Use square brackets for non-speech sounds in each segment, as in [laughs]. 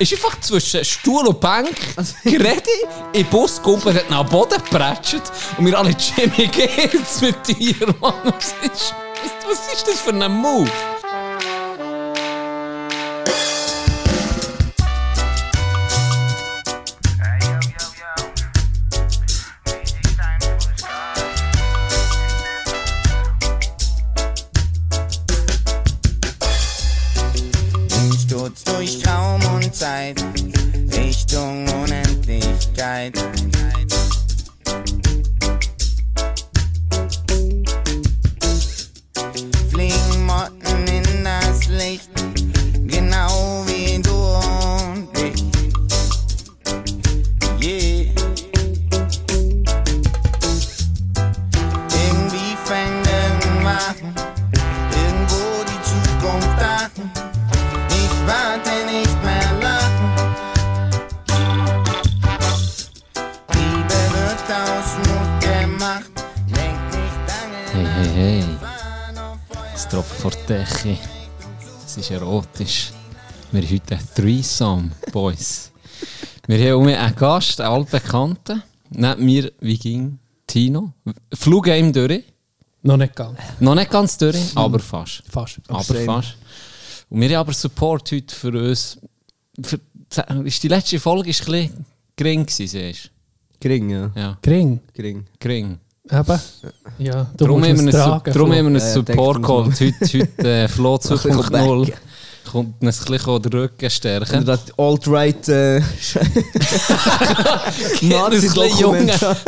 ist einfach zwischen Stuhl und Bank geredet, den Bus gekommen, hat nach Boden geprätscht und wir alle Jimmy [laughs] geht's mit dir, Mann. Was ist, was ist das für ein Move? Threesome, Boys. Wir haben einen Gast, einen altbekannten. Neben mir, wie ging Tino. Fluggame durch. Noch nicht ganz. Noch nicht ganz durch, aber fast. Fast. Aber same. fast. Und wir haben aber Support heute für uns. Für, ist die letzte Folge ist ein bisschen gering gewesen, siehst du? Gering, ja. Ja, Gering. Gering. gering. Eben. Ja, du Darum musst haben wir einen, tragen. Su- darum Flo. haben wir einen Ja, Support denkt geholt. Heute, heute äh, Flo [laughs] 2.0 back. Kommt ein bisschen den Rücken Und stärken. das Alt-Right äh, [laughs] Nazi-Dokumentar. [laughs]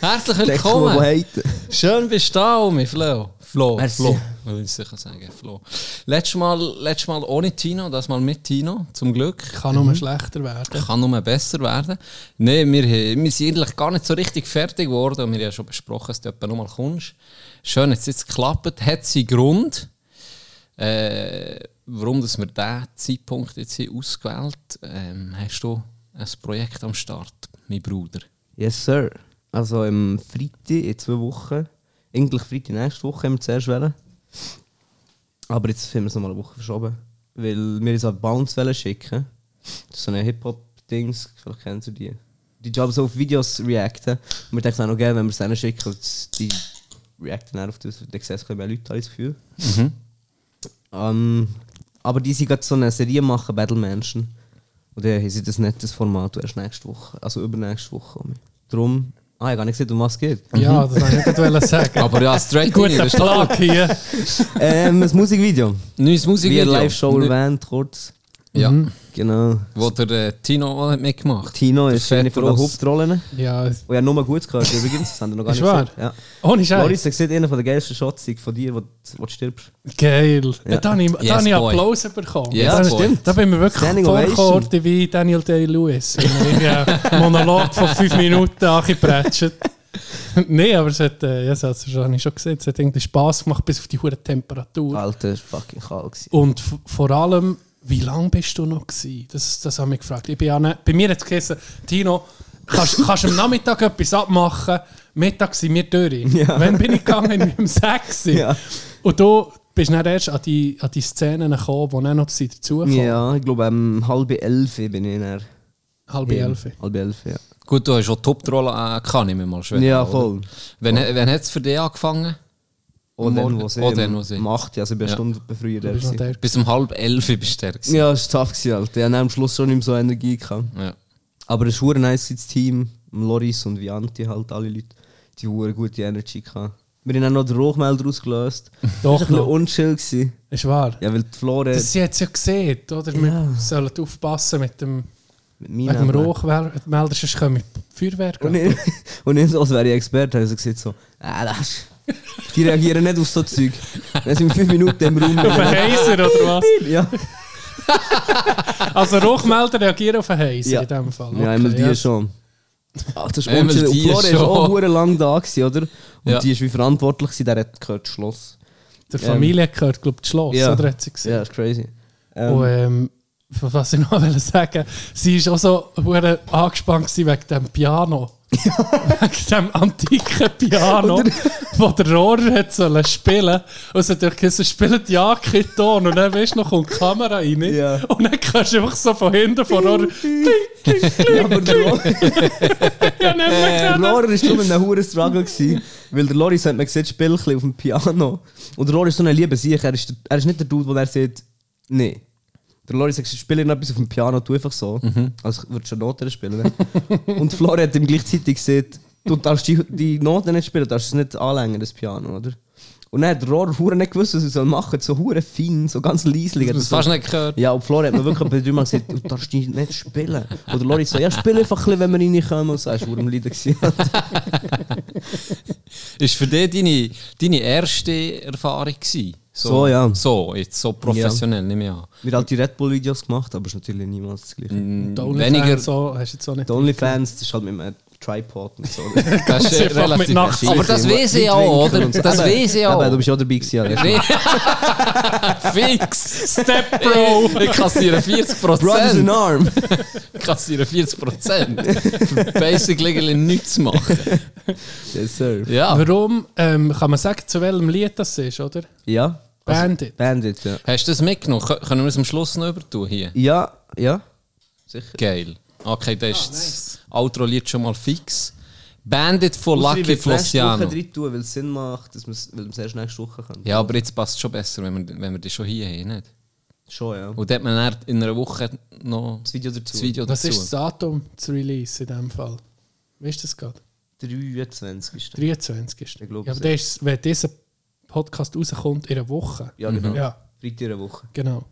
[laughs] Herzlich willkommen. Schön bist du da, Omi, Flo. Flo, Merci. Flo. Will ich sicher sagen, Flo. Letztes Mal, letztes Mal ohne Tino, das Mal mit Tino, zum Glück. Kann nur schlechter werden. Kann nur besser werden. Nein, wir, wir sind eigentlich gar nicht so richtig fertig geworden. Und wir haben ja schon besprochen, dass du etwa noch mal kommst. Schön, dass es jetzt geklappt. Hat seinen Grund, äh, warum dass wir diesen Zeitpunkt jetzt hier ausgewählt ähm, Hast du ein Projekt am Start, mein Bruder? Yes, sir. Also am Freitag in zwei Wochen, eigentlich Freitag nächste Woche haben wir zuerst wollen. Aber jetzt haben wir es nochmal eine Woche verschoben. Weil wir uns an Bounce schicken. Das ist so eine Hip-Hop-Dings, vielleicht kennst du die. Die Jobs auf Videos reacten. Und wir denken auch noch gerne, wenn wir es denen schicken, die reacten dann auf das, dann sehen es ein bisschen mehr Leute, habe ich das Gefühl. Ähm, aber die sind gerade so eine Serie machen, Battle Mansion. Und dann haben sie das nettes Format erst nächste Woche, also übernächste Woche. Darum, ah, ich habe gar nicht gesehen, um was es geht. Ja, das wollte ich nicht wollen sagen. [laughs] Aber ja, straight Guter das ist Plug hier. ähm, ein Musikvideo. Neues Wie Musikvideo. eine Live-Show Neu- erwähnt, kurz. Ja, Genau. wo der äh, Tino auch hat mitgemacht Tino Der ist eine von den. Hauptrollen. Ja, Und ja, nur gut gehört übrigens, das haben wir noch gar nicht wahr? gesehen. Ja. ohne Scheiß. Loris, er sieht einen von den geilsten Shots von dir, wo, wo du stirbst. Geil. Ja. Da habe ich, da Yes, habe ich. Applaus bekommen. Yes, da, boy. stimmt. da bin ich wirklich vorgekommen wie Daniel Day-Lewis. Einen Monolog von fünf Minuten angeprätscht. [laughs] Nein, aber es hat, äh, ja, das habe ich schon gesehen, es hat irgendwie Spass gemacht bis auf die hohe Temperatur. Alter, das war fucking kalt. gewesen. Und vor allem, wie lange bist du noch gewesen? Das, das habe ich mich gefragt. Ich bin ja nicht, bei mir hat es geheißen, Tino, kannst, kannst du am Nachmittag etwas abmachen? Mittag sind wir durch. [laughs] Ja. Wann bin ich gegangen? Um sechs. Ja. Und du bist dann erst an die, an die Szenen gekommen, wo dann noch dazukommen. Ja, ich glaube, um halb elf bin ich dann. Halb elf. Halb elf, ja. Gut, du hast schon Top-Rolle äh, kann ich mir mal schwer. Ja, oder? voll. Wenn, wenn hat es für dich angefangen? Oder dann, Morgen. wo sie Oder wo sie- macht, also ich bin eine Ja. Stunde früher da. gewesen. der. Bis um halb elf bist du der gewesen. Ja, es war tough, gewesen, Alter. Ich hatte am Schluss schon nicht mehr so Energie. Gehabt. Ja. Aber es ist ein nice das Team. Loris und Vianti, halt alle Leute, die eine gute Energy hatten. Wir haben auch noch den Rauchmelder ausgelöst. Doch [laughs] Das war ein noch. bisschen unchill. Gewesen. Ist wahr. Ja, weil die Flore Das sie hat ja gesehen, oder? Wir sollen aufpassen mit dem, mit dem Rauchmelder, sonst kommen wir Feuerwerk. [laughs] Und ich, und ich als wäre ich Experte, habe ich so gesagt, so, ah, das die reagieren nicht auf so Zeug. Wenn sie in fünf Minuten im Raum Auf einen Heiser oder was? Ja, Also Rauchmelder reagieren auf einen Heiser Ja. in dem Fall. ja einmal die ja. schon. Ach, das ist. Und die Flora schon. auch hure lang da, gewesen, oder? Und Ja. die ist wie verantwortlich, der hat gehört Schloss. Der Familie gehört, glaube ich, das Schloss, Ja. oder hat sie gesehen? Ja, das ist crazy. Ähm, Und ähm, was ich noch [laughs] wollte sagen, sie war auch so angespannt wegen dem Piano. Wegen dem antiken Piano. Wo der Rohrer hat sollen spielen. Und es hat durch gesagt, spielt ja keinen Ton. Und dann weißt du noch, kommt die Kamera rein. Ja. Und dann kannst du einfach so von hinten von Rohrer. Ja, aber der Lo- [laughs] Ja, äh, können. Lora war schon ein hoher Struggle, gewesen, weil der Loris hat mir gesehen, spielt ein bisschen auf dem Piano. Und der Loris ist so ein lieber Sieg. Er ist, der- er ist nicht der Dude, der sagt, nee. Der Loris sagt, spiel irgendetwas auf dem Piano, tu einfach so. Also würdest du Noten spielen. [laughs] Und Flori hat ihm gleichzeitig gesagt, du darfst die, die Noten nicht spielen, du darfst es nicht anlängen, das Piano, oder? Und dann hat Rohr hure nicht gewusst, was er machen soll. So hure fein, so ganz leislich. Du hast fast nicht gehört. Ja, und Flori hat mir wirklich bei dreimal gesagt, du darfst die nicht spielen. Oder Lori so, ja, spiel einfach ein bisschen, wenn wir reinkommen. Und so, er war am Leiden. [laughs] Ist für dich deine, deine erste Erfahrung gewesen? So, ja. So, jetzt so professionell, nehme ich an. Wir haben halt die Red Bull-Videos gemacht, aber es ist natürlich niemals das Gleiche. Mm, Die Weniger, Onlyfans so, hast du jetzt auch nicht. Die Onlyfans, das ist halt mit einem Tripod und so. [laughs] das ist relativ mit Nacht- Aber das weiß ich auch, oder? So. Das weiß ich auch. Du bist auch dabei gewesen, ja. [laughs] Fix! Step Bro! Ich kassiere 40 Brothers in Prozent. Arm! [laughs] Ich kassiere 40 Prozent. Für basically nichts zu machen. yes, sir. Ja. Warum, ähm, kann man sagen, zu welchem Lied das ist, oder? Ja? Also, Bandit. Bandit, ja. Hast du das mitgenommen? Kö- Können wir es am Schluss noch übertun hier? Ja, ja. Sicher. Geil. Okay, das ist das Outro-Lied schon mal fix. Bandit von Lucky ich Flossiano. Woche drin tun, weil es Sinn macht, dass wir es weil wir es erst nächste Woche können. Ja, aber jetzt passt es schon besser, wenn wir, wenn wir das schon hier haben, nicht? Schon, ja. Und dann hat man dann in einer Woche noch Das Video dazu. das Video Was dazu. ist das Datum zu Release in diesem Fall? Weißt du das gerade? 23 ist der. 23 ist. Ich glaub, ja, aber ist, wenn dieser Podcast rauskommt, in einer Woche. Ja, genau. Ja, Freitag in der Woche. genau.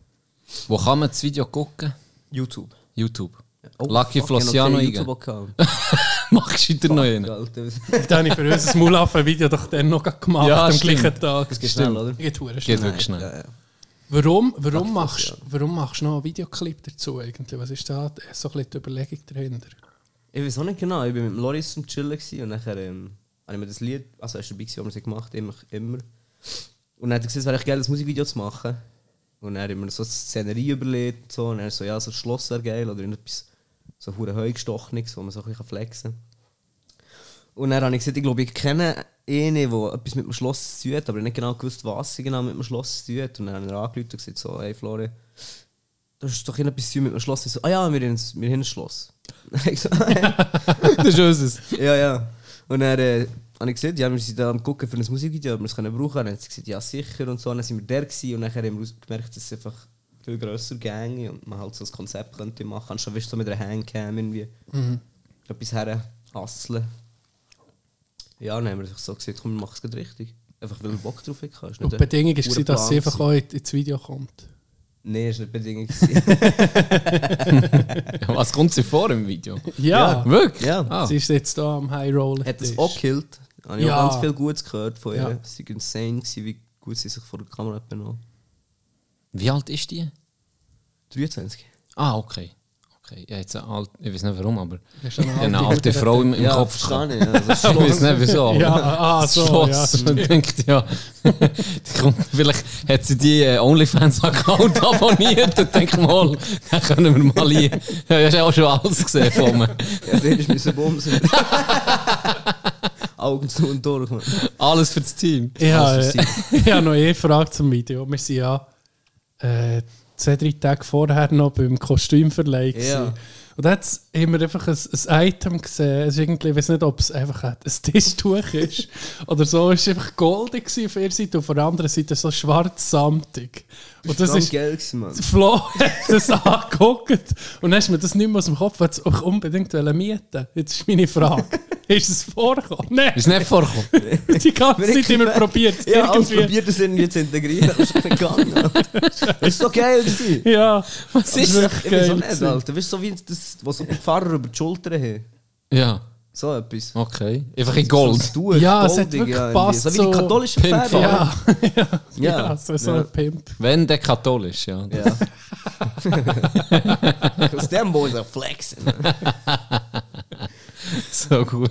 Wo kann man das Video gucken? YouTube. YouTube. Oh, Lucky fuck, ich Flossiano keinen eingeben. YouTube-Account. [laughs] Machst du wieder noch einen? Alter, [laughs] Da habe ich für unser Mulaffen-Video doch dann noch gemacht, Ja, am stimmt. gleichen Tag. Das geht schnell, oder? Geht Geht schnell. wirklich schnell. Ja, ja. Warum, warum, machst, warum machst du noch einen Videoclip dazu eigentlich? Was ist da so ein bisschen die Überlegung dahinter? Ich weiß auch nicht genau. Ich war mit dem Loris zum Chillen gewesen und nachher ähm, habe ich mir das Lied, also er ist dabei gewesen, haben wir es gemacht, immer, immer. Und dann hat er gesagt, es wäre echt geil, ein Musikvideo zu machen. Und dann haben wir so eine Szenerie überlegt und so. Und er so, ja, so ein Schloss wäre geil oder irgendetwas so hure heu gestochenes, wo man so ein bisschen flexen kann. Und dann habe ich gesagt, ich glaube, ich kenne einen, der etwas mit dem Schloss zu tun hat, aber ich nicht genau gewusst, was sie genau mit dem Schloss zu tun hat. Und dann habe ich ihn angerufen und gesagt, so, hey Flori, das ist doch irgendetwas zu tun mit dem Schloss. Ich so, ah ja, wir haben, ein- wir haben ein Schloss. ich so, ah, ja. Das ist unseres. Ja, ja. Und dann äh, habe ich gesagt, ja, wir sind da am gucken für ein Musikvideo, ob wir es können brauchen können. Dann hat sie gesagt, ja sicher und so. Und dann sind wir der gewesen und nachher haben wir gemerkt, dass es einfach viel grösser ginge und man halt so ein Konzept könnte machen, anstatt weißt, du, so mit einer Handcam irgendwie etwas her hasseln. Ja, dann haben wir so gesagt, komm, wir machen es gerade richtig. Einfach weil du Bock drauf Und nicht die ein Bedingung war, dass sie einfach auch in- ins Video kommt. Nein, ist nicht die Bedingung. [laughs] Was kommt sie vor im Video? Ja, Wirklich? Ja. Ah. sie ist jetzt da am High Roll. hat es auch gekillt. Habe ich Ja. auch ganz viel Gutes gehört von ihr. Ja. Sie war insane, wie gut sie sich vor der Kamera benommen Wie alt ist die? 23. Ah, okay. okay. Ja, jetzt eine alt, ich weiß nicht warum, aber eine ich habe eine alte Frau im, im ja, Kopf ich. Das [laughs] Ich weiß nicht wieso. aber Ja, ah, das [laughs] so, Schloss. ja, und denkt, ja, vielleicht hat sie die äh, OnlyFans-Account [laughs] abonniert und denkt mal, dann können wir mal hier. Ja, hast ja auch schon alles gesehen von mir. Ja, der ist müssen bumsen. Augen zu und durch. Alles für das Team. Ich habe, [laughs] habe noch eine Frage zum Video. Wir sind ja äh, zwei, drei Tage vorher noch beim Kostümverleih. Ja. Und jetzt haben wir einfach ein, ein Item gesehen. Es ist irgendwie, ich weiß nicht, ob es einfach ein Tischtuch ist [laughs] oder so. Es war einfach goldig auf ihrer Seite und auf der anderen Seite so schwarz-samtig. Und das ist. geil gewesen, Mann. Flo hat das [laughs] angeguckt und dann ist mir das nicht mehr aus dem Kopf, hat es auch unbedingt mieten Jetzt ist meine Frage. [laughs] ist es vorgekommen? Nein, Ist nicht vorgekommen. [laughs] die ganze Zeit immer probiert. Ja, alles probiert das irgendwie zu integrieren, aber es ist nicht gegangen. Alter. Das ist so geil gewesen. Ja, Was ist das? das? Ich weiß auch nicht. Alter. Weißt du, so wie das, was so die Fahrer über die Schultern haben. Ja, So etwas. okay. Einfach in Gold. So ein Tuch, Ja, es hat goldig, wirklich irgendwie. gepasst, So wie so die katholischen Pimp Pferde. ja, ja, [laughs] Ja. ja, so, so Ja. ein Pimp. Wenn der katholisch, ja. Ja. [laughs] Aus dem Boy so flexen. [laughs] So gut.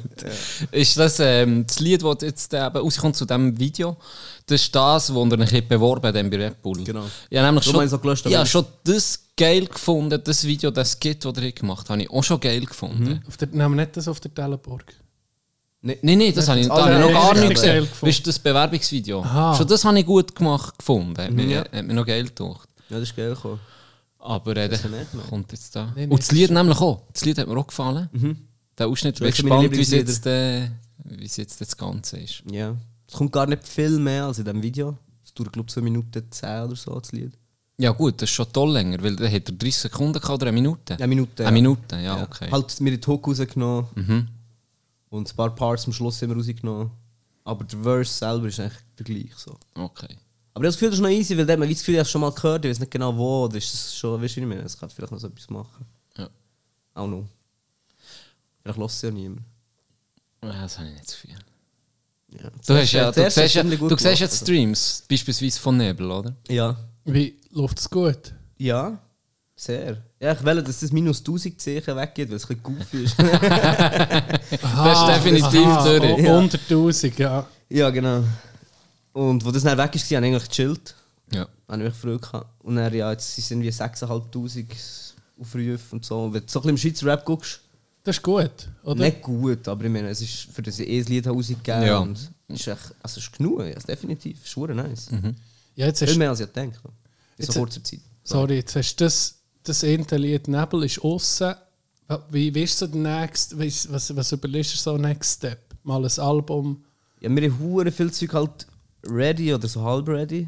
Ist das ähm, das Lied, das jetzt äh, eben rauskommt zu diesem Video? Das ist das, wo er ein beworben hat bei Red Bull. Genau. Ja, nämlich schon, so gelöscht, ja, das- schon das geil gefunden, das Video, das Skit, das er gemacht hat, habe ich auch schon geil gefunden. Auf der, nehmen wir nicht das auf der Tellenburg. Nee. Nein, nein, das habe ich, das da habe ich alle noch gar nicht gesehen. gefunden. Weißt du, das Bewerbungsvideo? Aha. Schon das habe ich gut gemacht gefunden. Hat, mir, ja. hat mir noch geil gedacht. Ja, das ist geil gekommen. Aber äh, Das kommt jetzt da. Nee, nee, Und das Lied nämlich auch. Das Lied hat mir auch gefallen. Der Ausschnitt, ich bin gespannt, wie es jetzt, äh, jetzt das Ganze ist. Ja. Es kommt gar nicht viel mehr als in diesem Video. Es dauert, glaube ich, 2 Minuten 10 oder so, das Lied. Ja gut, das ist schon toll länger, weil da hat er 30 Sekunden gehabt oder eine Minute? Eine Minute. Eine Minute, ja, okay. Halt mir den Hook rausgenommen Mhm. und ein paar Parts am Schluss haben wir rausgenommen. Aber der Verse selber ist eigentlich der gleiche. So. Okay. Aber ich habe das Gefühl, das ist noch easy, weil dann man wie das Gefühl, ich habe es schon mal gehört, ich weiß nicht genau wo, oder ist das schon, weißt du nicht mehr, es kann vielleicht noch so etwas machen. Ja. Auch noch. Vielleicht lässt es ja niemand. Ja, das habe ich nicht das Gefühl. Ja. Du, hast ja, du, siehst ja, du siehst ja die Streams, beispielsweise von Nebel, oder? also. Ja. Wie läuft es gut? Ja, sehr. Ja, ich will, dass das minus 1000 Zeichen weggeht, weil es ein bisschen goofy ist. [laughs] Das ist definitiv durch. oh, Unter 1000, ja. ja, genau. Und wo das dann weg ist, habe ich eigentlich gechillt. Ja. Habe ich Freude gehabt. Und dann, ja, jetzt sind es irgendwie 6'500 Aufrufe und so. Und wenn du so ein bisschen im Schweizer Rap guckst, Das ist gut, oder? nicht gut, aber ich meine, es ist für das eh ein Lied rausgegeben Ja. und es ist echt, also es ist genug, ja, definitiv. Es ist nice. Ja, jetzt Viel mehr als ich gedacht In so kurzer Zeit. Sorry, jetzt hast du das, das eine Lied Nebel ist außen. Wie, wie ist so der nächste, was, was überlegst du so Next Step? Mal ein Album? Ja, wir haben hure viel Zeug halt ready oder so halb ready.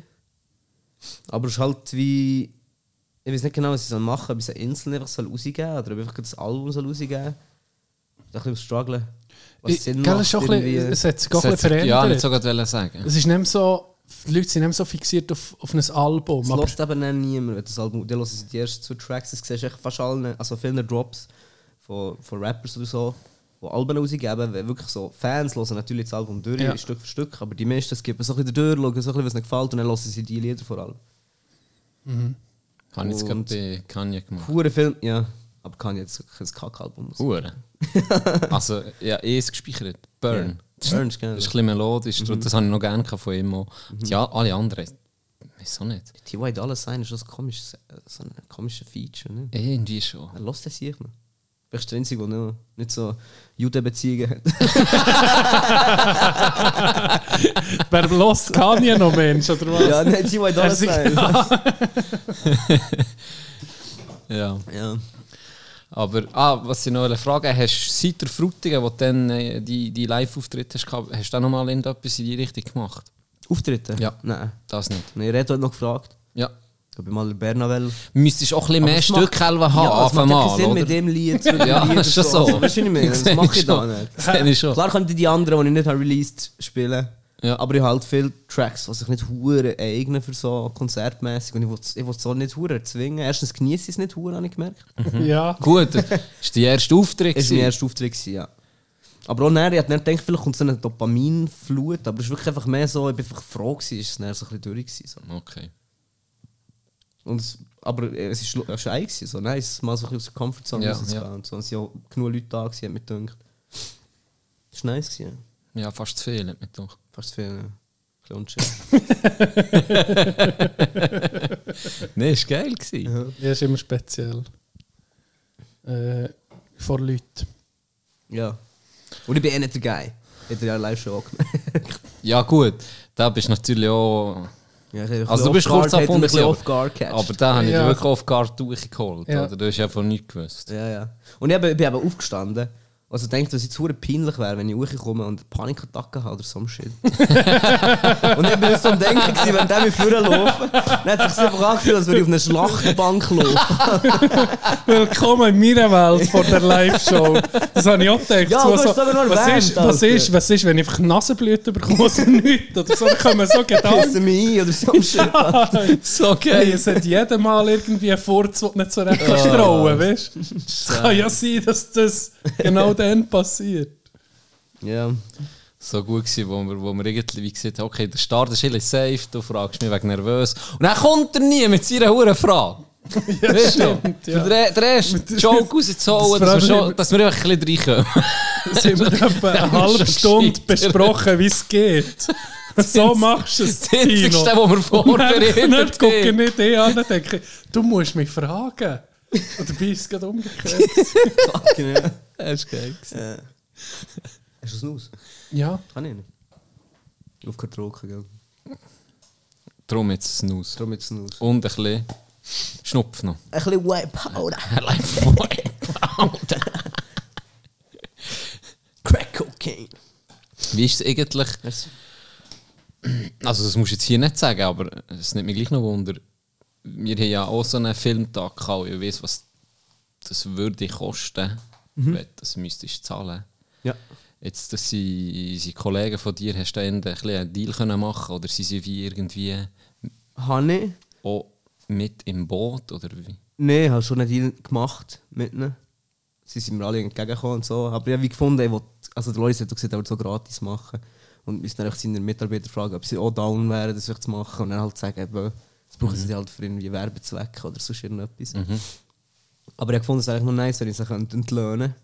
Aber es ist halt wie. Ich weiß nicht genau, was ich soll machen soll, ob ich eine Insel einfach soll rausgeben oder ob ich einfach das Album soll rausgeben soll. Ich bin ein bisschen am struggeln. Was Ich- Sinn macht, es, ist auch ein bisschen, es hat sich auch ein bisschen sich- Ja, nicht verändert. so gerade sagen. es ist nicht so, die Leute sind nicht so fixiert auf, auf ein Album. Das Aber lässt eben dann niemand, wenn das Album. Die hören sie die ersten zwei Tracks, das siehst du echt fast allen, also vielen Drops von, von Rappers oder so, die Alben rausgeben, weil wirklich so Fans hören natürlich das Album durch, Ja. Stück für Stück, aber die meisten skippen so ein bisschen durch, schauen so ein bisschen, was ihnen gefällt und dann hören sie die Lieder vor allem. Habe ich jetzt gerade bei Kanye gemacht. Hure Film, ja. Aber kann jetzt kein Kackalbum. Hure. [laughs] also, ja, eh ist gespeichert. Burn. Das Burn ist geil. ist ein bisschen melodisch, das habe ich noch gerne von ihm. auch. Ja, alle anderen, wieso nicht? T.Y. Dollar Sign ist das komisches, so ein komisches Feature. Ne? Irgendwie schon. Er lässt das sich noch. Bist du der Einzige, der nicht so Judenbeziehungen hat. [laughs] wer lost kann ja noch Mensch, oder was? ja, nein, T.Y. Dollar Er sich- Sign. [laughs] Ja. ja. Aber, ah, was ich noch Frage hast du seit der Frutigen, wo du dann äh, die, die Live-Auftritte hast, gehabt, hast du dann nochmal irgendetwas in die Richtung gemacht? Auftritte? Ja. Nein. Das nicht. Nein, er hat noch gefragt, Ja. ob ich mal den Bernabel. Müsstest auch ein bisschen mehr macht- Stückhelfen haben, ja, auf es macht ja keinen einmal, Sinn oder? mit dem Lied zu [laughs] Ja, Lieder ist schon so. Ich meine? Das [laughs] mache ich ich da nicht. Das ich. Klar ich die anderen, die ich nicht habe released, spielen. Ja. Aber ich habe halt viele Tracks, die sich nicht hure eignen für so konzertmäßig. Und ich will es so nicht hure zwingen. Erstens genieße ich es nicht hure, habe ich gemerkt. [laughs] Ja. Gut, das war dein erster Auftritt. Es war mein erster Auftritt, ja. Aber auch nachher, ich hatte nicht gedacht, vielleicht kommt so eine Dopaminflut. Aber es ist wirklich einfach mehr so, ich bin einfach froh gewesen, ist es dann so ein bisschen durch gewesen. So. Okay. Und es, aber es ist es ist gewesen, so nice, mal so ein bisschen aus der Comfortzone Ja, rauszugehen. ja. Und so. Und es waren ja genug Leute da, gewesen, hat mir gedacht. Das war nice, gewesen, ja. Ja, fast zu viel, hat mir gedacht. Fast viel, [laughs] ja. Ein bisschen unschön. Nein, es war geil. gewesen. Ja, ist immer speziell. Äh, vor Leuten. Ja. Und ich bin eh nicht der Guy. Er ja live schon auch gemerkt. Ja, gut. Da bist du natürlich auch. Ja, Also, du bist kurz hat er abgebunden, mich ein bisschen aber- off-guard gecatcht. Aber da habe ich Ja. wirklich auf Guard durchgeholt. Ja. Oder? Du hast ja von nichts gewusst. Ja, ja. Und ich, ich bin eben aufgestanden. Also ich dachte, dass es jetzt peinlich wäre, wenn ich hochkomme und eine Panikattacke habe oder so ein Shit. [laughs] und ich bin so am Denken, gewesen, wenn der mir vorlaufen. Dann hat es sich einfach angefühlt, als würde ich auf einer Schlachtbank laufen. [laughs] Willkommen in meiner Welt vor der Live-Show. Das habe ich auch gedacht. Ja, so, so, was, erwähnt, ist, was, ist, was ist, wenn ich einfach Nasenblüten bekomme aus dem Nichts? Oder so, dann kommen so Gedanken. Pissen mich ein oder so ein Shit. So [laughs] Hey, es hat jedes Mal irgendwie einen Furz, den du nicht so recht kannst trauen, weißt du? Es kann ja sein, dass das genau dann passiert. Ja. so gut gewesen, wo wir, wo wir irgendwie wie gesagt haben, okay, der Start ist alles safe, du fragst mich wegen nervös. Und dann kommt er nie mit seiner hohen Frage. [laughs] Ja, Weißt du? stimmt, Für ja. den, den ersten Joke rauszuholen, Das dass wir, schon, dass wir einfach ein bisschen reinkommen. [laughs] Das haben wir etwa [laughs] eine halbe schon Stunde besprochen, wie es geht. So machst du es, Das Einzigste, Tino. was wir vorbereitet dann gucke ich haben. nicht eh an und denke, du musst mich fragen. Und dabei ist es gerade umgekehrt. Fucking ja. Das ist geil. Ja. Hast du es? Ja, Kann ich nicht. Aufgehört zu rauchen, gell? Darum jetzt Snooze. Darum jetzt aus. Und ein bisschen Schnupf noch. Ein bisschen [laughs] White Powder. Crack Cocaine. Wie ist es eigentlich? Also, das musst du jetzt hier nicht sagen, aber es nimmt mich gleich noch Wunder. Wir haben ja auch so einen Filmtag gehabt. Ich weiß, was das würde kosten, wenn du das müsstest zahlen. Ja. Jetzt, dass sie, sie Kollegen von dir, hast du da ein bisschen einen Deal können machen oder sind sie wie irgendwie ich? auch mit im Boot oder wie? Nein, ich habe schon einen Deal gemacht mit ihnen. Sie sind mir alle entgegengekommen und so. Aber ich habe wie gefunden, ich wollte, also der Loris hat gesagt, er würde so gratis machen. Und müssen dann seine Mitarbeiter fragen, ob sie auch down wären, das wirklich zu machen. Und dann halt sagen, eben, brauchen sie halt für irgendwie Werbezwecke oder sonst irgendetwas. Aber ich gefunden, es eigentlich noch nice, wenn ich sie entlöhnen könnte.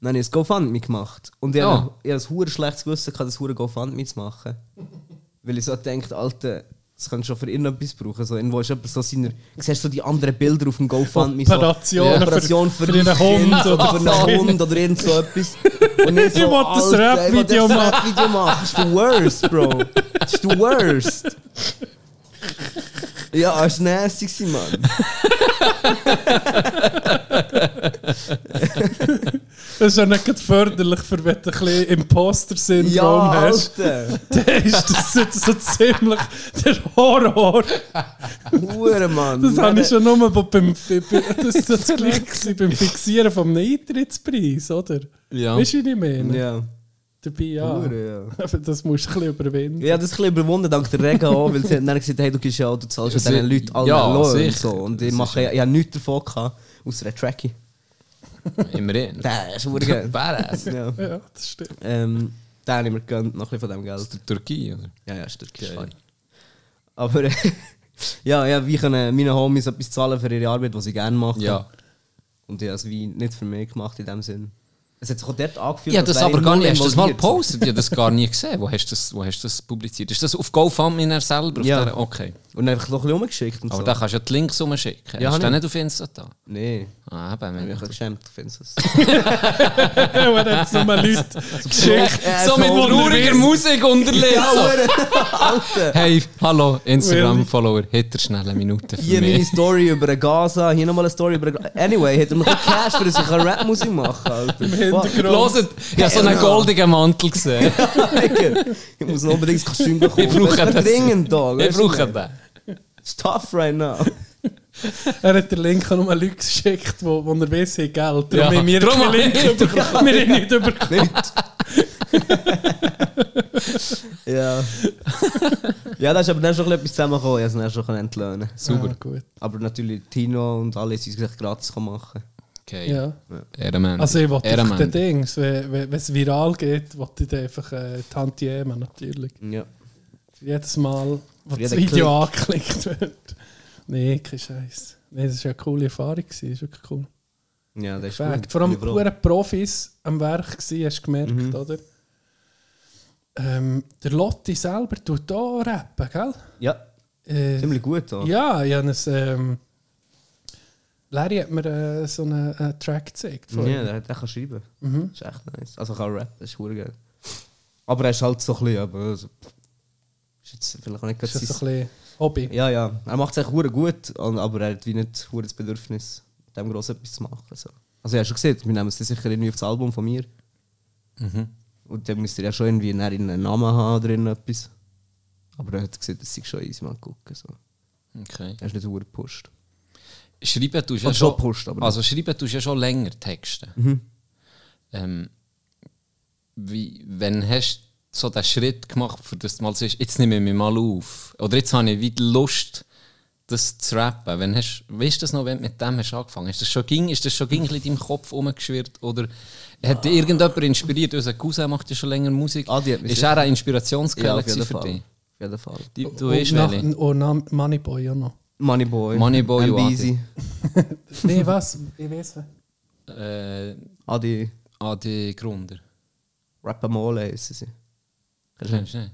Dann habe ich ein GoFundMe gemacht. Und ich Ja. habe ich habe ein hure schlechtes Gewissen, gehabt, das hure GoFundMe zu machen. [laughs] Weil ich so denke, Alter, das kannst du schon für irgendetwas brauchen. So, irgendwo ist jemand so seiner. Du siehst so die anderen Bilder auf dem GoFundMe. so, Operationen ja, Operation für- für, für einen Hund oder für so. einen Hund oder irgend so etwas. [laughs] Und ich, so, Ich will das. Rap-Video machen. Das ist the worst, Bro. Das ist the worst. [laughs] Ja, war nasty, gewesen, Mann. das ist ja nicht förderlich, für wenn du ein bisschen Imposter-Syndrom Ja, hast. Alter. Dann ist das so, so ziemlich der Horror. Hure, Mann. Das habe ich schon nur bei- beim, bei, bei, das das gewesen beim Fixieren vom Eintrittspreis, oder? Ja. Weißt du, wie ich meine? Ja. Dabei ja. Hure, ja. Das musst du ein bisschen überwinden. Ja, das ist ein bisschen überwunden dank der Rega auch, weil sie dann gesagt, hey, du gehst ja du zahlst ja diesen Leuten alle ja, Lohn und so. Und ich mache, ist ja, ich habe nichts davon gehabt, außer einer Tracky. Immerhin. Der ist hure geil. Badass. ja. Ja, das stimmt. Ähm, den habe ich mir gegönnt, noch ein bisschen von dem Geld. Der Türkei, oder? Ja, ja, ist türkisch. Geil. Aber ja, ja, wie können meine Homies etwas zahlen für ihre Arbeit, die sie gerne machen. Ja. Und ich habe es wie nicht für mich gemacht in dem Sinn. Es hat sich auch dort angefühlt, Ja, das aber gar nicht. Hast du das mal so. gepostet? Ich habe das gar nie gesehen. Wo hast du das, wo hast du das publiziert? Ist das auf GoFundMe selber? Auf Ja. der? Okay. Und einfach noch ein bisschen rumgeschickt und Aber so. da kannst du ja die Links rumschicken. Ja, hast du den nicht. auf Insta da? Nee, Ah, eben. ich bin ein geschämt, findest du es? Ja, wenn jetzt nur Leute [laughs] geschickt Äh, So mit so trauriger Musik unterlegt. so. Hey, hallo, Instagram-Follower, hätte schnell eine Minute für Hier meine mich. Story über Gaza, hier nochmal eine Story über Gaza. Anyway, hat er mir Cash, für dass ich Rap-Musik machen kann, Hintergrund. Hört, ich habe so einen goldigen Mantel gesehen. [laughs] Ich muss noch unbedingt das Kostüm bekommen. Ich brauche Das dringend, Dog. Ich brauche den. It's tough right now. [laughs] Er hat den Link an nur Leute geschickt, wo, wo er haben Geld. Darum Ja, haben wir keinen habe Link ich- bekommen. Wir haben nicht bekommen. [laughs] Ja. ja, da ist aber dann schon etwas zusammengekommen. Ich konnte es dann schon entlöhnen. Super. Ah, gut. Aber natürlich Tino und alle sind es gratis machen. Okay. Ja. Ehrenmann. Also ich wollte den Dings, wenn, es viral geht, wollte ich einfach äh, Tantiemen natürlich. Ja. Jedes Mal, wo das Video angeklickt wird. Nee, kein Scheiß. Nee, das war eine coole Erfahrung. Das ist wirklich cool. Ja, das ist gut. Vor allem pure Profis am Werk gewesen, hast du gemerkt, Mhm. oder? Ähm, der Lotti selber tut auch rappen, gell? Ja, Äh, ziemlich gut. Auch. ja, ich habe ein, ähm, Larry hat mir äh, so einen äh, Track gezeigt. von Ja, der, der kann schreiben. Mhm. Das ist echt nice. Also kann Rap, das ist hure geil. Aber er ist halt so ein bisschen, aber also, ist jetzt vielleicht auch nicht ganz das so ein sein. bisschen Hobby? Ja, ja, er macht es echt hure gut, und- aber er hat wie nicht das Bedürfnis, mit dem gross etwas zu machen. So. Also, ja, schon gesehen, wir nehmen es sicher irgendwie auf das Album von mir. Mhm. Und dann müsst ihr ja schon irgendwie einen Namen haben oder irgendetwas. Aber er hat gesagt, das sei schon easy mal gucken. So. Okay. Er ist nicht hure gepusht. Schreiben tust du ja schon aber also schreiben tust ja schon länger Texte. Mhm. Ähm, wie, wenn hast du so den Schritt gemacht, für das du mal sagst, jetzt nehme ich mich mal auf. Oder jetzt habe ich wieder Lust, das zu rappen. Wenn hast, weißt du das noch, wenn du mit dem hast angefangen hast? Ist das schon, ging, ist das schon ging in deinem Kopf rumgeschwirrt? Oder hat dich irgendjemand inspiriert? Unser Cousin macht ja schon länger Musik. Mich ist er eine Inspirationsquelle Ja, für Fall. dich? Auf jeden Fall. Die, du und, weißt nach, und nach Moneyboy auch noch. Moneyboy. Moneyboy und Easy. nee, was? Ich weiß. Äh, Adi. Adi Grunder. Rapamole heissen sie. Kennst du nicht?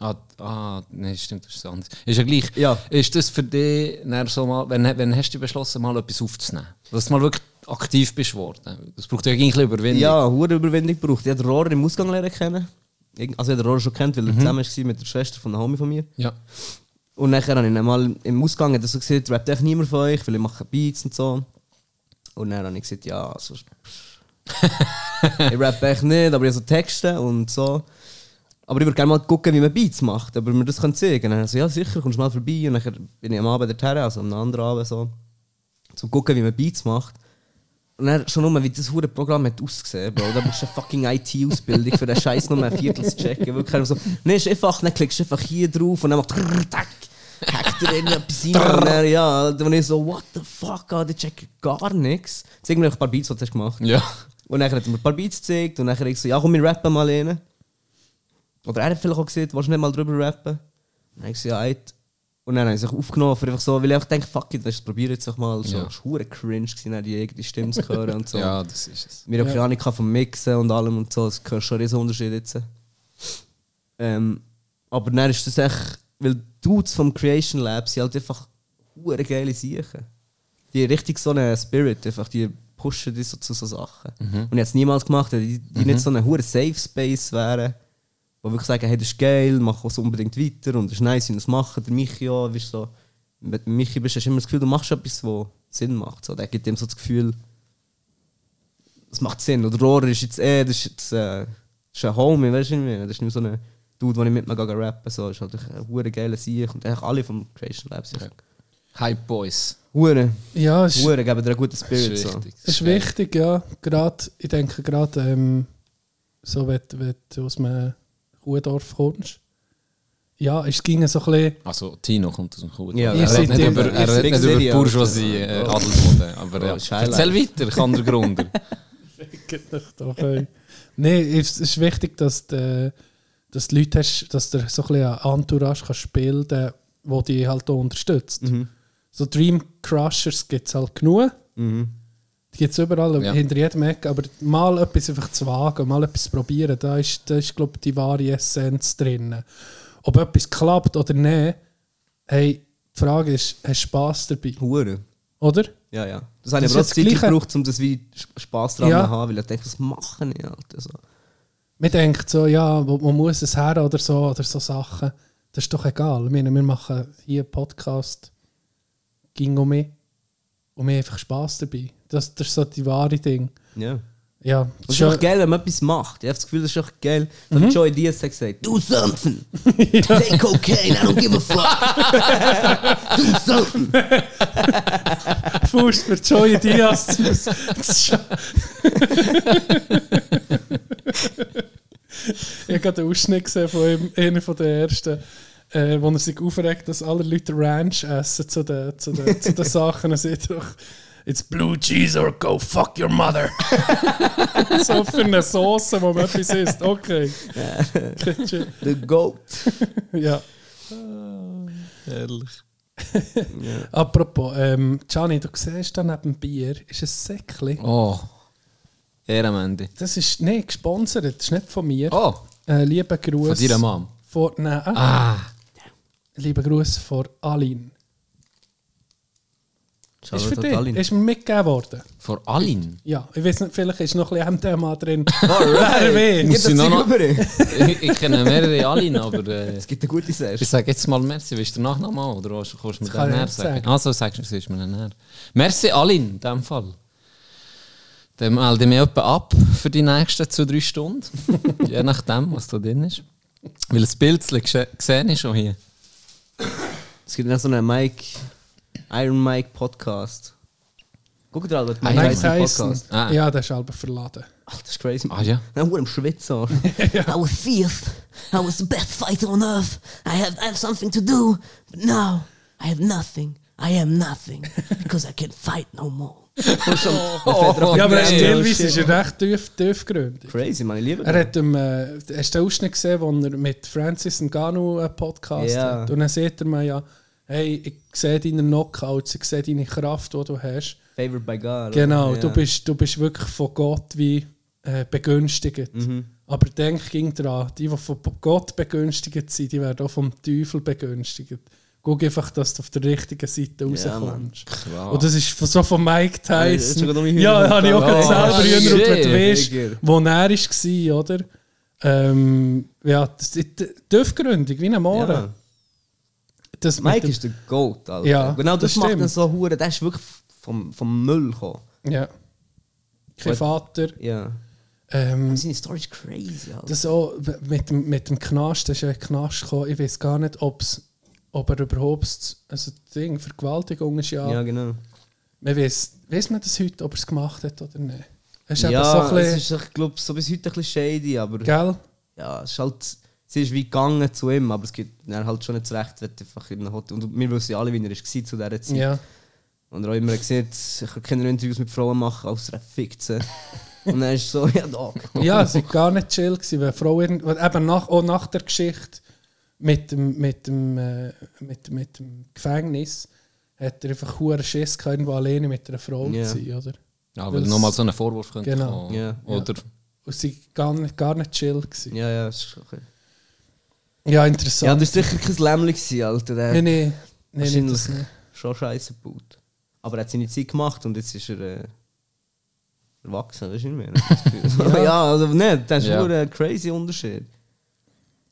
Ah, ah, nein, stimmt, das ist anders. Ist ja gleich. Ja. Ist das für dich so mal, wenn, wenn hast du beschlossen, mal etwas aufzunehmen? Dass du mal wirklich aktiv bist worden. Das braucht ja eigentlich Überwindung. Ja, hure Überwindung gebraucht. Ich habe den Rohrer im Ausgang lernen kennen. Irg- Also ich habe den Rohrer schon kennt, weil er zusammen war mit der Schwester von einem Homie von mir. Ja. Und nachher habe ich ihn mal im Ausgang hat so gesagt, rappt echt niemand von euch, weil ich mache Beats und so. Und dann habe ich gesagt, ja, also, ich rappe echt nicht, aber ich habe so Texte und so. Aber ich würde gerne mal gucken, wie man Beats macht, aber mir das kann zeigen. Dann so, ja sicher, kommst du mal vorbei. Und dann bin ich am Abend dorthin, also am anderen Abend so, zum gucken, wie man Beats macht. Und dann schon nur, wie das hure Programm hat ausgesehen, Bro. Da brauchst du eine fucking IT-Ausbildung für den Scheiß nur ein Viertel zu checken. Wirklich so, nee, ist einfach, dann klickst du einfach hier drauf und dann macht hackt er irgendetwas rein. Und dann, ja, ich so, what the fuck, Alter, ich check gar nichts. Zeig mir noch ein paar Beats, die du hast gemacht. Ja. Und dann hat er mir ein paar Beats gezeigt und dann habe ich so, ja komm, wir rappen mal rein. Oder er hat vielleicht auch gesagt, willst du nicht mal drüber rappen? Und dann habe ich so, ja, eit. Und dann habe ich es aufgenommen, für einfach so, weil ich einfach denke, fuck it, weißt du, probier jetzt doch mal. So, Ja. Es war hure cringe, gewesen, dann die eigene Stimme zu hören und so. [laughs] ja, das ist es. Wir haben keine Ahnung vom Mixen und allem und so, es gehört schon riesen Unterschied jetzt. Ähm, aber dann ist das echt, weil die Dudes vom Creation Lab sind halt einfach hure geile Sachen. Die haben richtig so einen Spirit, einfach, die pushen die so zu so Sachen. Und ich hätte es niemals gemacht, die, die nicht so ein hure Safe Space wären, wo wirklich sagen, hey, das ist geil, mach es unbedingt weiter und es ist nice, wenn wir das machen. Der Michi auch, weißt, so, mit Michi bist du hast immer das Gefühl, du machst etwas, was Sinn macht. So, der gibt ihm so das Gefühl, das macht Sinn. Oder Rohrer ist jetzt eh, das ist jetzt äh, das ist ein Homie, weißt du nicht mehr. Das ist nicht so ein Dude, den ich mit mir gehe rappen so. Ist halt ein hure geiler Sieg und eigentlich alle vom Creation Lab sind. Hype Boys. Hure, Ja, es hure geben dir einen guten Das Spirit. ist So. wichtig. es ist wichtig, ja. Gerade, ich denke gerade, ähm, so wenn, wenn du aus einem Kuhdorf kommst. Ja, es ging so ein bisschen... Also Tino kommt aus dem Kuh. Ja, er redet nicht über, er redet nicht über ja- Bourgeoisie, äh, Adelsboden. Aber Oh, ja. Highlight. erzähl weiter, ich andere [laughs] Grund. Geht nicht doch, ey. Nein, es ist wichtig, dass du, dass du Leute hast, dass du so ein bisschen eine Entourage kannst bilden wo die halt auch unterstützt. Mhm. So Dream Crushers gibt es halt genug. Mhm. Die gibt es überall, Ja. hinter jedem Eck. Aber mal etwas einfach zu wagen, mal etwas zu probieren, da ist, da ist glaube ich, die wahre Essenz drin. Ob etwas klappt oder nicht, hey, die Frage ist, hast du Spass dabei? Hure. Oder? Ja, ja. Das habe ich aber auch Zeit gebraucht, um das wie Spaß dran Ja. zu haben, weil ich denke, was machen ich halt. Also. Man denkt so, ja, wo muss es her oder so, oder so Sachen. Das ist doch egal. Ich meine, wir machen hier einen Podcast, ging um mich. Und haben einfach Spass dabei. Das, das ist so die wahre Ding. Ja. Ja, Und es ist auch geil, wenn man etwas macht. Ich habe das Gefühl, das ist auch geil. Mhm. Dann Joey Diaz hat gesagt, do something. [laughs] Take cocaine, I don't give a fuck. [laughs] do something. Fuß für Joey Diaz. Das [laughs] ich habe gerade einen Ausschnitt gesehen von ihm, einer von den ersten, äh, wo er sich aufregt, dass alle Leute Ranch essen zu den, zu den, zu den Sachen. Er sagt doch, It's blue cheese or go fuck your mother. [laughs] so für eine Sauce, wo man etwas isst. Okay. The Goat. [laughs] ja. Herrlich. Apropos, ähm, Gianni, du siehst da neben dem Bier, ist ein Säckchen. Oh. Ehrenmende. Das ist nicht gesponsert, das ist nicht von mir. Oh. Äh, lieber Gruß. Von deiner Mom? Von, nein, Ah. lieber Gruß von Aline. Ist für dich. Ist mir mitgegeben worden. Vor Alin. Ja, ich weiß nicht, vielleicht ist noch ein bisschen MDMA drin. [laughs] Wer Muss weiß. ich noch- [laughs] ich, ich kenne mehrere Alin, aber äh, Es gibt eine gute Serie. ich sage jetzt mal Merci. Willst du Nachname an, oder kannst du mir den nicht sagen? sagen. Also sagst du, es ist mir näher. Merci Alin, in diesem Fall. Dann melde ich mich etwa ab für die nächsten zwei, drei Stunden. [laughs] Je nachdem, was da drin ist. Weil das Bild gesehen ist schon hier. Es gibt noch so einen Mike, Iron Mike Podcast. Guck dir an, Mike Tyson. Podcast. Ah. Ja, der ist halb verladen. Ach, das ist crazy. Ah ja. Dann wurde im Schwitzer. [laughs] I was fierce. I was the best fighter on earth. I have, I have something to do. But now I have nothing. I am nothing. Because I can't fight no more. [laughs] Oh, ja, aber geil. teilweise ist er recht tief, tiefgründig. Crazy, ich liebe Er hat ähm, äh, hast du den Ausschnitt gesehen, wo er mit Francis Ngannou einen Podcast Ja. hat? Und dann sieht er mir ja, hey, ich sehe deine Knockouts, ich sehe deine Kraft, die du hast. Favored by God. Genau, oder? du, Ja. bist, du bist wirklich von Gott wie äh, begünstigt. Mhm. Aber denk ging dran, die, die von Gott begünstigt sind, die werden auch vom Teufel begünstigt. Guck einfach, dass du auf der richtigen Seite Ja, rauskommst. Klar. Und das ist so von Mike Ja, Tyson. mein Ja, Hühner- habe ich auch gerade Oh, selber Hühner und wenn du weißt, wo er war, oder? Ähm, ja, das ist die Tiefgründig, wie ein Mohren. Ja. Das Mike dem- ist der Goat, Alter. Ja, genau das, das macht ihn stimmt. so hure. Der ist wirklich vom, vom Müll gekommen. Ja. Kein. Vater. Ja. Ähm, Seine Story ist crazy, Alter. das auch mit dem, mit dem Knast, das ist ja Knast gekommen. Ich weiß gar nicht, ob's, ob er überhaupt. Also, Ding, Vergewaltigung ist ja. ja, genau. Man weiß, weiß man das heute, ob er es gemacht hat oder nicht? Ja, so ein es bisschen. ist, ich glaube, so bis heute ein bisschen shady, aber Gell? ja, es ist halt, sie ist wie gegangen zu ihm, aber es gibt dann halt schon nicht zurecht, wenn einfach in einem Hotel, und wir wissen ja alle, wie er war zu dieser Zeit. Ja. Und er hat immer gesagt, ich kann keine Interviews mit Frauen machen, außer er fickt sie. und dann ist es so, ja, da. Ja, es war gar nicht chill, gewesen, weil Frau eben nach, auch nach der Geschichte mit dem, mit dem, äh, mit, mit dem Gefängnis hat er einfach hohen Schiss gehabt, irgendwo alleine mit einer Frau Ja. zu sein, oder? Ja, weil nochmal so ein Vorwurf könnte Genau. kommen. Ja. Oder Und sie gar nicht, gar nicht chill gewesen. Ja, ja, es ist okay. Ja, interessant. Ja, das war sicher kein gewesen, Alter. Der nee, nee, nee, wahrscheinlich das nicht. schon scheiße gebaut. Aber er hat seine Zeit gemacht und jetzt ist er äh, erwachsen, weißt du nicht mehr? [laughs] ja. ja, also nicht, das ist Ja. nur ein crazy Unterschied.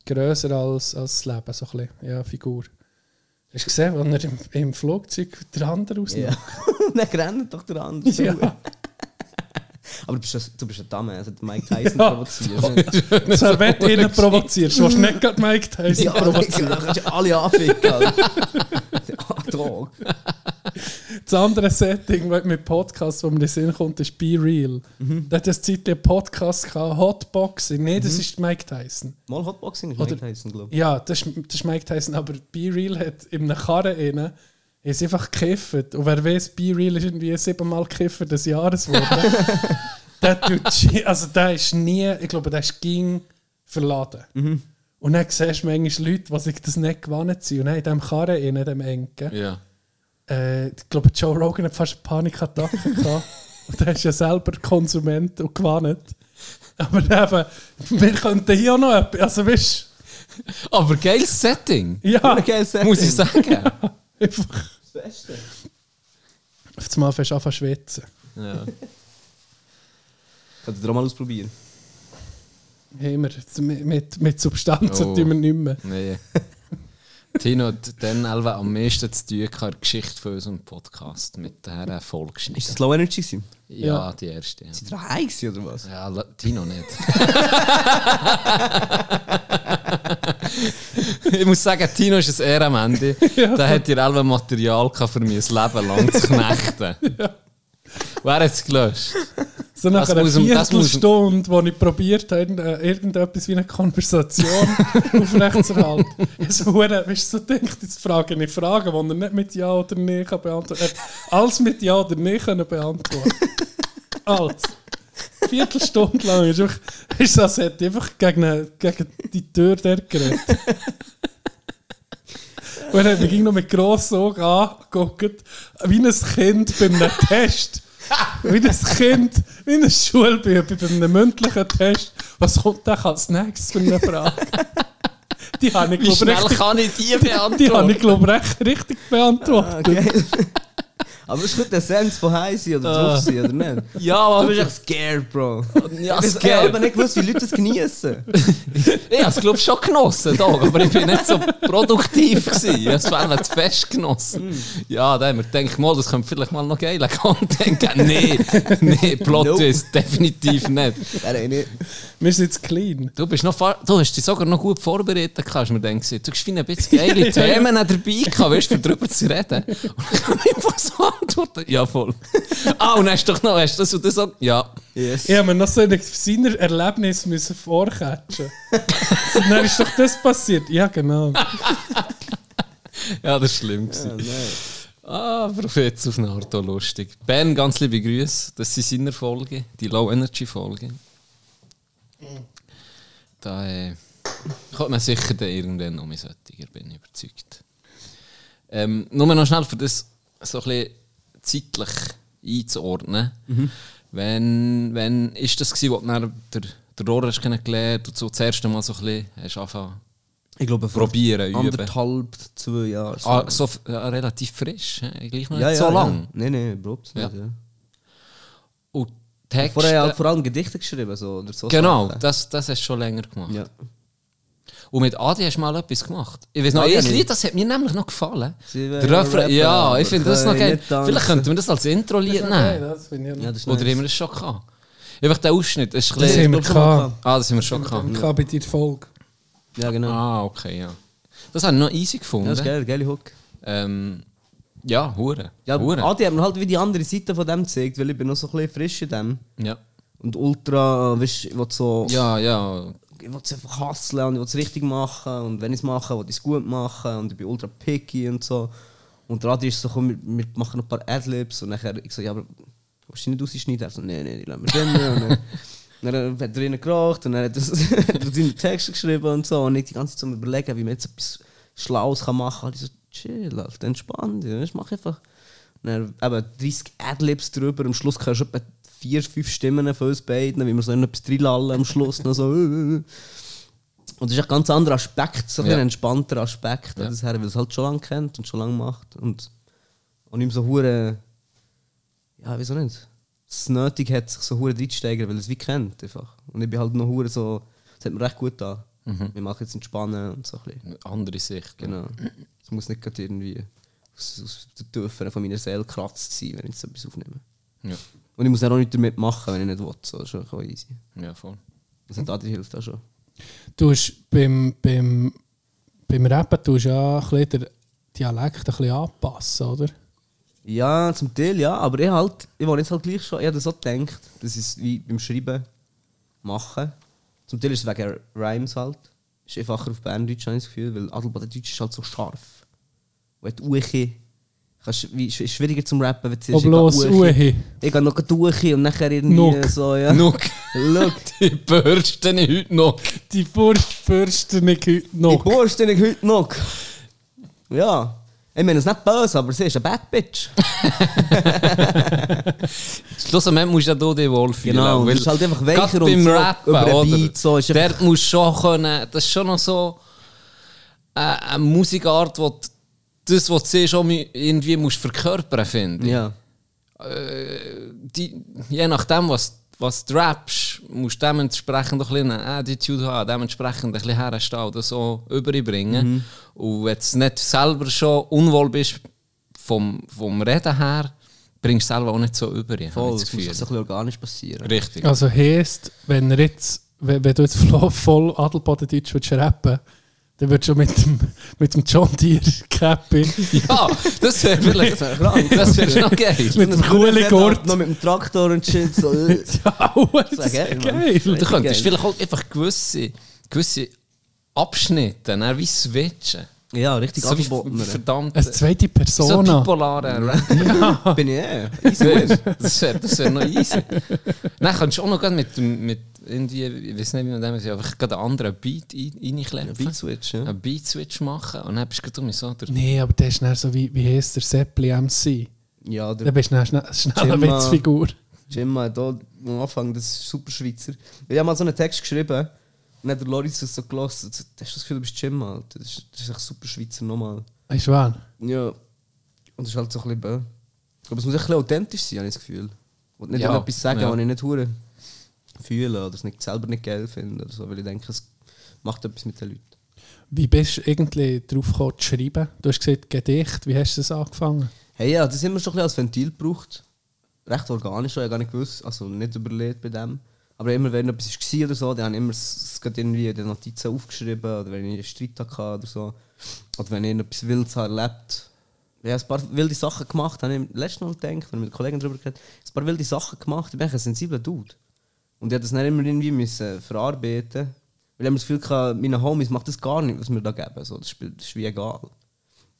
Grösser als, als das Leben, so ein bisschen. Ja, Figur. Hast du gesehen, als er im, im Flugzeug [laughs] der andere ausnimmt? Ja. Dann rennt doch der andere. Ja. Aber du bist, ein- du bist ein Dame, also Mike [laughs] Tyson Ja. provoziert. [laughs] Das Servett innen provozierst. Du willst nicht gerade Mike Tyson Ja, provozieren. dann kannst du alle anficken. Alter. [laughs] Ah, Drog. Das andere Setting mit Podcasts, wo mir in den Sinn kommt, ist Be Real. Mhm. Da hat es Zeit einen Podcast gehabt, Hotboxing. Nein, das ist Mike Tyson. Mal Hotboxing ist Oder- Mike Tyson, glaube ich. Ja, das ist, das ist Mike Tyson, aber Be Real hat in einer Karre innen ist einfach gekifft. Und wer weiß, Be Real ist irgendwie siebenmal gekifft des Jahres geworden. [laughs] der, tut, also der ist nie, ich glaube, der ist ging verladen. Mhm. Und dann siehst du manchmal Leute, die sich das nicht gewonnen sind. Und dann in diesem Karren innen, dem Engen, ja. äh, ich glaube, Joe Rogan hat fast eine Panikattacke [laughs] gehabt. Und der ist ja selber Konsument und gewonnen. Aber eben, wir könnten hier auch noch etwas, also weißt Aber geiles Setting, ja, geiles Setting. muss ich sagen. [laughs] einfach. Das Beste. Auf das Mal fängst du an zu schwitzen. ja. [laughs] Kannst du dir auch mal ausprobieren? Haben wir, mit, mit, mit Substanzen Oh. tun wir nicht mehr. Nee. [laughs] Tino hat dann Elva am meisten zu tun in der Geschichte von unserem Podcast mit dieser Folge. Ist das Low Energy gewesen? Ja, Ja. die erste. Ja, Sind high gewesen, oder was? ja Tino nicht. [laughs] ich muss sagen, Tino ist ein Ehrenmende. [laughs] Der hat dir Elva Material für mich ein Leben lang zu knechten. Wer hat es gelöscht? [laughs] So nach Das einer das Viertelstunde, wo ich probiert habe, irgend- irgendetwas wie eine Konversation [laughs] aufrechtzuerhalten. Ich so, weißt du, so denkt, jetzt frage ich Fragen, die er nicht mit Ja oder Nein kann beantworten kann. Hat Alles mit Ja oder Nein können beantworten. Alles. Viertelstunde lang ist einfach, ist hätte ich einfach gegen, gegen die Tür der geredet. Und er hat mich noch mit grossen Augen angeguckt, wie ein Kind bei einem Test. [laughs] Wie ein Kind, wie ein Schulbube bei einem mündlichen Test. Was kommt da als nächstes für eine Frage? Die habe ich, glaube schnell richtig, kann ich die die habe beantworten? ich, glaube recht, richtig beantwortet. Ah, geil. Aber es ist gut der Sense von high sein oder drauf sein, oder nicht? [laughs] Ja, Du bist aber echt scared, Bro. Ja, ich scared. habe aber nicht gewusst, wie Leute das genießen. [laughs] ich habe es glaube schon genossen, Dog, aber ich bin nicht so produktiv gewesen. Ich habe es einfach zu fest genossen. Ja, da haben wir gedacht, mal, das könnte vielleicht mal noch geiler Content geben. Nee, nee, Plot Nope. ist definitiv nicht. Nein, nicht. Wir sind jetzt clean. Du bist noch, du hast dich sogar noch gut vorbereitet, kannst du mir denken. Du hast ein bisschen [laughs] geile Themen dabei gehabt, weißt du, für drüber zu reden. Und dann kann ich einfach so antworten. Ja, voll. Ah, und hast du doch noch, hast du das und das so? Ja. Yes. Ich habe mir noch so in seiner Erlebnis müssen vorcatchen. Und dann ist doch das passiert. Ja, genau. Ja, das ist schlimm. Ja, nein. Ah, Prophet auf eine Art auch lustig. Ben, ganz liebe Grüße. Das sind seine Folgen, die Low Energy Folgen. Da äh, kommt man sicher dann irgendwann um solcher, bin ich überzeugt. Ähm, nur noch schnell für das so ein bisschen zeitlich einzuordnen. Wenn, wenn ist das gewesen, wo du dann der, der Rohr hast kennengelernt und so das erste Mal so ein bisschen hast angefangen Ich glaube, vor probieren, anderthalb, zwei Jahre. so. Ah, so ja, relativ frisch, gleich noch ja, nicht ja, so lang. Nein, nein, überhaupt nicht. Und Texte, Vorher halt vor allem Gedichte geschrieben. So, oder so genau, Sachen. das, das hast du schon länger gemacht. Und mit Adi hast du mal etwas gemacht. Ich weiß noch, Adi ein Lied, das hat mir nämlich noch gefallen. Sie Der Refrain, rappen, ja, ich finde das noch geil. Vielleicht könnten wir das als Intro-Lied nehmen. das finde ich Ja, das ist Oder nice. haben wir das schon gehabt? Einfach der Ausschnitt, das ist Das haben wir schon gehabt. Ah, das haben wir schon gehabt. Ich habe bei dir Folge. Ja, genau. Ah, okay, ja. Das habe ich noch easy gefunden. Ja, das ist geil, geile Hook. Ähm, ja, Hure. Ja, Hure. Adi hat mir halt wie die andere Seite von dem gezeigt, weil ich bin noch so ein bisschen frisch in dem. Ja. Und ultra, weißt du, ich will so... ja, ja. Ich will es einfach hustlen und ich will es richtig machen und wenn ich es mache, will ich es gut machen und ich bin ultra picky und so. Und der Adi ist so, komm, wir, wir machen ein paar Adlibs und nachher, ich so, ja, aber willst du nicht rausschneiden? Er so, nein, nein, ich lasse mir drin. und [laughs] dann, hat er drinnen geraucht und dann hat er, [laughs] hat er seine Texte geschrieben und so und ich die ganze Zeit am überlegen, wie man jetzt etwas Schlaues kann machen kann. Ich so, chill, Alter, entspann dich, ich mach einfach... Dann eben 30 Adlibs drüber, am Schluss hörst du etwa vier, fünf Stimmen von uns beiden, wie wir so etwas reinlallen am Schluss. noch so, äh, äh. Und das ist ein ganz anderer Aspekt, so ein Ja. entspannter Aspekt, ja. her, weil es halt schon lange kennt und schon lange macht. Und, und ihm so hure ja, wieso nicht? Es nötig hat, sich so hure reinzusteigern, weil er es wie kennt einfach. Und ich bin halt noch hure so, das hat mir recht gut da. Wir machen jetzt entspannen und so ein bisschen. Andere Sicht. Genau. Es muss nicht gerade irgendwie aus, aus der Tiefen von meiner Seele gekratzt sein, wenn ich jetzt etwas aufnehme. Ja, Und ich muss dann auch nicht damit machen, wenn ich nicht will. So, das ist schon easy. ja voll. Das hat Adi hilft auch schon. Du hast beim, beim, beim Rappen du ja ein den Dialekt ein bisschen anpassen, oder? Ja, zum Teil ja, aber ich halt, ich wollte jetzt halt gleich schon, ich habe das so gedacht, ich es wie beim Schreiben mache. Zum Teil ist es wegen Rhymes halt. Ist einfacher auf Berndeutsch, habe ich das Gefühl, weil Adelbodendeutsch ist halt so scharf. Und die Uche, kannst, wie, ist schwieriger zum Rappen, wenn du Oh, zuerst, ich gehe. Ich noch die Uche und nachher irgendwie Nuck. so, ja. Nuck. Look, [laughs] Die bürsten heute noch. Die nicht heute die noch. Borst ich heute noch. Ja. Ich meine, es ist nicht böse, aber sie ist eine Bad Bitch. [laughs] Schlussendlich musst ja du dich wohlfühlen. Genau, weil es halt einfach weicher und beim so Rappen, über den? Beat, so ist Dort musst du schon können, das ist schon noch so äh, eine Musikart, du das, was du siehst, auch irgendwie musst verkörpern, finde ich. Ja. die, je nachdem, was, was du rappst, musst du dementsprechend ein bisschen eine Attitude haben, dementsprechend ein bisschen herstellen oder so überbringen. Mhm. Und wenn du nicht selber schon unwohl bist vom, vom Reden her, bringst du selber auch nicht so über. Voll, das muss Gefühl. so ein bisschen organisch passieren. Richtig. Also heisst, wenn, jetzt, wenn, wenn du jetzt [laughs] voll, voll Adelbodendeutsch würdest rappen dann würdest du mit dem, mit dem John Deere Cappy, Ja, das wäre vielleicht. das wäre schon geil. mit dem coolen Gurt. Noch mit dem Traktor und shit. So. [laughs] Ja, das wär ist geil. Du könntest geil. vielleicht auch einfach gewisse, gewisse Abschnitte dann wie switchen. Ja, richtig So angeboten. verdammt. Eine zweite So Persona. bipolare Rap. Bin ich eh. Das wäre das wär, noch easy. Dann kannst du auch noch mit, dem- mit irgendwie, ich weiß nicht, wie man das nennt, einfach gerade einen anderen Beat ein- reinklepfen. Beat Switch, ja. Einen Beat-Switch machen und dann bist du gerade so der... Nee, aber der ist dann so wie, wie heisst der Seppli MC. Ja, Dann der bist du dann schnell, schnell eine. Witzfigur. Jim hat am Anfang, das ist super Schweizer. Ich habe mal so einen Text geschrieben und dann hat der Loris das so gelassen. Hast du das Gefühl, du bist Jim, Alter? Das ist, das ist echt super Schweizer. Weißt du was? Ja. Und das ist halt so ein bisschen. bö. Aber es muss echt ein bisschen authentisch sein, habe ich das Gefühl. Und nicht Ja, etwas sagen, ja. was ich nicht hure fühle oder es nicht, selber nicht geil finde. Oder so, weil ich denke, es macht etwas mit den Leuten. Wie bist du irgendwie drauf gekommen, zu schreiben? Du hast gesagt, Gedicht. Wie hast du das angefangen? Hey, ja, das haben wir schon ein bisschen als Ventil gebraucht. Recht organisch, schon, ich habe gar nicht gewusst, also nicht überlegt bei dem. Aber immer, wenn etwas war oder so, dann habe ich immer es irgendwie in den Notizen aufgeschrieben oder wenn ich einen Streit hatte oder so. Oder wenn ich etwas Wildes habe erlebt Ich habe ein paar wilde Sachen gemacht, habe ich letztes Mal gedacht, wenn ich mit Kollegen darüber geredet habe, ein paar wilde Sachen gemacht. Ich bin ein sensibler Dude. Und ich musste das dann immer irgendwie verarbeiten. Weil ich das Gefühl hatte, meine Homies machen das gar nicht, was wir da geben. So, das, ist wie egal.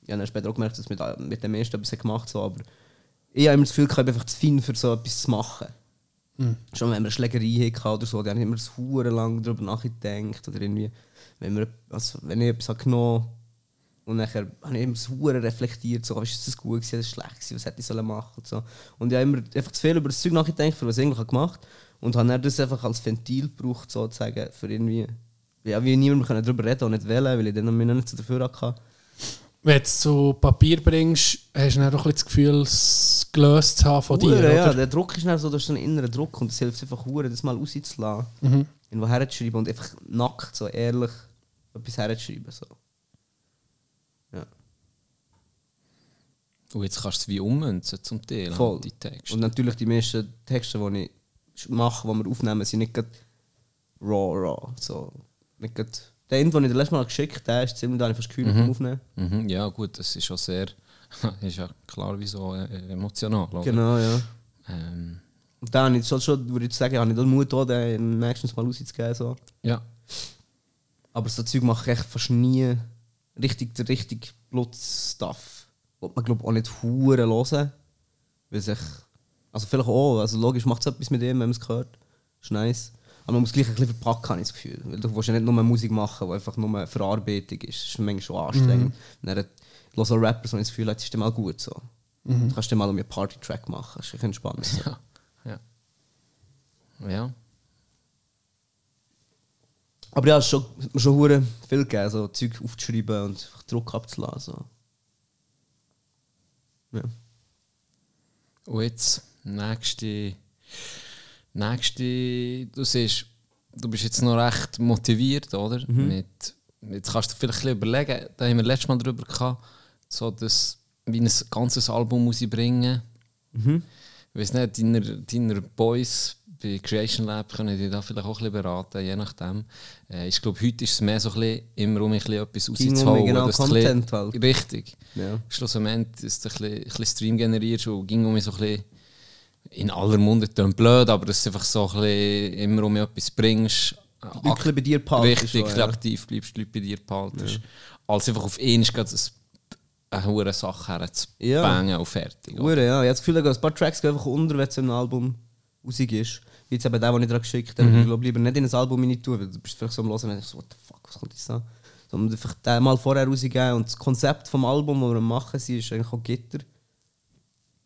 Ich habe dann später auch gemerkt, dass da mit dem ersten etwas gemacht. So, aber ich habe immer das Gefühl, ich bin einfach zu fein für so etwas zu machen. Schon wenn wir eine Schlägerei hatten oder so, dann habe ich immer hure lang darüber nachgedacht. Oder irgendwie, wenn, wir, also, wenn ich etwas habe genommen und nachher habe ich immer so hure reflektiert, so, ist das gut gewesen, ist das schlecht gewesen, was hätte ich sollen machen und so. Und ich habe immer einfach zu viel über das Zeug nachgedacht, für was ich eigentlich habe gemacht und habe dann das einfach als Ventil gebraucht, sozusagen, für irgendwie ja, wie niemand darüber reden und nicht wählen, weil ich dann noch nicht so dafür hatte. Wenn du es zu Papier bringst, hast du dann auch ein bisschen das Gefühl, es gelöst zu haben von dir, Hure, ja, oder? der Druck ist dann so, du hast so einen inneren Druck und es hilft einfach hure, das mal rauszulassen. Mhm. Irgendwo herzuschreiben und einfach nackt, so ehrlich etwas herzuschreiben. So. Ja. Und jetzt kannst du es wie ummünzen zum Teil, Voll. die Texte. Und natürlich die meisten Texte, die ich mache, die wir aufnehmen, sind nicht gerade raw, raw. So. Nicht der, den ich das letzte Mal geschickt habe, der ist ziemlich, da habe ich fast Gefühl beim Aufnehmen. Mhm, ja, gut, das ist schon sehr. [laughs] ist ja klar, wieso äh, emotional. Oder? Genau, ja. Ähm, Und da habe ich schon, schon würde ich sagen, habe ich den Mut, auch, den nächstes Mal rauszugeben. So. ja. Aber so Zeug mache ich echt fast nie richtig, richtig Blut-Stuff. Wollte man, glaube ich, auch nicht hure hören. Weil sich. Also, vielleicht auch. Also, logisch macht es etwas mit ihm, wenn man es hört. Ist nice. Aber man muss gleich ein bisschen verpacken, habe ich das Gefühl. Weil du willst ja nicht nur Musik machen, die einfach nur Verarbeitung ist. Das ist manchmal schon anstrengend. Mhm. Dann höre so Rappers, wo ich das Gefühl habe, das ist dann mal gut so. Du kannst dann mal um einen Party-Track machen. Das ist echt entspannt. So. Ja. ja. Ja. Aber ja, es schon, schon hure viel gegeben, so Zeug aufzuschreiben und Druck abzulassen. So. Ja. Und jetzt, nächste. Nächste. Du siehst, du bist jetzt noch recht motiviert, oder? Mit, jetzt kannst du vielleicht ein bisschen überlegen, da haben wir letztes Mal drüber gehabt, so dass, wie ein ganzes Album muss ich bringen. Ich weiß nicht, deine, deine Boys bei Creation Lab können die da vielleicht auch ein bisschen beraten, je nachdem. Äh, ich glaube, heute ist es mehr so ein bisschen, immer um ein bisschen etwas Ging um rauszuholen. genau Content halt. Richtig. Ja. Schlussendlich, dass du ein bisschen, ein bisschen Stream generierst und ging um so ein bisschen in aller Munde klingt blöd, aber dass du einfach so ein bisschen immer um etwas bringst. Leute ein bei dir behalten. Richtig, ein bisschen aktiv bleibst, die Leute bei dir behaltest. Als einfach auf ihn gerade ein- eine hohe Sache Ja. herzubangen und fertig. Hure, ja. Ich habe das Gefühl, ein paar Tracks gehen einfach unter, wenn es in einem Album rausig ist. Wie jetzt eben der, den ich dir geschickt habe. Ich glaube, lieber nicht in ein Album rein tun, weil du bist vielleicht so am Hören und denkst, so, what the fuck, was kommt jetzt da? Sondern einfach den mal vorher rausgeben. Und das Konzept vom Album, das wir machen, ist eigentlich auch Gitter.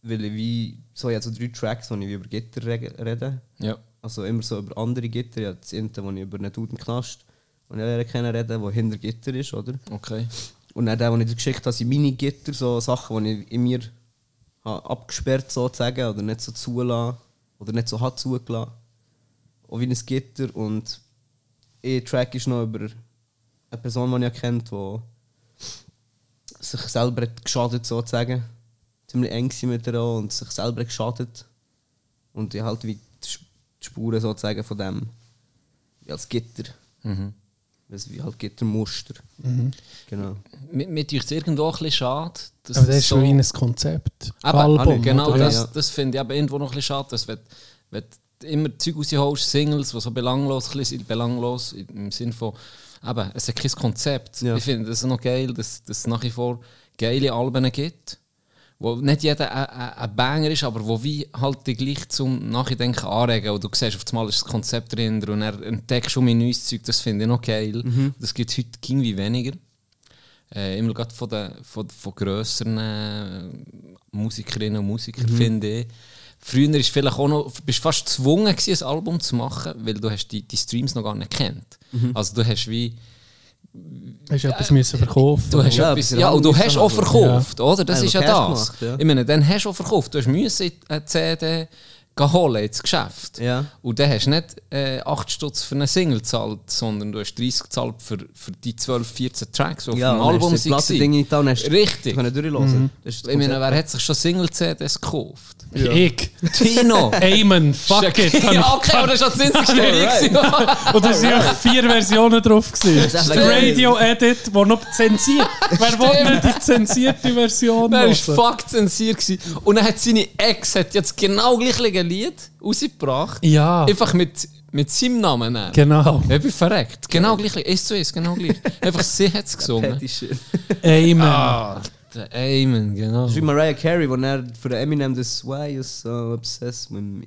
Weil ich wie, so, ich habe so drei Tracks, wo ich über Gitter re- rede. Ja. Also immer so über andere Gitter. Ja, das eine, wo ich über einen Duden Knast, den ich kennen rede, der hinter Gitter ist, oder? Okay. Und dann der, den ich dir geschickt habe, sind meine Gitter, so Sachen, die ich in mir habe abgesperrt sozusagen oder nicht so zulassen oder nicht so hat zugelassen. Auch wie ein Gitter und ein Track ist noch über eine Person, die ich kennt, die sich selber hat geschadet sozusagen. Ziemlich eng mit ihr und sich selber geschadet. Und ich halt wie die Sp- die Spuren sozusagen von dem wie als Gitter. Mhm. Das ist wie halt Gittermuster. Genau. Mir, tut es irgendwo auch ein bisschen schade. Dass Aber das ist schon wie ein Konzept. Aber, Album, genau, das, Ja. das finde ich aber irgendwo noch ein bisschen schade, dass wenn, wenn du immer Zeug rausholst, Singles, die so belanglos ein bisschen sind, belanglos im Sinne von, eben, es hat kein Konzept. Ja. Ich finde das noch geil, dass dass es nach wie vor geile Alben gibt, wo nicht jeder ein, Banger ist, aber wo wie halt dich gleich zum Nachdenken anregen und du siehst auf einmal ist das Konzept drin und er entdeckst schon mein neues Zeug, das finde ich noch geil. Das gibt es heute irgendwie weniger. Äh, immer gerade von, den, von, von grösseren äh, Musikerinnen und Musikern, finde ich. Früher ist vielleicht auch noch, bist du fast gezwungen gewesen, ein Album zu machen, weil du hast die, die Streams noch gar nicht kennt. Also du hast wie, Hast du etwas müssen verkaufen du hast Ja, etwas, ja, und du hast auch verkauft, oder? Das Ja, ist ja das. Gemacht, ja. Ich meine, dann hast du auch verkauft. Du hast müssen eine CD gehen holen ins Geschäft. Ja. Und dann hast du nicht äh, 8 Stutz für eine Single gezahlt, sondern du hast 30 gezahlt für, für die 12, 14 Tracks, die Ja, auf dem Album waren. Platte-Dinge nicht da und hast Richtig. können durchlesen. Das ist das Ich meine, wer hat sich schon Single-CDs gekauft? Ich. Tino! [laughs] Amen, fuck it. [laughs] hab ja, okay, aber das war schon das [laughs] einzige. Und da sind auch vier Versionen drauf. Gewesen. Das. Radio-Edit, das noch zensiert. Wer nicht die zensierte Version Er war fuck zensiert. gewesen. Und dann hat seine Ex hat jetzt genau gleich Lied rausgebracht. Ja, Einfach mit, mit seinem Namen. nehmen. genau. Ich bin verreckt. Genau gleich. Ist zu ist, genau gleich. [laughs] Einfach sie hat es gesungen. Amen. Ah, der Amen, genau. Das ist wie Mariah Carey, wo er für Eminem das Why you so obsessed with me.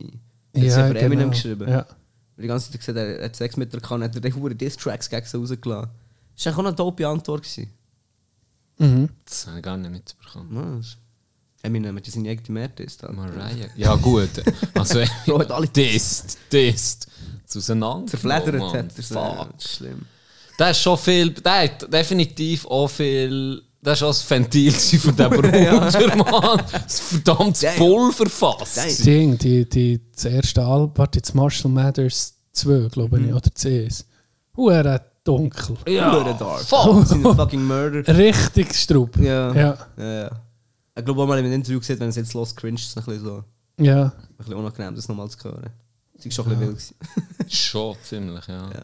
Das ist ja, ja für Eminem genau. geschrieben. Ja. Die ganze Zeit gesagt, er hat Sex mit der kann, hat er die hure Diss-Tracks gegen sie rausgelassen. Das war eigentlich auch eine dope Antwort. Gewesen. Mhm. Das habe ich gar nicht mitbekommen. Ja, das ist- Eminem hat ja seine eigene mehr Diss. Mariah. Ja, gut. Also, [laughs] Bro hat alle Dist, Dist. Das auseinander. zerfledert Oh, hat er so. Fuck. Das ist schlimm. Der ist schon viel, der hat definitiv auch viel, das war auch das Ventil von dem [laughs] Bruder, Mann. Das verdammtes Damn. Pulverfass. Damn. Ding, die, die, das erste Album, warte, jetzt Marshall Mathers 2, glaube ich, oder CS. Huere dunkel. Ja, dark. Fuck. Fucking Murder. Richtig Strub. Ja. Ja. Ja, ja. Ich glaube auch mal in einem Interview gesehen, wenn es jetzt los cringe, ist es ein bisschen so. Ein Ja. bisschen unangenehm, das nochmal zu hören. Das ist schon ein bisschen wild. gewesen. [laughs] Schon ziemlich, ja. Ja.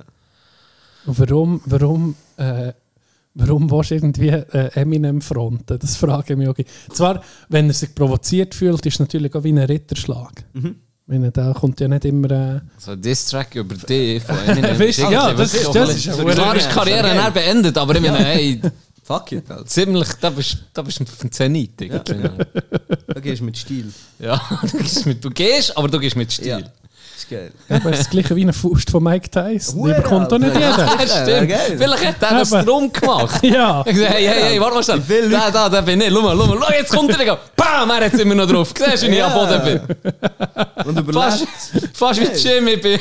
Und warum, warum, äh, warum willst du irgendwie äh, Eminem fronten? Das frage ich mich auch. Zwar, wenn er sich provoziert fühlt, ist es natürlich auch wie ein Ritterschlag. Wenn er, da kommt ja nicht immer... Äh, So ein Diss-Track über dich von [laughs] Eminem. Weißt ja, irgendwie das wirklich ist- das ein ist ja Klar ist die Karriere dann beendet, aber ich meine, hey, Fuck it, Alter. ziemlich, da bist da bist du vom Zenit. Ja. Da gehst du mit Stil. Ja, [laughs] du gehst, mit, du gehst, aber du gehst mit Stil. Ja. Das ist geil. aber das gleiche wie eine Faust von Mike Tyson. Die bekommt doch nicht jeder. Ja, stimmt. Vielleicht hat er das drum gemacht. [laughs] Ja. Ich hey, hey, hey, warte mal schnell. Viele Da, da, da bin ich. Schau mal, schau mal. Schau, jetzt kommt er. Bam, er hat es immer noch drauf. Siehst du, wie ich am Boden bin? Und Fast, überlebt. fast wie Jimmy bei...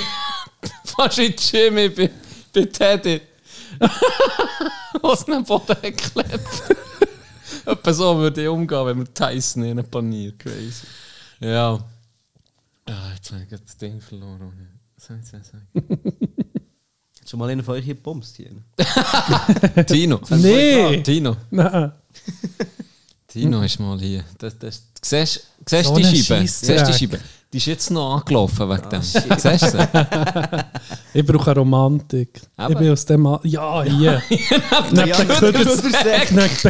[laughs] Fast wie Jimmy bei, bei Teddy. [laughs] Was den Boden geklebt. [laughs] Etwa so würde ich umgehen, wenn wir Tyson in einen Panier. Crazy. Ja. Ah, jetzt habe ich das Ding verloren. Ich jetzt sagen? [laughs] Schon mal einer von euch hier gebomst hier. Tino. Nee. Tino. Nein. Tino ist mal hier. Das, das, du siehst, siehst So die Scheibe? Siehst die Scheibe? Die ist jetzt noch angelaufen wegen dem. Siehst du? [laughs] Ich brauche eine Romantik. Aber- Ich bin aus dem... Al ja, hier. [laughs] Neben Ja, den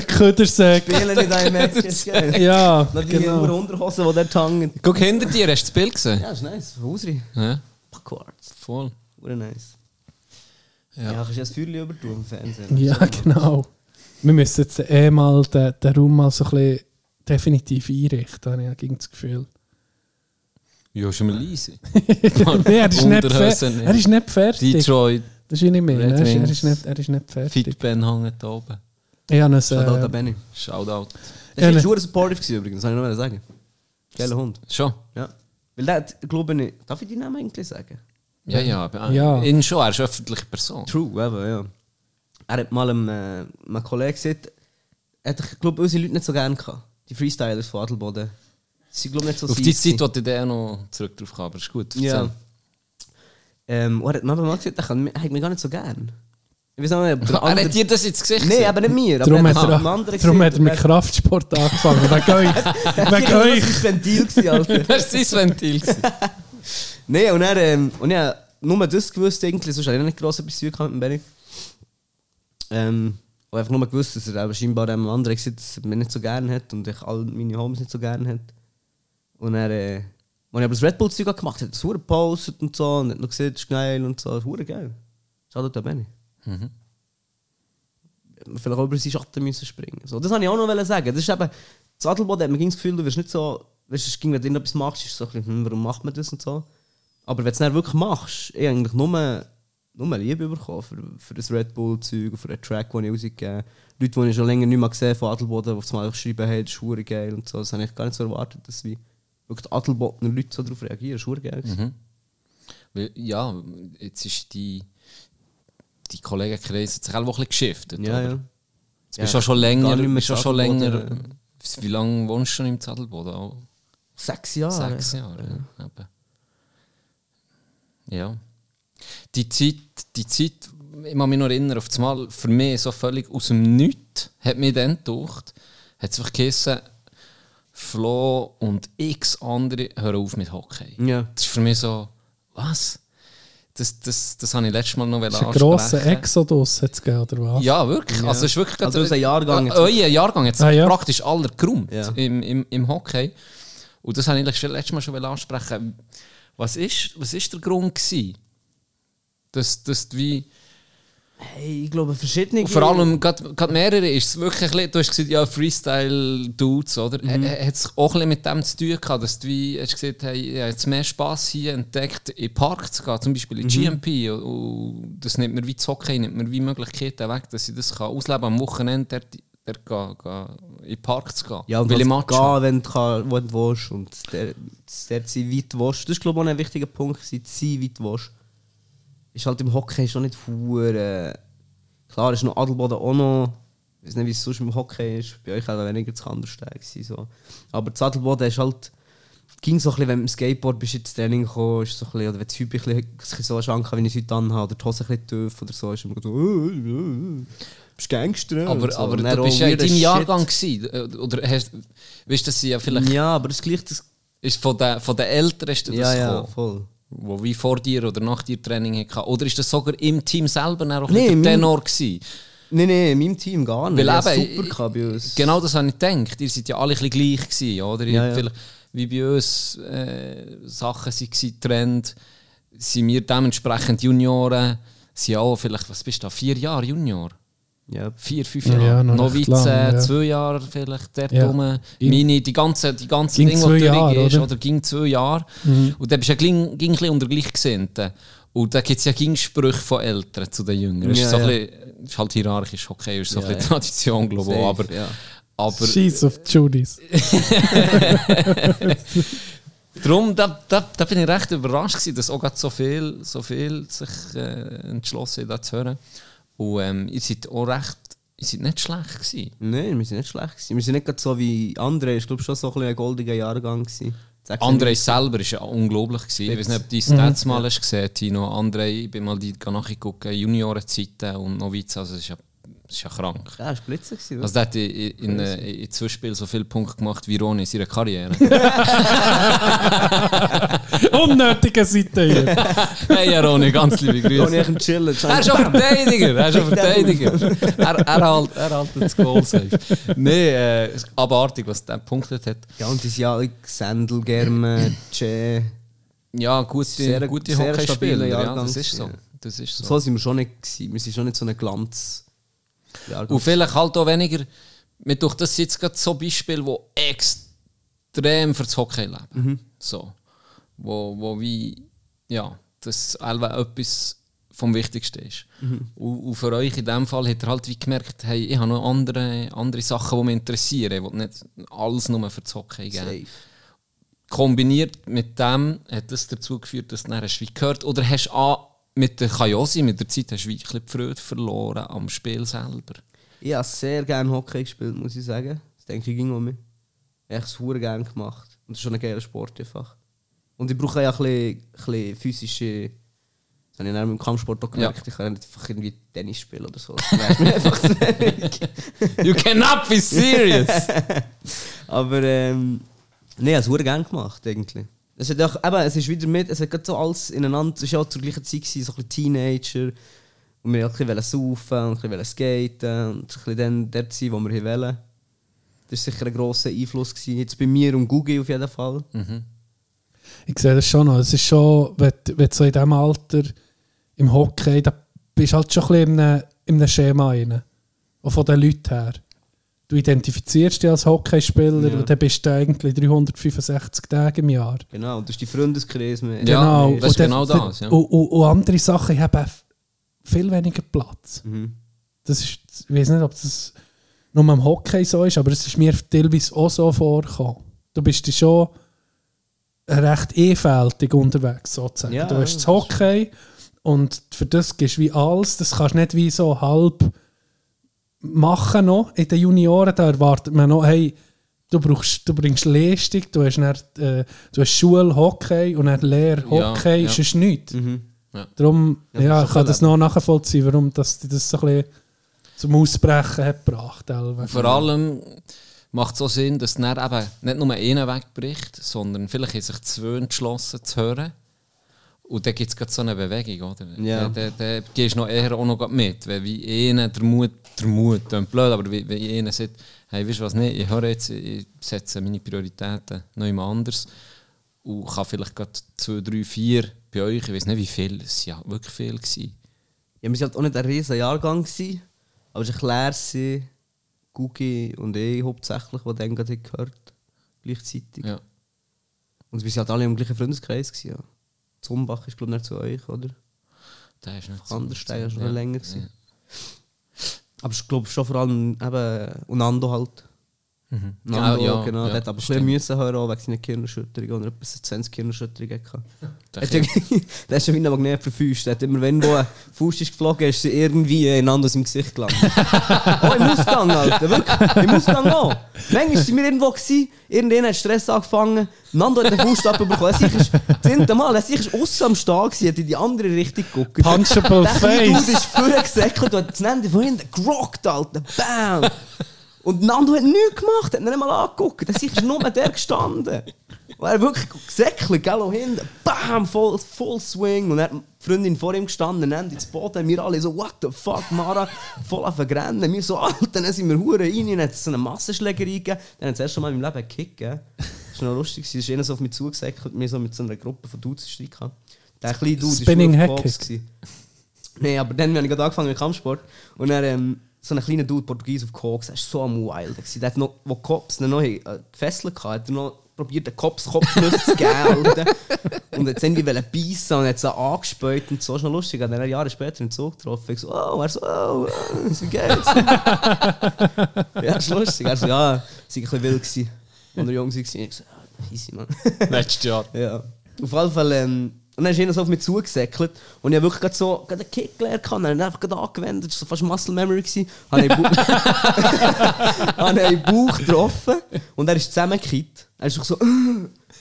Ködersäck. Spielen in deinem Match. [laughs] Ja, genau. genau. Unterhosen, die dort hängen. Guck hinter dir, hast du das Bild gesehen? Ja, ist nice. Hausri. Ja, Backwards. voll. Ure nice. Ja. Ja, kannst du das Feuerchen übertun im Fernsehen? Ja, genau. Wir müssen jetzt eh mal den, den Raum mal so ein bisschen definitiv einrichten, habe ich gegen das Gefühl. [laughs] Ja, schon mal leise. nee, er ist, nicht Unterhösen fer nicht. er ist nicht fertig. Detroit, Das ist meine. Red Er ist, er, ist nicht, er ist nicht fertig. Fit Ben hängt da oben. Ich habe Shoutout an Benny. Shoutout. Ja, ist schon supportive gewesen übrigens, das soll ich noch mal sagen. Geiler Hund. Schon? Ja. Weil der, hat, glaube ich, darf ich die Namen eigentlich sagen? Ja, ja. aber, Ja. In schon, er ist eine öffentliche Person. True, eben, ja. Er hat mal einem, äh, einem Kollegen gesagt, er hat, ich glaube, unsere Leute nicht so gerne gehabt. Die Freestylers von Adelboden. Sie glaube nicht so Auf die Zeit wollte ich auch noch zurück drauf kommen, aber ist gut. Ja. Ähm, und er hat mir aber mal gesagt, er hat mich gar nicht so gern. Ich weiß nicht, [laughs] Er andere- hat dir das ins Gesicht Nein, aber nicht mir. darum aber hat er er, einem anderen darum hat er mit Kraftsport angefangen. Wegen [laughs] euch. Wegen Das war euch. das Ventil, Alter. Das war sein Ventil. Nein, [laughs] und er, ähm, und ja, nur das gewusst eigentlich, sonst habe ich nicht gross etwas zu tun mit Benny. Ähm, und einfach nur gewusst, dass er aber scheinbar einem anderen gesagt dass er mich nicht so gerne hat und ich all meine Homies nicht so gerne hat. Und er, äh, als ich aber das Red Bull-Zeug gemacht habe, hat das Hure gepostet und so und hat noch gesehen, das ist geil und so, das ist hure geil. Schaut an Benny. Mhm. Hätte man Vielleicht auch über seinen Schatten müssen springen. So, das wollte ich auch noch sagen. Das ist eben, das Adelboden hat man ging das Gefühl, du wirst nicht so, weißt du, es ging, wenn du etwas machst, ist es so ein bisschen, hm, warum macht man das und so. Aber wenn du es dann wirklich machst, ich eigentlich nur, nur Liebe bekommen für, für das Red Bull-Zeug, für den Track, den ich rausgegeben habe. Leute, die ich schon länger nicht mehr gesehen von Adelboden, die auf einmal geschrieben haben, das ist geil und so. Das habe ich gar nicht so erwartet, dass wie wirklich die Adelbodner Leute so darauf reagieren. Ist hure geil. Weil, Ja, jetzt ist die, die Kollegenkreis hat sich auch ein bisschen geschiftet. Ja, oder? ja. Jetzt bist Ja, du schon gar länger, bist schon länger. Wie lange wohnst du schon im Zadelboden? Auch Sechs Jahre. sechs Jahre. Ja. ja. Die Zeit, die Zeit, ich kann mich noch erinnern, auf das Mal für mich so völlig aus dem Nichts, hat mich dann gedacht, hat es einfach geheißen, Flo und x andere hören auf mit Hockey. Ja. Das ist für mich so, was? Das, das, das habe ich letztes Mal noch Das ist ein grosser ansprechen. Exodus, hat es gegeben, oder was? Ja, wirklich. Also, es ist wirklich Also unser Jahrgang Äh, jetzt- euer Jahrgang jetzt Ah, ja. praktisch aller geräumt Ja. im, im, im Hockey. Und das habe ich letztes letztes Mal schon ansprechen. Was ist, was ist der Grund gewesen? Dass, dass du wie, Hey, ich glaube, verschiedene. vor allem gerade mehrere ist es wirklich ein bisschen, du hast gesagt, ja, Freestyle-Dudes, oder? Mhm. Hat es auch ein bisschen mit dem zu tun gehabt, dass du wie, hast gesagt, hey, ich habe jetzt mehr Spass hier entdeckt, in den Park zu gehen, zum Beispiel in Mhm. GMP. Und, und das nimmt mir wie das Hockey, nimmt mir wie Möglichkeiten weg, dass ich das kann ausleben am Wochenende, dort, dort gehen, gehen, in den Park zu gehen. Ja, und Weil ich gehen, wenn du, kann, wo du willst und der, der sein weit willst. Das ist glaube ich auch ein wichtiger Punkt, sein sein weit willst. Ist halt im Hockey schon nicht hure Klar ist noch Adelboden auch noch, ich weiß nicht, wie es sonst im Hockey ist, bei euch auch weniger zu Kandersteg so. Aber das Adelboden ist halt, ging so ein bisschen, wenn du mit dem Skateboard bist ins Training gekommen, ist so ein bisschen, oder wenn das Hübe ein bisschen so angehabt, wie ich es heute anhabe, oder die Hose ein bisschen tief oder so, ist immer so, äh, äh, bist Gangster. Aber, und so. aber du auch bist ja in deinem. Jahrgang gewesen. äh, Oder hast, weißt du, dass sie ja vielleicht. Ja, aber das gleiche, Ist von den, von den Eltern du das ja, ja, gekommen? voll. Wo wie vor dir oder nach dir Training hatten? Oder ist das sogar im Team selber auch Nee, der Tenor gewesen? Nein, nein, in meinem Team gar nicht. Weil eben, super gehabt bei uns. Genau das habe ich gedacht. Ihr seid ja alle ein gleich gewesen, oder? Ja, ja. Vielleicht, wie bei uns äh, Sachen waren, Trend, sind wir dementsprechend Junioren, sind auch vielleicht, was bist du da, vier Jahre Junior? Ja, Vier, fünf Ja, Jahre. noch Novize, recht lang, ja. zwei Jahre vielleicht, dort Ja. rum. Meine, die ganze, die ganze Ging Ding, die Jahre, durchgehst, oder? oder? ging zwei Jahre. Und dann bist du ja ging, ging ein bisschen unter Gleichgesinnten. Und da gibt es ja ging Sprüche von Eltern zu den Jüngeren. Ja, ist, so ja. bisschen, ist halt hierarchisch, okay, ist so Ja, ein bisschen ja. Tradition, glaube ich. Aber, ja. aber auf die Judis. [laughs] darum, da, da, da bin ich recht überrascht gewesen, dass auch so viel, so viel sich äh, entschlossen haben, da zu hören. Und ähm, ihr seid auch recht, ihr seid nicht schlecht gewesen. Nein, wir sind nicht schlecht. Gewesen. Wir sind nicht gerade so wie andere. Ich glaube schon so ein, bisschen ein goldiger Jahrgang. Gewesen. André selber war ja unglaublich. Gewesen. Ich weiß nicht, ob du die Stats mal hast gesehen Tino. André, ich bin mal die nachgeguckt, Juniorenzeiten und Novizen, also das ist ja, das ist ja krank. Ja, das war Blitzer. Gewesen, oder? Also der hat in, in, in, in zwei Spielen so viele Punkte gemacht wie Ron in seiner Karriere. [laughs] [laughs] Unnötige Seite hier. hey ja, Ronny, ganz liebe Grüße. nicht ein Chillen. Er ist schon Verteidiger, er ist schon Verteidiger. Er, er, halt, er hält das Goal safe. Nein, äh, es ist abartig, was der punktet hat. Ja, und das Jahr Sandel, Germe, Che. Ja, gute, Sehr- gute sehr Hockeyspieler, ja, das ist so. Das ist so. So sind wir schon nicht gewesen. Wir sind schon nicht so ein Glanz. Jahrgang. Und vielleicht halt auch weniger, mit durch das jetzt gerade so Beispiele, die extrem für das Hockey leben. So. Wo, wo wie, ja, das etwas vom Wichtigsten ist. Und, und für euch in dem Fall hat er halt wie gemerkt, hey, ich habe noch andere, andere Sachen, die mich interessieren. Ich will nicht alles nur für das Hockey geben. Safe. Kombiniert mit dem hat das dazu geführt, dass du dann hast wie gehört oder hast du an, mit der Kajosi, mit der Zeit hast du bisschen die Freude verloren am Spiel selber. Ich habe sehr gerne Hockey gespielt, muss ich sagen. Das denke ich ging um mich. Ich habe es sehr gerne gemacht. Und das ist schon ein geiler Sport einfach. Und ich brauche ja ein bisschen, ein bisschen physische. Das habe ich dann dem Kampfsport auch gemerkt. Ich kann nicht einfach irgendwie Tennis spielen oder so. Das [laughs] einfach. You cannot be serious! [laughs] Aber ähm, nee, ich habe es sehr gerne gemacht eigentlich. Es, hat auch, eben, es ist wieder mit, es hat gerade so alles ineinander, es war ja zur gleichen Zeit, gewesen, so ein bisschen Teenager. Und wir wollten ein bisschen saufen und ein bisschen skaten und ein bisschen dann dort sein, wo wir wollen. Das war sicher ein grosser Einfluss. Gewesen. Jetzt bei mir und Google auf jeden Fall. Ich sehe das schon noch. Es ist schon, wenn, du- wenn du so in diesem Alter im Hockey, da bist du halt schon ein bisschen in einem, in einem Schema rein. Auch von den Leuten her. Du identifizierst dich als Hockeyspieler Ja. und dann bist du eigentlich 365 Tage im Jahr. Genau, und das ist die Freundeskreis. mehr. Ja, Genau. das ist Und genau dann- das, ja. Und, und, und andere Sachen haben viel weniger Platz. Mhm. Das ist, ich weiß nicht, ob das nur im Hockey so ist, aber es ist mir teilweise auch so vorgekommen. Du bist schon recht einfältig unterwegs, sozusagen. Ja, du hast das das Hockey und für das gehst du wie alles, das kannst du nicht wie so halb machen noch. In den Junioren, da erwartet man noch, hey, du, brauchst, du bringst Leistung, du hast, dann, äh, du hast Schule, Hockey und dann Lehre, Ja, Hockey, ja. ist nichts. Mhm. Darum, Ja, ja, ich kann das noch nachvollziehen, warum das, das so ein bisschen zum Ausbrechen hat gebracht. teilweise. Vor allem macht es so Sinn, dass dann eben nicht nur einer wegbricht, sondern vielleicht haben sich zwei entschlossen zu hören. Und dann gibt es gerade so eine Bewegung, oder? Ja. Da, da, da gehst du noch eher auch noch mit. Weil wie einer der Mut, der Mut, klingt blöd, aber wie, wie einer sagt, hey, weißt du was, nicht, ich höre jetzt, ich setze meine Prioritäten noch jemand anders und kann vielleicht gerade zwei, drei, vier bei euch, ich weiß nicht wie viel, es waren ja wirklich viel. Gewesen. Ja, wir waren halt auch nicht ein riesen Jahrgang, gewesen, aber es war Claire, Gugi und ich hauptsächlich, die dann gerade gehört gleichzeitig. Ja. Und wir waren halt alle im gleichen Freundeskreis. Gewesen, ja. Zumbach ist, glaube ich, nicht zu euch, oder? Der ist nicht so- Anderstein ist schon Ja. länger. Gewesen. Aber ich glaube schon vor allem eben Unando halt. Nando, Ah, ja, genau. ja, der hat aber schwer müssen hören, auch wegen seiner Gehirnerschütterung. Oder etwa 20 Gehirnerschütterungen gehabt. [laughs] Der ja- [laughs] Der ist schon wie ein Magnet für Füße. Der hat immer, wenn wo ein Fuß ist geflogen, ist sie irgendwie in Nando im Gesicht gelandet. [laughs] oh, im Ausgang, Alter. Wirklich. Im Ausgang auch. Manchmal waren wir irgendwo, gewesen, irgendwann hat Stress angefangen. Nando hat den Fußstab bekommen. Er ist zehnte Mal, er ist aussen am Stehen gewesen, hat in die andere Richtung geguckt. Punchable Der kleine Dude Face. ist vorgesäckelt und hat das Ende von hinten gerockt, Alter. Bam! Und Nando hat nichts gemacht, hat ihn nicht mal angeguckt. Der ist nur der gestanden. Und er hat wirklich gesäckelt, gell, hinten. Bam! Voll, voll Swing. Und dann hat die Freundin vor ihm gestanden, Ende ins Boden. Wir alle so, what the fuck, Mara? Voll auf den Rennen. Wir so, Alter, dann sind wir Huren rein. Dann hat es so eine Massenschlägerei gegeben. Dann hat es erst mal in meinem Leben gekickt. Das war noch lustig. Es ist einer so auf mich zugesäckelt. Wir so mit so einer Gruppe von Dudes Streit gehabt. Der kleine Dude ist Spinning nur auf Hack. Nein, aber dann habe ich gerade angefangen mit Kampfsport. Und dann, ähm, so ein kleiner Dude, Portugies auf Koks, der war so am Wild. Der hat noch, wo Cops noch äh, gefesselt hatten, hat er noch probiert, den Cops Kopfnuss [laughs] zu geben. Alter. und jetzt sind die wollen beißen und hat so angespäut und so. Das ist noch lustig. Dann ein Jahre später im Zug getroffen. Ich so, oh, er so, oh, oh wie geht's? [laughs] ja, das ist lustig. Er so, ja, sie war ein bisschen wild. Gewesen. Als er jung war. Ich so, easy, man. Letztes Jahr. Ja. Auf jeden Fall, ähm, und dann ist einer so auf mich zugesäckelt und ich habe wirklich so einen Kick gelernt und dann einfach angewendet, das war fast Muscle Memory. Gewesen. Habe ich, [laughs] habe den Bauch getroffen und er ist zusammengekippt. Er ist so... [laughs]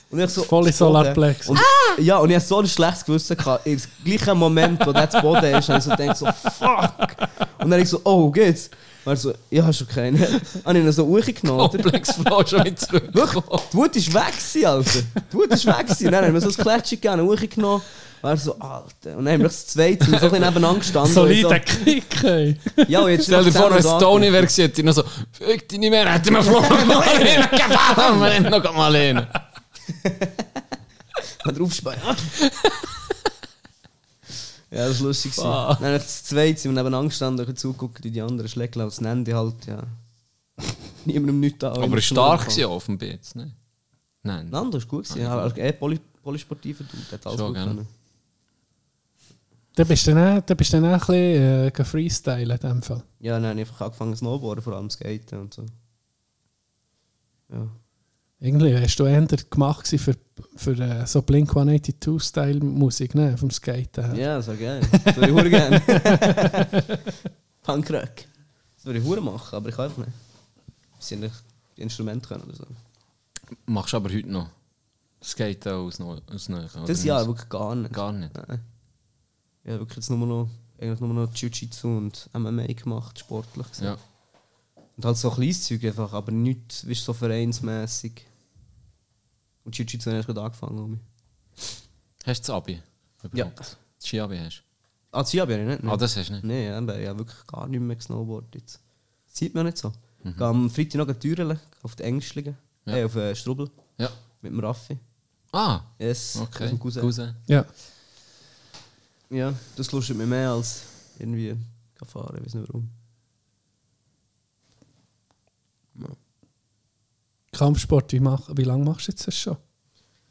Und ich so... Volle. Solarplex. Und, Ja, und ich hatte so ein schlechtes Gewissen. Gehabt. Im gleichen Moment, wo der zu Boden ist, habe ich so gedacht, so, fuck. Und dann habe ich so, oh, geht's? Er so, ja, hast du keinen. Habe ich ihn so hochgenommen. Komplexflow schon mit [laughs] zurück. Wirklich, die Wut ist weg gewesen, Alter. Die Wut ist weg gewesen. Dann haben wir so ein Klätschchen gegeben, hochgenommen. Er so, Alter. Und dann haben wir das zweite so ein bisschen nebeneinander gestanden. Solider Und Kick, ey. so, ja, und jetzt Stell dir vor, wenn es Tony so wäre, gewesen, hätte ich noch so, fick dich nicht mehr, hätte mir Flo mal hin, wir haben noch mal hin. [laughs] Mal draufspeien. Ja, das war lustig. gewesen. Fuck. Dann das zweite sind wir nebeneinander gestanden und zugucken, wie die anderen Schläge und das Ende halt, ja. [laughs] Niemandem nichts da. Aber er war stark auf dem Beat, ne? Nein. Nando ist gut gewesen. Ja, er eh poly, polysportiver Dude, hat alles Schon, gut können. Dann bist du dann, auch- dann bist du dann auch ein bisschen äh, freestylen in dem Fall. Ja, dann habe ich einfach angefangen zu snowboarden, vor allem skaten und so. Ja. Irgendwie hast du eher gemacht für, für äh, so Blink-182-Style-Musik, ne? Vom Skaten her. Ja, das wäre geil. Das würde ich hure gerne. [laughs] Punkrock. Das würde ich hure machen, aber ich kann einfach nicht. Sie nicht die Instrumente können oder so. Machst du aber heute noch. Skate auch aus, Neu- aus Das Jahr wirklich gar nicht. Gar nicht. Nein. Ja, wirklich jetzt nur noch, eigentlich nur noch Jiu-Jitsu und MMA gemacht, sportlich gesehen. Ja. Und halt so kleines Zeug einfach, aber nichts, du, so vereinsmässig. Und Jiu-Jitsu habe ich gerade angefangen. Hast du das Abi? Ja. Das Ski-Abi hast Ah, das habe ich nicht. du? Ah, das hast du nicht? Nein, ja, ich habe wirklich gar nicht mehr gesnowboardet jetzt. Das sieht man nicht so. Ich gehe am Freitag noch Türen auf die Engstlichen, Mhm. Ja. äh, auf den Strubel Ja. mit dem Raffi. Ah, Yes, okay. aus dem Cousin. Cousin. Ja. Ja, das lustet mich mehr als irgendwie fahren, ich weiß nicht warum. Kampfsport, wie, mach, wie lange machst du jetzt das schon?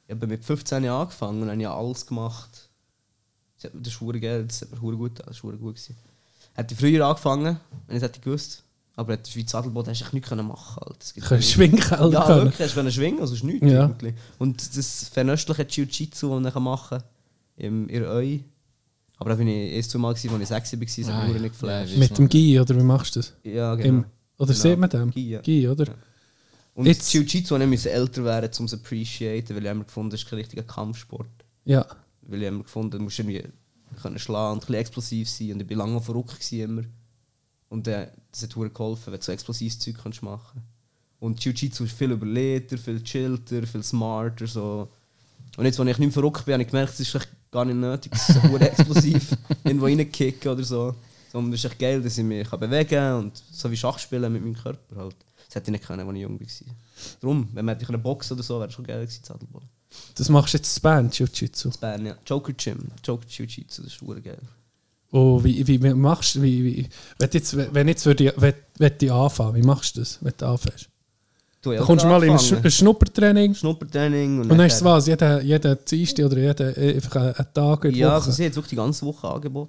Ich habe mit 15 Jahren angefangen und habe ja alles gemacht. Das hat- das ist verdammt geil, das hat mir gut das war gut. Gewesen. Hätte ich früher angefangen, wenn ich es hätte gewusst. Aber in der Schweiz Adelboden hast du nichts können machen Alter. Es gibt kannst keine- Schwingkeller Ja, können. wirklich, hast du können schwingen, also ist nichts Ja. Und das vernöstliche Jiu-Jitsu, das ich machen kann, in Öi. Aber da bin ich erst zweimal, als ich sechs war, das hat Ah, ja. nicht geflasht. Mit dem Gi, oder wie machst du das? Ja, genau. Im, oder Genau. sieht man dem? Gi, ja. Gi, oder? Ja. Und Jetzt- Jiu-Jitsu habe ich müssen älter werden, um es zu appreciaten, weil ich immer gefunden das ist kein richtiger Kampfsport. Ja. Weil ich immer gefunden du musst irgendwie können schlagen und ein bisschen explosiv sein. Und ich war lange verrückt immer. Und äh, das hat mir geholfen, wenn du so explosives Zeug kannst machen Und Jiu-Jitsu ist viel überlegter, viel chillter, viel smarter. So. Und jetzt, als ich nicht mehr verrückt bin, habe ich gemerkt, es ist gar nicht nötig, dass ich so explosiv irgendwo reinkicken oder so. Sondern es ist echt geil, dass ich mich bewegen kann und so wie Schach spielen mit meinem Körper halt. Das hätte ich nicht können, als ich jung war. Darum, wenn man hätte boxen oder so, wäre es schon geil gewesen, Zadelboden. Das machst du jetzt in Band, Jiu-Jitsu. Das Bern, ja. Joker Gym, Joker Jiu-Jitsu, das ist verdammt geil. Oh, wie, wie machst du, wie, wie, wenn du jetzt, wenn jetzt würde ich, wenn, wenn ich anfangen, wie machst du das, wenn du anfängst? Du, kommst du mal in ein, Schnuppertraining Schnuppertraining und, und dann ist es nachher- was, jeden, jeden Dienstag oder jeden, äh, einfach einen, Tag in Ja, Woche. sie hat wirklich die ganze Woche Angebot.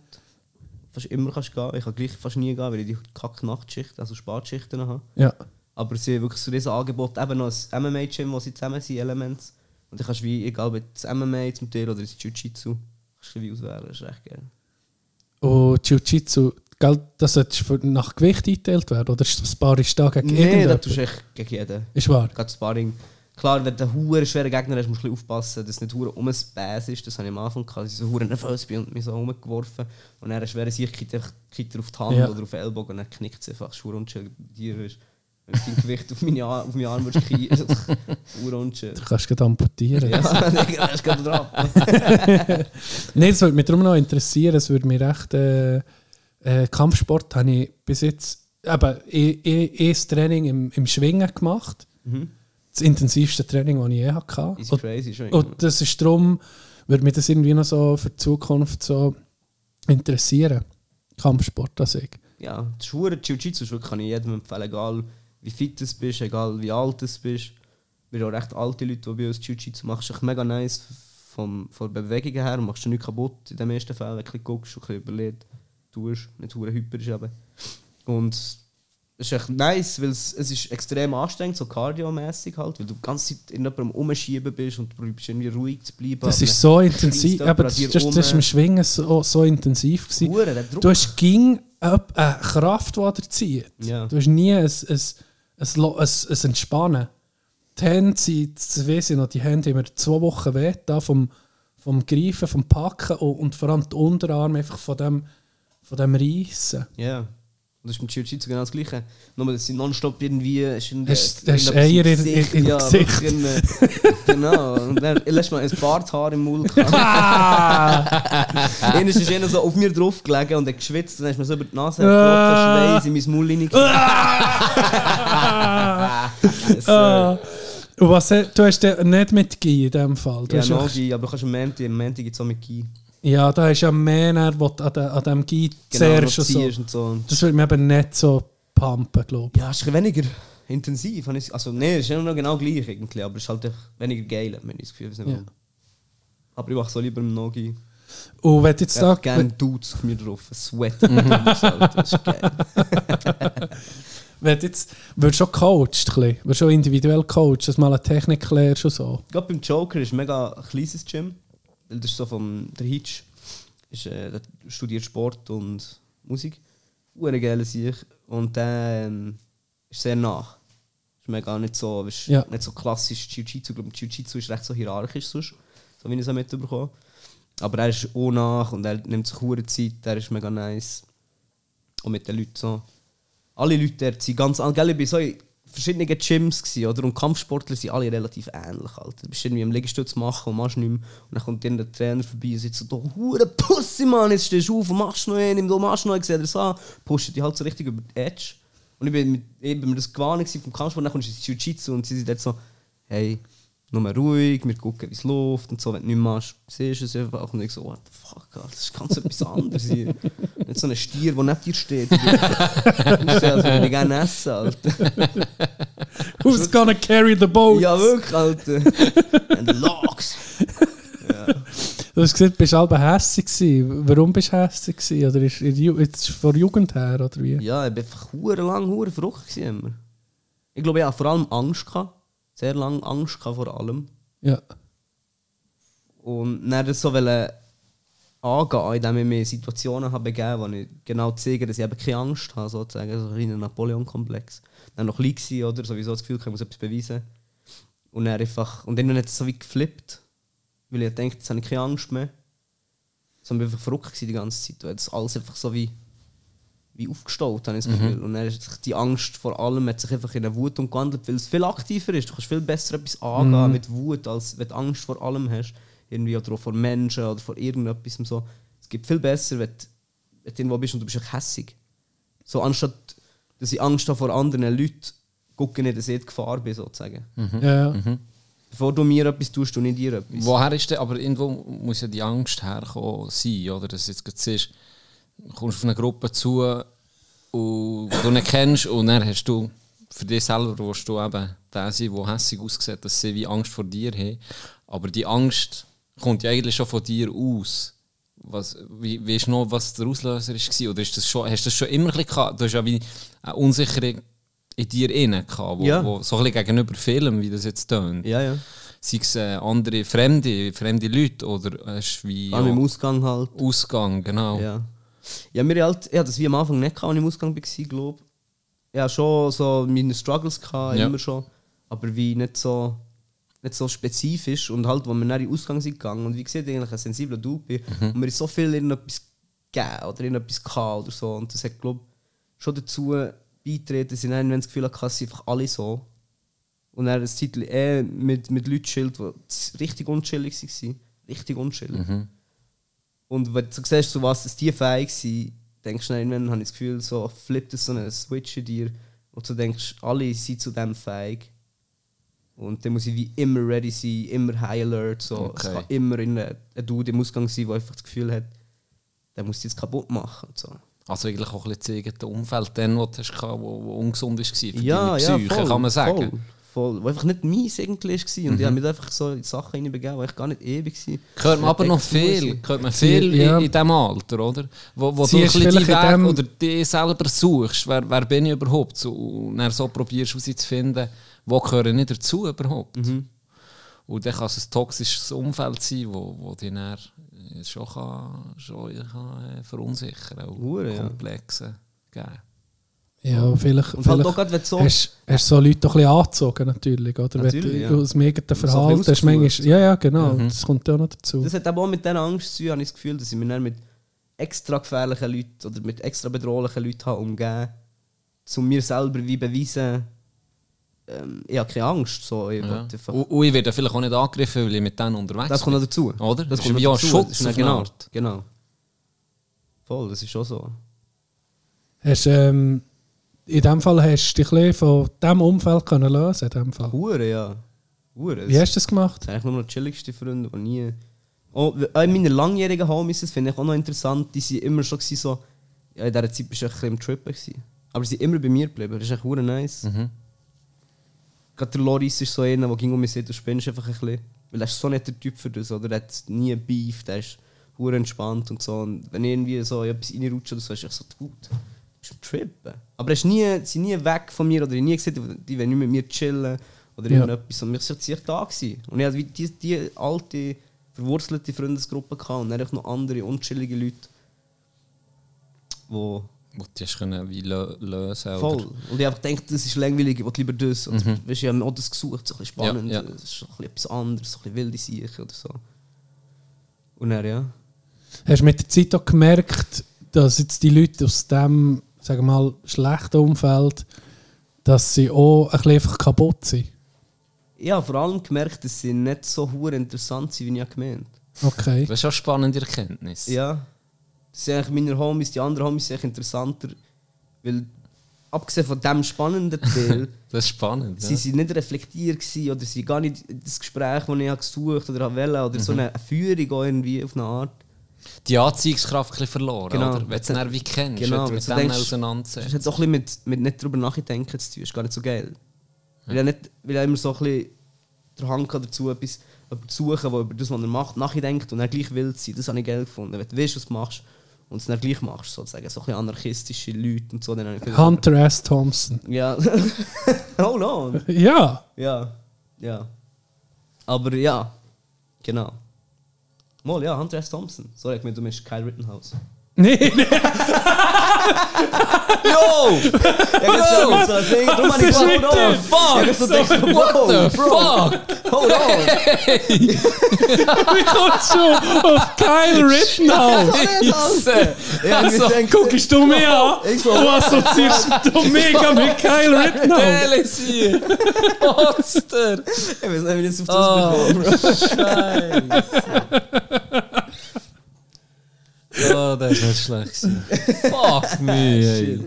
Fast immer kannst du gehen. Ich kann gleich fast nie gehen, weil ich die kack Nachtschicht, also Spatschichten habe. ja. Aber sie haben wirklich so dieses Angebot, eben noch ein MMA-Gym, wo sie zusammen sind, Elements. Und dann kannst du wie, egal ob das MMA zum Teil oder das Jiu-Jitsu, kannst du wie auswählen, das ist echt geil. Und Jiu-Jitsu, gell, das sollte nach Gewicht eingeteilt werden? Oder ist das Sparring da gegen Nee, das tust du echt gegen jeden. Ist wahr? Gerade Sparring. Klar, wenn du einen huere schweren Gegner hast, musst du ein aufpassen, dass es nicht hure um ein Bass ist. Das habe ich am Anfang gehabt, dass ich so hure nervös bin und mich so rumgeworfen. Und dann eine schwere Sicht kippt er auf die Hand Ja. oder auf den Ellbogen und dann knickt es einfach. Das ist unschön dir. Ist. Wenn du dein Gewicht auf, meine Ar auf meinen Arm würdest ist das hure unschön. Du kannst gerade amputieren. Ja, [laughs] dann ist gerade drauf. [laughs] Nein, das würde mich darum noch interessieren. Es würde mich recht. Äh, äh, Kampfsport habe ich bis jetzt eben eh, eh das Training im, im Schwingen gemacht. Mhm. Das intensivste Training, das ich je hatte. Und, crazy schon. und das ist darum, würde mich das irgendwie noch so für die Zukunft so interessieren. Kampfsport, das ich. Ja, das ist Jiu-Jitsu ist kann ich jedem empfehlen, egal wie fit du bist, egal wie alt du bist. Wir haben auch recht alte Leute, die bei uns Jiu-Jitsu machen. Es ist echt mega nice vom, von der Bewegung her. Machst du nichts kaputt in den meisten Fällen, ein bisschen guckst und ein bisschen überlegst, tust, nicht hure hyper ist eben. Und es ist echt nice, weil es, es ist extrem anstrengend, so cardio-mässig halt, weil du die ganze Zeit in jemandem umschieben bist und du probierst irgendwie ruhig zu bleiben. Das ist so intensiv. Aber das, das, das ist im Schwingen so, so intensiv. Gewesen. Hure. Du hast ging eine Kraft, die dir zieht. Ja. Du hast nie ein, ein, Lo- ein, ein Entspannen. Die Hände sind, weiss ich noch, die Hände haben zwei Wochen weh da vom, vom Greifen, vom Packen und, und vor allem die Unterarme einfach von dem, von dem Reissen. Ja. Und das ist mit Jiu-Jitsu genau das Gleiche. Nur, dass sie nonstop irgendwie. Ist irgendwie Hast- hast Eier in- in- ja, Gesicht. äh, [laughs] genau. Und dann lässt man ein Barthaar im Mund. [laughs] Einer ist einer so auf mir drauf gelegen und hat geschwitzt. Dann ist mir so über die Nase Ah. Schweiß in mein Maul äh, [laughs] Ah. Und was, du hast nicht mit Gi in dem Fall. Du Ja, ja, Nogi, aber du kannst am Montag, am Montag gibt es auch mit Gi. Ja, da du ja mehr, Nerv, wo du an, de, an dem Gi Genau, zehrst so. und so. Das würde mir eben nicht so pumpen, glaube ich. Ja, es ist ein weniger intensiv. habe ich- Also, nee, es ist immer noch genau gleich irgendwie, aber es ist halt weniger geil, wenn ich das Gefühl habe. Ja. Aber ich mache so lieber im Nogi. Und wenn du jetzt Ich da, habe gerne Dudes auf mir drauf. Sweat. das ist geil. [laughs] wenn du jetzt, wirst du schon coacht, ein bisschen. wirst schon individuell coacht, dass du mal eine Technik lernst und so. Gerade beim Joker ist ein mega kleines Gym. Weil das ist so vom der Hitch. Ist, äh, der studiert Sport und Musik. Ure geil sich. Und der ähm, ist sehr nah. Ist mega nicht so, ist Ja. nicht so klassisch Jiu-Jitsu. Ich glaube, Jiu-Jitsu ist recht so hierarchisch sonst. So wie ich es auch mitbekommen Aber er ist auch nach und er nimmt sich hure Zeit. Er ist mega nice. Und mit den Leuten so. Alle Leute dort sind ganz an- gell, ich bin so in verschiedenen Gyms gewesen, oder? Und Kampfsportler sind alle relativ ähnlich. Alter. Du bist irgendwie am Liegestütz machen und machst nichts mehr. Und dann kommt der Trainer vorbei und sagt so, du hure Pussy, Mann, jetzt stehst du auf und machst noch einen, du machst noch einen, sieht er so an. Pusht dich halt so richtig über die Edge. Und ich bin, mit, ich bin mir das gewesen vom Kampfsport, dann kommst du ins Jiu-Jitsu und sie sind dort so, hey, nur mal ruhig, wir gucken, wie es läuft und so, wenn du nichts machst, siehst du es einfach und ich so, what the fuck, Alter, das ist ganz etwas anderes hier. Nicht so ein Stier, der neben dir steht. [laughs] Du ja, also, würde ich gerne essen, Alter. Who's gonna carry the boat? Ja, wirklich, Alter. And logs. Du hast gesagt, du bist halb hässig gewesen. Warum bist du hässig gewesen? Oder ist jetzt von Jugend her, oder wie? Ja, ich war einfach lang hure verrückt. Ich glaube, ich hatte vor allem Angst. Gehabt. Sehr lange Angst gehabt vor allem. Ja. Und dann das so wollen angehen, indem ich mir Situationen habe begeben, wo ich genau zeige, dass ich eben keine Angst habe, sozusagen, so ein kleiner Napoleon-Komplex. Dann noch klein gewesen, oder? Sowieso das Gefühl, ich muss etwas beweisen. Und dann einfach, und dann hat es so wie geflippt, weil ich dachte, jetzt habe ich keine Angst mehr. Sondern ich war einfach verrückt die ganze Zeit. Und das alles einfach so wie, wie aufgestaut, habe ich das Gefühl. Und dann hat sich die Angst vor allem hat sich einfach in eine Wut umgewandelt, weil es viel aktiver ist. Du kannst viel besser etwas angehen mit Wut, als wenn du Angst vor allem hast. Irgendwie oder auch vor Menschen oder vor irgendetwas. und So. Es gibt viel besser, wenn du, wenn du irgendwo bist und du bist hässig. So anstatt, dass ich Angst habe vor anderen Leuten, gucke ich nicht, dass ich in Gefahr bin, sozusagen. Ja. Bevor du mir etwas tust, du nicht dir etwas. Woher ist denn, aber irgendwo muss ja die Angst herkommen sein, oder? Dass jetzt gerade siehst, kommst auf eine Gruppe zu, und, die du nicht kennst und dann hast du für dich selber willst du eben der sein, der hässlich aussieht, dass sie wie Angst vor dir haben. Aber die Angst kommt ja eigentlich schon von dir aus. Was, wie, weißt du noch, was der Auslöser war? Oder ist das schon, hast du das schon immer ein bisschen gehabt? Du hast ja wie eine unsichere in dir innen gehabt, wo, Ja. wo so ein bisschen gegenüber Filmen, wie das jetzt tönt. Ja, ja. Sei es äh, andere fremde, fremde Leute oder hast du wie allem ja, im Ausgang halt. Ausgang, genau. Ja. Ja, mir halt, ich hatte das wie am Anfang nicht, gehabt, als ich im Ausgang war, glaube ich. Ja, schon so meine Struggles gehabt, Ja. immer schon. Aber wie nicht so, nicht so spezifisch. Und halt, als wir dann in den Ausgang sind gegangen und wie gesagt, eigentlich ein sensibler Dude bin, Mhm. und mir ist so viel irgendetwas gegeben oder irgendetwas gehabt oder so. Und das hat, glaube ich, schon dazu beigetragen, dass ich dann, wenn das Gefühl hatte, sind einfach alle so. Und dann ein Zeitchen eh mit, mit Leuten chillt, die richtig unchillig waren. Richtig unchillig. Mhm. Und wenn du siehst, so was die fähig sind, denkst du dann irgendwann, habe ich das Gefühl, so flippt es so einen Switch in dir und du denkst, alle sind zu dem fähig. Und dann muss ich wie immer ready sein, immer High Alert. So. Okay. Es kann immer in ein ein Dude im Ausgang sein, der einfach das Gefühl hat, der muss jetzt kaputt machen. So. Also eigentlich auch ein bisschen das eigene Umfeld, dann, was du hast, wo, wo ungesund war für Ja, deine ja, Psyche, voll, kann man sagen. Voll, voll. Wo einfach nicht meins irgendwie war. Und Mhm. ich habe mich einfach so in Sachen hineinbegeben, die ich gar nicht ewig waren. Hört man aber noch viel, hört man viel Ja. in, in diesem Alter, oder? Wo, wo du ein bisschen deinen Weg dem- oder dich selber suchst, wer, wer bin ich überhaupt? So, und dann so probierst herauszufinden, wo gehöre ich dazu überhaupt. Mhm. Und dann kann es ein toxisches Umfeld sein, wo, wo dich dann äh, schon, kann, schon kann, äh, verunsichern kann. Hure, ja. Komplexe geben. Ja, vielleicht, Und halt vielleicht auch gerade, wenn du so... hast, hast so Leute doch ein bisschen angezogen, natürlich. Oder? Natürlich, Wenn ja. du aus dem eigenen So Verhalten bisschen hast, manchmal. Ja, ja, genau. Mhm. Das kommt ja auch noch dazu. Das hat aber auch mit dieser Angst zu tun, habe ich das Gefühl, dass ich mich dann mit extra gefährlichen Leuten oder mit extra bedrohlichen Leuten habe umgeben zu mir selber wie beweisen, ähm, ich habe keine Angst. So, ich Ja. Und, ich werde vielleicht auch nicht angegriffen, weil ich mit denen unterwegs das kommt noch bin. dazu. Oder? Das Das kommt ein dazu. Schutz Das ist genau, Art. genau. Voll, das ist schon so. Hast, ähm, in dem Fall hast du dich ein von diesem Umfeld können lösen in dem Fall. Hure, ja. Hure. Wie hast du das gemacht? Das sind eigentlich nur noch die chilligsten Freunde, die nie. Oh, auch meine langjährigen Homies, das finde ich auch noch interessant, die sind immer schon so. Ja, in dieser Zeit bist du ein bisschen im Trippen. Gewesen. Aber sie sind immer bei mir geblieben. Das ist echt hure nice. Mhm. Gerade der Loris ist so einer, der ging um mich sagt, du spinnst einfach ein bisschen. Weil er ist so nicht der Typ für das, oder? Er hat nie Beef, der ist hure entspannt und so. Und wenn ich irgendwie so in etwas reinrutsche oder so, ist ich so, gut, Trippen. Aber er ist nie, sie sind nie weg von mir oder ich nie gesagt, die wollen nicht mit mir chillen oder Ja. irgendetwas. Und wir sind sich da gewesen. Und ich hatte wie die, die alte, verwurzelte Freundesgruppe gehabt und dann einfach noch andere unchillige Leute, wo Wo du hast können wie lö lösen Voll. Oder? Und ich habe gedacht, das ist langweilig, ich will lieber das. Und weißt, du, ich habe mir auch das gesucht, so ein bisschen spannend. Mhm. Ja, ja. Das ist so ein bisschen etwas anderes, so ein bisschen wilde Sicher oder so. Und dann, ja. Hast du mit der Zeit auch gemerkt, dass jetzt die Leute aus dem, sagen wir mal, schlechten Umfeld, dass sie auch ein bisschen einfach kaputt sind? Ich habe vor allem gemerkt, dass sie nicht so hure interessant sind, wie ich gemeint Okay. Das ist schon eine spannende Erkenntnis. Ja. Das sind eigentlich meine Homies, die anderen Homies sind interessanter. Weil, abgesehen von dem spannenden Teil, [laughs] Das ist spannend. sie Ja. sind nicht reflektiert gewesen, oder sie gar nicht das Gespräch, das ich habe gesucht oder wollte, oder Mhm. so eine Führung auch irgendwie auf eine Art. Die Anziehungskraft verloren. Genau. Oder? Wenn du es wie kennst, Genau, mit denen denkst, Das auseinandersetzt. hat auch ein bisschen mit, mit nicht darüber nachdenken zu tun. ist gar nicht so geil. Weil, er nicht, weil er immer so ein bisschen der Hang hat dazu, etwas suchen, der über das, was er macht, nachdenkt und er gleich will sein. Das habe ich geil gefunden. Wenn du weißt, was du machst und es dann gleich machst, sozusagen. So ein bisschen anarchistische Leute und so. Dann habe ich gedacht, Hunter S. Thompson. Ja. [laughs] oh no. Ja. Ja. Ja. Aber ja. Genau. Mal, ja, Hunter S. Thompson. Sorry, ich meine, du bist Kyle Rittenhouse. Nee, nee. [laughs] Yo! Ja, das so singen. Darum habe ich ist gesagt, hold on. [laughs] Fuck! Ich so gedacht, What bro, the fuck? hold on. Wie kommst du auf Kyle Rittenhouse? Scheisse! Ja, ich Also, Guckst du mich an? Ich so- Du assoziierst [laughs] du mega mit Kyle Rittenhouse. Telesi! Monster! ich weiß nicht, wie ich jetzt auf das bekomme. Oh, das ist nicht schlecht. [laughs] Fuck me.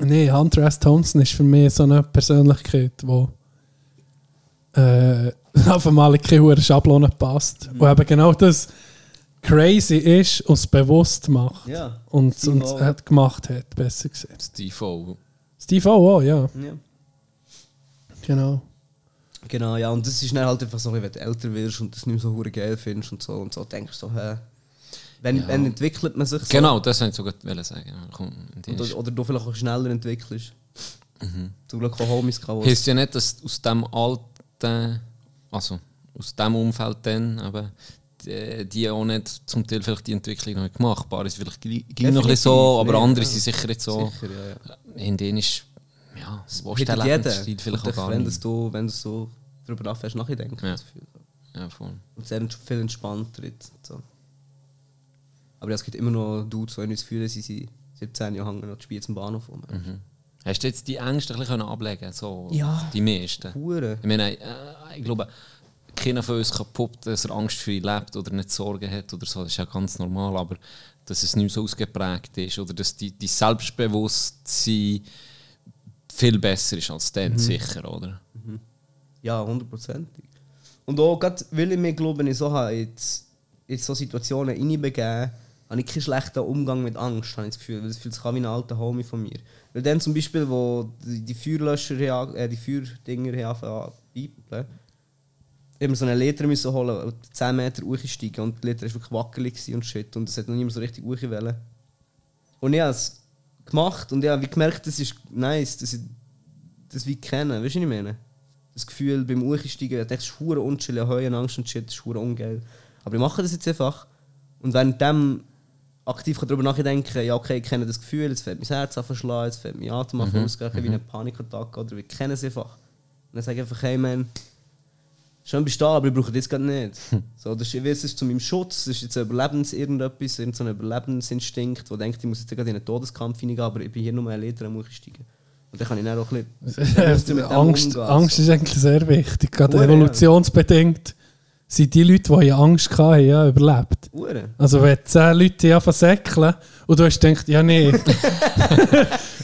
Nee, Hunter S. Thompson ist für mich so eine Persönlichkeit, die äh, [laughs] auf einmal in keine Schablone passt. Und eben genau das crazy ist und es bewusst macht. Ja. Und, O. hat gemacht hat, besser gesagt. Steve O. Steve O auch, ja. Ja. Genau. Genau, ja, und das ist dann halt einfach so, wenn du älter wirst und das nicht mehr so geil findest und so und so denkst du so, hä? Wenn, Ja. wenn entwickelt man sich so? Genau, das wollte ich sogar sagen. Komm, Oder, oder du vielleicht auch schneller entwickelst. Zum Glück auch Homies die- Heißt ja nicht, dass aus dem alten, also aus dem Umfeld dann, aber die, die auch nicht zum Teil vielleicht die Entwicklung noch nicht gemacht haben. ist vielleicht gleich noch ein bisschen so, aber andere ja. sind sicher jetzt so. Sicher, ja, ja. In denen ist, ja, das. Lebensstil vielleicht auch gar wenn, nicht. du, wenn du so darüber nachfährst, nachdenken. Ja. Ja, voll. Und sehr viel entspannter jetzt. So. Aber es gibt immer noch Dudes, die das Gefühl haben, sie sind 17 Jahre hängen noch die Spiele zum Bahnhof rum. Mhm. Hast du jetzt die Ängste ein bisschen ablegen so Ja. Die meisten? Hure. Ich meine, äh, ich glaube, keiner von uns kann poppen, dass er angstfrei lebt oder nicht Sorgen hat oder so. Das ist ja ganz normal, aber dass es nicht so ausgeprägt ist oder dass die, die Selbstbewusstsein viel besser ist als dann, sicher, oder? Ja, hundertprozentig. Und auch gerade, weil ich mir glaube, ich so habe jetzt in so Situationen reinbegeben, habe ich keinen schlechten Umgang mit Angst, habe ich das Gefühl. Es fühlt sich an wie ein alter Homie von mir. Weil dann zum Beispiel, wo die, die Feuerlöscher, äh, die Feuerdinger haben angefangen zu immer so einen Liter müssen holen und 10 Meter hochsteigen und der Liter war wirklich wackelig und shit und es hat noch niemand so richtig hoch wollen. Und ich habe es gemacht und ich habe gemerkt, das ist nice, dass ich das wie kenne, weißt du, was ich meine? Das Gefühl beim Hochsteigen, ich dachte, das ist hure unchill, ich habe Angst und shit, das ist hure ungeil. Aber ich mache das jetzt einfach und währenddem aktiv darüber nachdenken, ja okay, ich kenne das Gefühl, jetzt fällt mein Herz an verschlagen, jetzt fällt mein Atem an ausgehen, wie eine Panikattacke oder ich kenne es einfach. Und dann sage ich einfach, hey man, Schön bist du da, aber ich brauche das gerade nicht. So, das ist, ich weiß, es ist zu meinem Schutz, das ist jetzt ein Überlebens irgendetwas, irgend so ein Überlebensinstinkt, der denkt, ich muss jetzt gerade in einen Todeskampf hineingehen, aber ich bin hier nur ein Liter am Hochsteigen. Und dann kann ich dann auch ein bisschen... [laughs] Angst, Angst ist eigentlich sehr wichtig. Gerade Hure, ja. Sind die Leute, die Angst hatten, ja, überlebt. Hure. Also wenn zehn Leute zu säckeln und du hast gedacht, ja nee,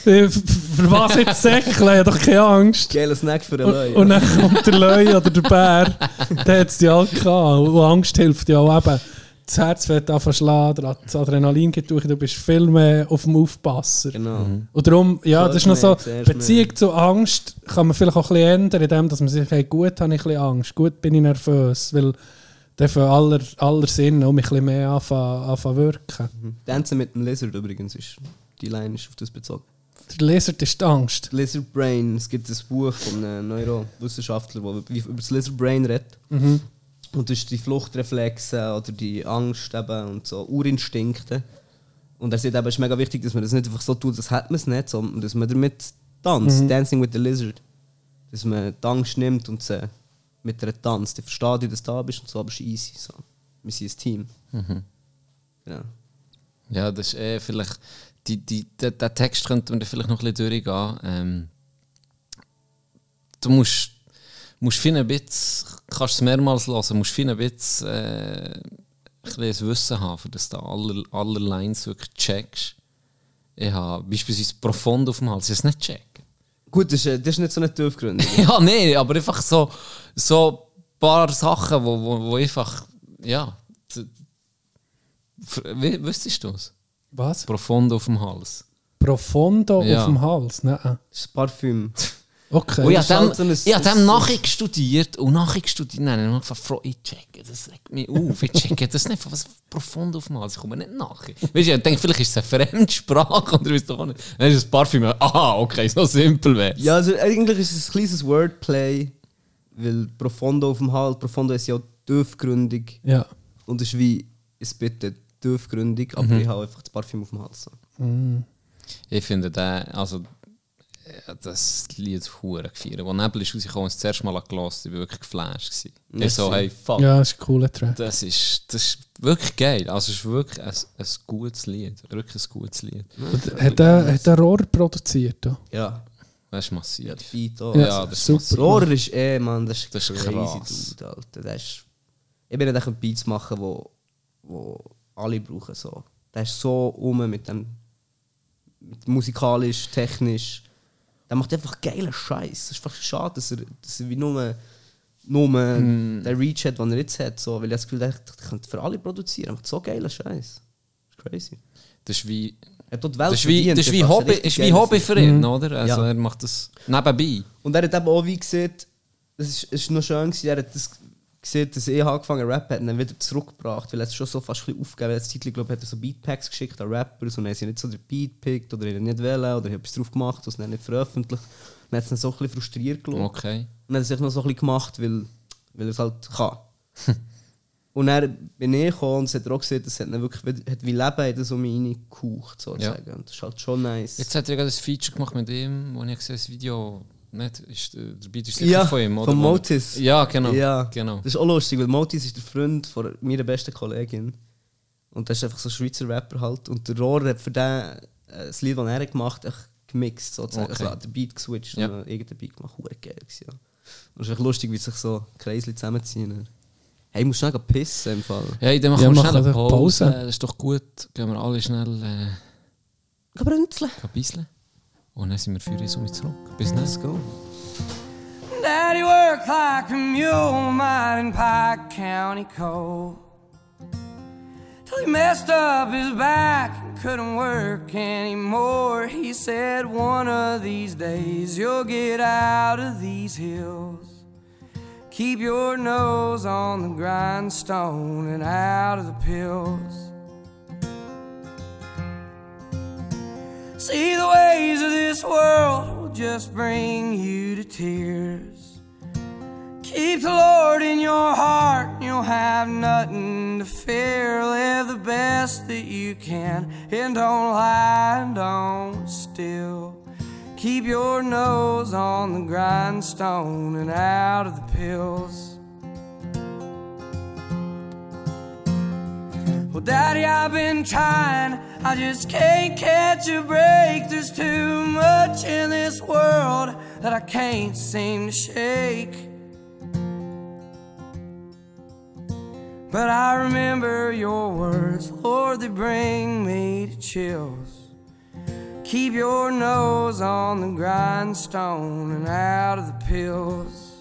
für [laughs] für was jetzt säckeln? Ich habe doch keine Angst. Geiler Snack für Und, Löwe. und dann kommt der Löwe oder der Bär, der hat es ja alle gehabt. Und Angst hilft ja auch eben. Das Herz wird anfangen das Adrenalin geht durch, du bist viel mehr auf dem Aufpasser. Genau. Und darum, ja, das ist noch so. Beziehung zu Angst kann man vielleicht auch ein bisschen ändern, indem dass man sich sagt, gut habe ich ein bisschen Angst, gut bin ich nervös, weil dann von aller, aller Sinne um ein bisschen mehr anfangen, anfangen wirken. Dancen mit dem Lizard übrigens ist... Die Line ist auf das bezogen. Der Leser ist die Angst. Lizard Brain, es gibt ein Buch von einem Neurowissenschaftler, der über das Lizard Brain redet. Und das ist die Fluchtreflexe oder die Angst eben und so Urinstinkte. Und er sagt eben, es ist mega wichtig, dass man das nicht einfach so tut, das hat man es nicht, sondern dass man damit tanzt. Dancing with the Lizard. Dass man die Angst nimmt und sie mit einer tanzt. Ich verstehe, dass du da bist und so, aber es ist easy. So. Wir sind ein Team. Ja. Ja, das ist eh vielleicht. Die, die, der, der Text könnte man da vielleicht noch ein bisschen durchgehen. Ähm, du musst, musst viel ein bisschen, kannst es mehrmals hören, musst viel ein bisschen äh, ein bisschen Wissen haben, dass du alle, alle Lines wirklich checkst. Ich habe beispielsweise Profond auf dem Hals, ich habe es nicht checkt. Gut, das ist, äh, das ist nicht so eine Tiefgründe. [laughs] Ja, nee, aber einfach so, so ein paar Sachen, wo, wo, wo einfach, ja. wie- Wüsstest du es? Was? Profondo auf dem Hals. Profondo Ja. auf dem Hals? Nein. Das ist ein Parfüm. [laughs] Okay. Und ich das habe dem, halt so ich habe dem nachher studiert und nachher studiert, nein, ich habe gefragt, Frau, ich checke, das regt mich auf, ich checke das nicht, was profondo auf dem Hals, ich komme nicht nachher. Weißt du, ich denke, vielleicht ist es eine Fremdsprache oder weißt du auch nicht. Dann ist es ein Parfüm, aha, okay, so simpel wäre Ja, also eigentlich ist es ein kleines Wordplay, weil Profondo auf dem Hals, Profondo ist ja tiefgründig Ja. und ist wie, es bitte tiefgründig, aber ich habe einfach das Parfüm auf dem Hals. So. Ich finde den, also, ja, das Lied hure gefeiert. Als Nebel ist rausgekommen, und das erste Mal gelassen, ich war wirklich geflasht. Ich so, hey, fuck. ja, das ist ein cooler Track. Das ist, das ist wirklich geil. Also, es ist wirklich ein, ein gutes Lied. Wirklich ein gutes Lied. Und Hat er, hat er Rohr produziert? Da? Ja, Das ist massiv. ja, der Beat auch. Ja, Ja, das ist super. massiv. Rohr ist eh, man, das ist, Das ist crazy, krass. Dude, Alter. Das ist, ich bin nicht Beats machen, wo, wo alle brauchen. So. Der ist so um mit dem mit musikalisch, technisch. Der macht einfach geilen Scheiß. Es ist einfach schade, dass er, dass er wie nur, nur Hm. den Reach hat, den er jetzt hat. So, weil ich das Gefühl habe, der könnte für alle produzieren. Er macht so geilen Scheiß. Das ist crazy. Das ist wie, Er hat die Welt das ist wie, das ist wie. Hobby, ist wie Hobby für ihn, oder? Also, Ja. er macht das nebenbei. Und er hat eben auch wie gesehen, das ist, es ist noch schön gewesen, er hat das gesehen, dass ich angefangen Rap hat und dann wieder zurückgebracht, weil er es schon so fast ein bisschen aufgegeben hat. Zeitlich, glaube ich, hat er so Beatpacks geschickt an Rappers und dann haben sie nicht so den Beat gepickt oder ihn nicht wählen oder ich habe etwas drauf gemacht und es dann nicht veröffentlicht. Dann hat es dann so ein bisschen frustriert geschaut. Okay. Und dann hat er sich noch so ein bisschen gemacht, weil, weil er es halt kann. [laughs] und dann bin ich gekommen und es hat er auch gesehen, dass es dann wirklich hat wie Leben in das um mich reingehaucht, sozusagen. Und das ist halt schon nice. Jetzt hat er gerade ein Feature gemacht mit ihm, wo ich gesehen das Video. Nicht, ist, äh, der Beat ist sicher ja, von ihm, oder? von Motis. Ja, genau. Ja. genau. Das ist auch lustig, weil Motis ist der Freund von meiner besten Kollegin. Und das ist einfach so ein Schweizer Rapper halt. Und der Rohr hat für den äh, das Lied, das er gemacht hat, gemixt sozusagen. Okay. Also hat den Beat geswitcht Ja. und irgendeinen Beat gemacht. Hure geil ja. Und es ist echt lustig, wie sich so Kreisli zusammenziehen. Hey, ich muss schnell pissen im Fall. Ja, dann machen Ja, wir machen schnell eine Pause. Pause. Das ist doch gut. Gehen wir alle schnell äh, Gebrünzeln. bisschen. Und dann sind wir für uns zurück. Bis. Let's go. Daddy worked like a mule mine in Pike County coal. Till he messed up his back and couldn't work anymore. He said, One of these days you'll get out of these hills. Keep your nose on the grindstone and out of the pills. See the ways of this world will just bring you to tears. Keep the Lord in your heart, you'll have nothing to fear. Live the best that you can, and don't lie and don't steal. Keep your nose on the grindstone and out of the pills. Well, Daddy, I've been trying. I just can't catch a break. There's too much in this world that I can't seem to shake. But I remember your words, Lord, they bring me to chills. Keep your nose on the grindstone and out of the pills.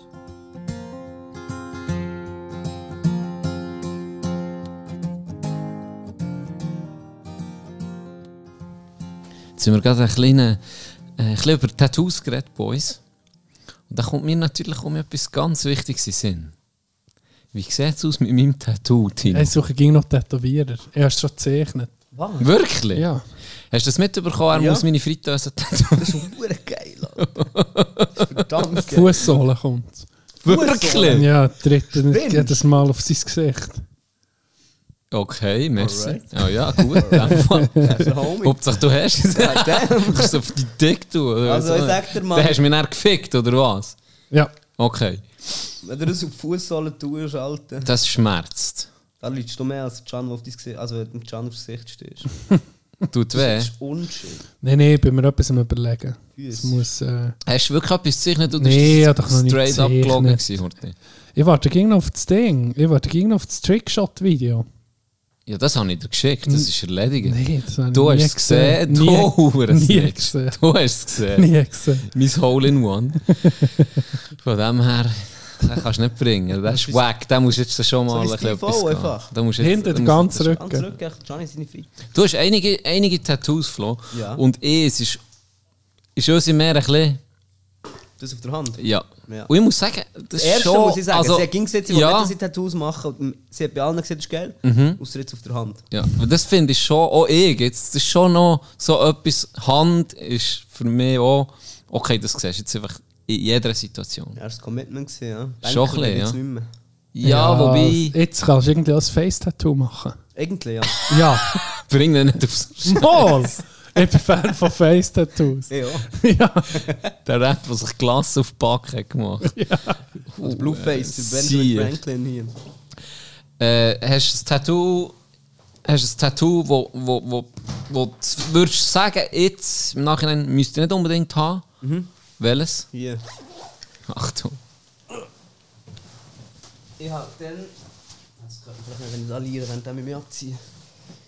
Jetzt sind wir gerade ein kleiner, äh, ein bisschen über Tattoos geredet bei uns. Und da kommt mir natürlich um etwas ganz Wichtiges in Sinn. Wie sieht es aus mit meinem Tattoo, Tino? Ich suche ging noch Tätowierer. Er hast schon gezeichnet. Wirklich? Ja. Hast du das mitbekommen? Er Ja. muss meine Fritteuse tätowieren. Das ist hure geil, Alter. Das ist verdammt geil. Fußsohle kommt. Wirklich? Ja, tritt Stimmt. jedes Mal auf sein Gesicht. Okay, merci. Alright. Oh ja, gut. Hauptsache [laughs] du hast es. [laughs] Ja. [laughs] Du hast es auf die Dick tun. oder Also, so. ich sag dir mal- Dann hast du mich dann gefickt, oder was? Ja. Okay. Wenn du das auf die Fußsohle tust, Alter, Das schmerzt. da liegst du mehr als Can, auf dein Gesicht, also wenn du mit Can aufs Gesicht stehst. Tut weh. Das ist unschön. Nein, nein, ich bin mir etwas am überlegen. Es muss, äh, Hast du wirklich etwas gezeichnet oder Nee, ist das hab doch noch nicht straight up gezeichnet. gelogen gewesen, ich warte ging noch auf das Ding. Ich warte ging noch auf das Trickshot-Video. Ja, das habe ich dir geschickt. Das ist erledigt. Nein, das Du nie hast es gesehen. Nie, Du nie Snitch. gesehen. Du hast es gesehen. Nie gesehen. Mein Hole in One. [laughs] Von dem her, den kannst du nicht bringen. Das ist wack. Den musst du jetzt schon mal Soll ein bisschen etwas einfach? Da musst jetzt- Hinter da den ganzen Ganz Rücken. seine Fritte. Du hast einige, einige Tattoos, Flo. Ja. Und ich, es ist, ist unsere mehr ein bisschen... Das auf der Hand. Ja. Ja. Und ich muss sagen, das Das ist erste schon... muss ich sagen, also, sie hat gesagt, sie ja, Mhm. Tattoos machen. Und sie hat bei allen gesagt, das ist geil. Außer jetzt auf der Hand. Ja, aber das finde ich schon, auch ich, jetzt, das ist schon noch so etwas, Hand ist für mich auch, okay, das siehst du jetzt einfach in jeder Situation. Ja, das war Commitment. Gewesen, ja. Schon Banker ein bisschen, ja. nicht mehr. Ja, wobei, Jetzt kannst du irgendwie ein Face-Tattoo machen. Eigentlich, ja. Ja. [laughs] bring den nicht aufs Mal! Ich bin Fan von Face-Tattoos. ja. ja. Der Rap, der sich Glas auf die Backe hat gemacht. Das Blueface, Sieh. Benjamin Franklin hier. Äh, hast du ein Tattoo, hast du ein Tattoo, wo, wo, wo, wo du würdest du sagen, jetzt im Nachhinein müsst ihr nicht unbedingt haben? Welches? Hier. Achtung. Ich habe dann. Jetzt kann ich vielleicht, wenn ich das anliere, wenn ich mit mir abziehen.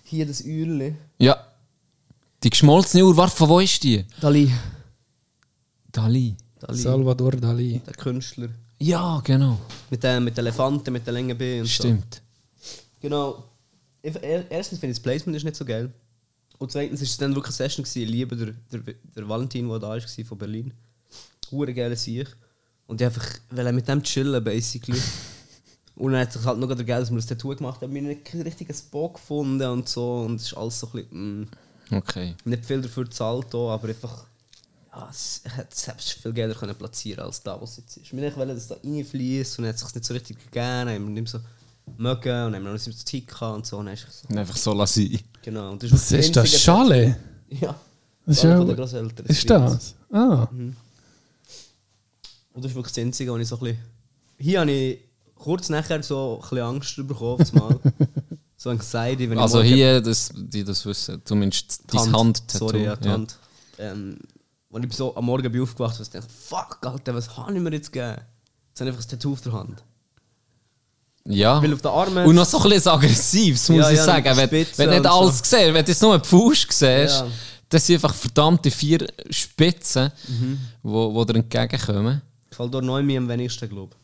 Hier das Uhrli. Ja. Die geschmolzene Uhr, warte, von wo ist die? Dali. Dali. Dali. Salvador Dali. Der Künstler. Ja, genau. Mit den, mit den Elefanten, mit den langen Beinen und Stimmt. so. Genau. Er, erstens finde ich das Placement ist nicht so geil. Und zweitens war es dann wirklich eine Session. Gewesen. Ich liebe der, der, der Valentin, der da war, von Berlin. Hure geile Sieg. Und ich einfach wollte mit dem chillen, basically. [laughs] Und dann hat sich halt noch der Geld, dass wir das Tattoo gemacht haben, wir haben nicht richtig einen Spot gefunden und so. Und es ist alles so ein bisschen, mm, Okay. nicht viel dafür auch, aber einfach, ja, es hätte selbst viel Gelder können platzieren als da, was es jetzt ist. Wir wollten, dass da reinfließt und hat es sich nicht so richtig gegeben, dann haben wir nicht mehr so mögen und haben wir noch nicht so Tick gehabt und so. Und ist es so. Und einfach so lassen. Genau. Und das Was wirklich ist das? Schale? Ja. Das ist ja-. Ist das? Ah. Und das ist wirklich das Einzige, wo ich so ein bisschen... Hier habe ich kurz nachher so ein bisschen Angst bekommen, auf das [laughs] So Anxiety, wenn Also ich hier, dass die das wissen, zumindest Die dein Hand-Tattoo. Sorry, ja, die ja. Hand. Ähm, als ich so am Morgen bin aufgewacht und dachte, fuck, Alter, was habe ich mir jetzt gegeben? Jetzt habe ich einfach ein Tattoo auf der Hand. Ja. Weil auf den Armen... Und noch so ein bisschen aggressiv, muss Ja, ich ja, sagen. Wenn, wenn du nicht und so. alles siehst, wenn du jetzt nur einen Fuß siehst, Ja. das sind einfach verdammte vier Spitzen, Mhm. wo, wo dir entgegenkommen. Gefällt dort neu mir am wenigsten, glaube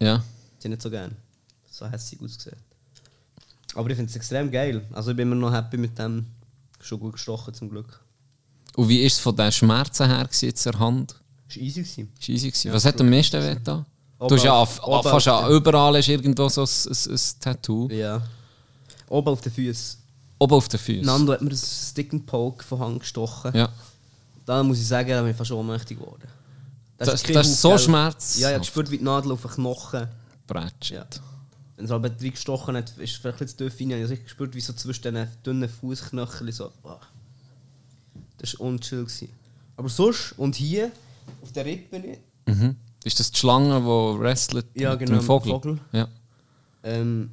ich. Ja. Die nicht so gern. So hässlich ausgesehen. Aber ich finde es extrem geil. Also ich bin immer noch happy mit dem. Schon gut gestochen zum Glück. Und wie war es von den Schmerzen her jetzt der Hand? Ist easy gewesen. Ist easy gewesen. Was hat am meisten weh da? Du hast ja auf- auf, fast an, überall ist irgendwo so ein, ein, ein Tattoo. Ja. Oben auf den Füßen. Oben auf den Füßen. Nando hat mir einen Stick and Poke von Hand gestochen. Ja. Da muss ich sagen, da bin ich fast ohnmächtig geworden. Das, kein das ist so schmerzhaft. Ja, ich habe gespürt, wie die Nadel auf den Knochen. Bratsch. Ja. Wenn es aber drin gestochen hat, ist es vielleicht ein bisschen zu tief rein. Ich habe gespürt, wie so zwischen diesen dünnen Fußknöcheln so. ah. Das war unchill. Gewesen. Aber sonst, und hier, auf der Rippe, Mhm. Ist das die Schlange, die wrestelt Ja, mit genau, dem mit Vogel? Vogel. Ja. ähm,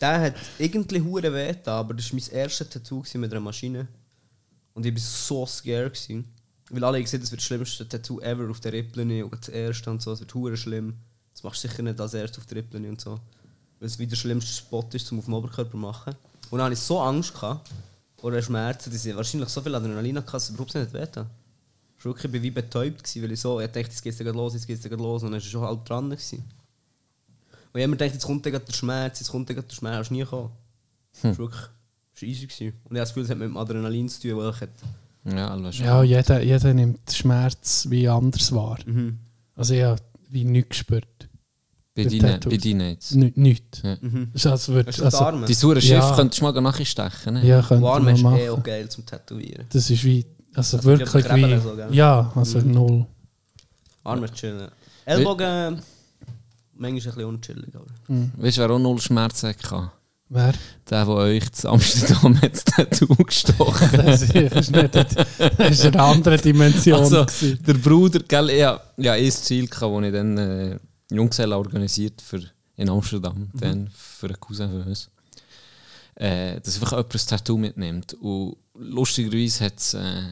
der hat irgendwie hure weh getan, aber das war mein erstes Tattoo mit einer Maschine. Und ich war so scared. Gewesen. Weil alle haben gesagt, das wird das schlimmste Tattoo ever auf der Rippe und das erste und so, es wird hure schlimm. Das machst du sicher nicht als erstes auf der Rippe und so. Weil es wieder der schlimmste Spot ist, um auf dem Oberkörper zu machen. Und dann hatte ich so Angst gehabt, vor den Schmerzen, dass ich wahrscheinlich so viel Adrenalin hatte, dass es überhaupt nicht weh tat. Ich war wirklich wie betäubt, gewesen, weil ich so, ich dachte, jetzt geht es gleich los, jetzt geht es gleich los und dann war ich schon halb dran. Gewesen. Und ich habe mir gedacht, jetzt kommt der Schmerz, jetzt kommt der Schmerz, hast du nie gekommen. Das war wirklich das war easy. Gewesen. Und ich habe das Gefühl, es hat mit dem Adrenalin zu tun, weil ich Ja, alles Ja, jeder, jeder nimmt Schmerz wie anders wahr. Mhm. Also ich habe wie nichts gespürt. Bei deinen jetzt. N nichts. Ja. Das ist als würd, also, die Arme? Die saure Schiff Ja. könntest du mal nachstechen. Ne? Ja, könnte Warm ist machen. eh auch geil zum Tätowieren. Das ist wie, also, Also, wirklich wie, so, ja, also null. Arme ist chillen. Ellbogen, manchmal ein bisschen unchillig. Aber. Weißt du, wer auch null Schmerzen hatte? Wer? Der, der euch zu Amsterdam [laughs] hat das Tattoo gestochen Das ist, ist nicht, das ist eine andere Dimension. Also, gewesen. der Bruder, gell, hatte ja, ein Ziel, das ich dann äh, Junggesellen organisiert für in Amsterdam, dann für einen Cousin von uns. Äh, dass einfach jemand ein Tattoo mitnimmt. Und lustigerweise hat es äh,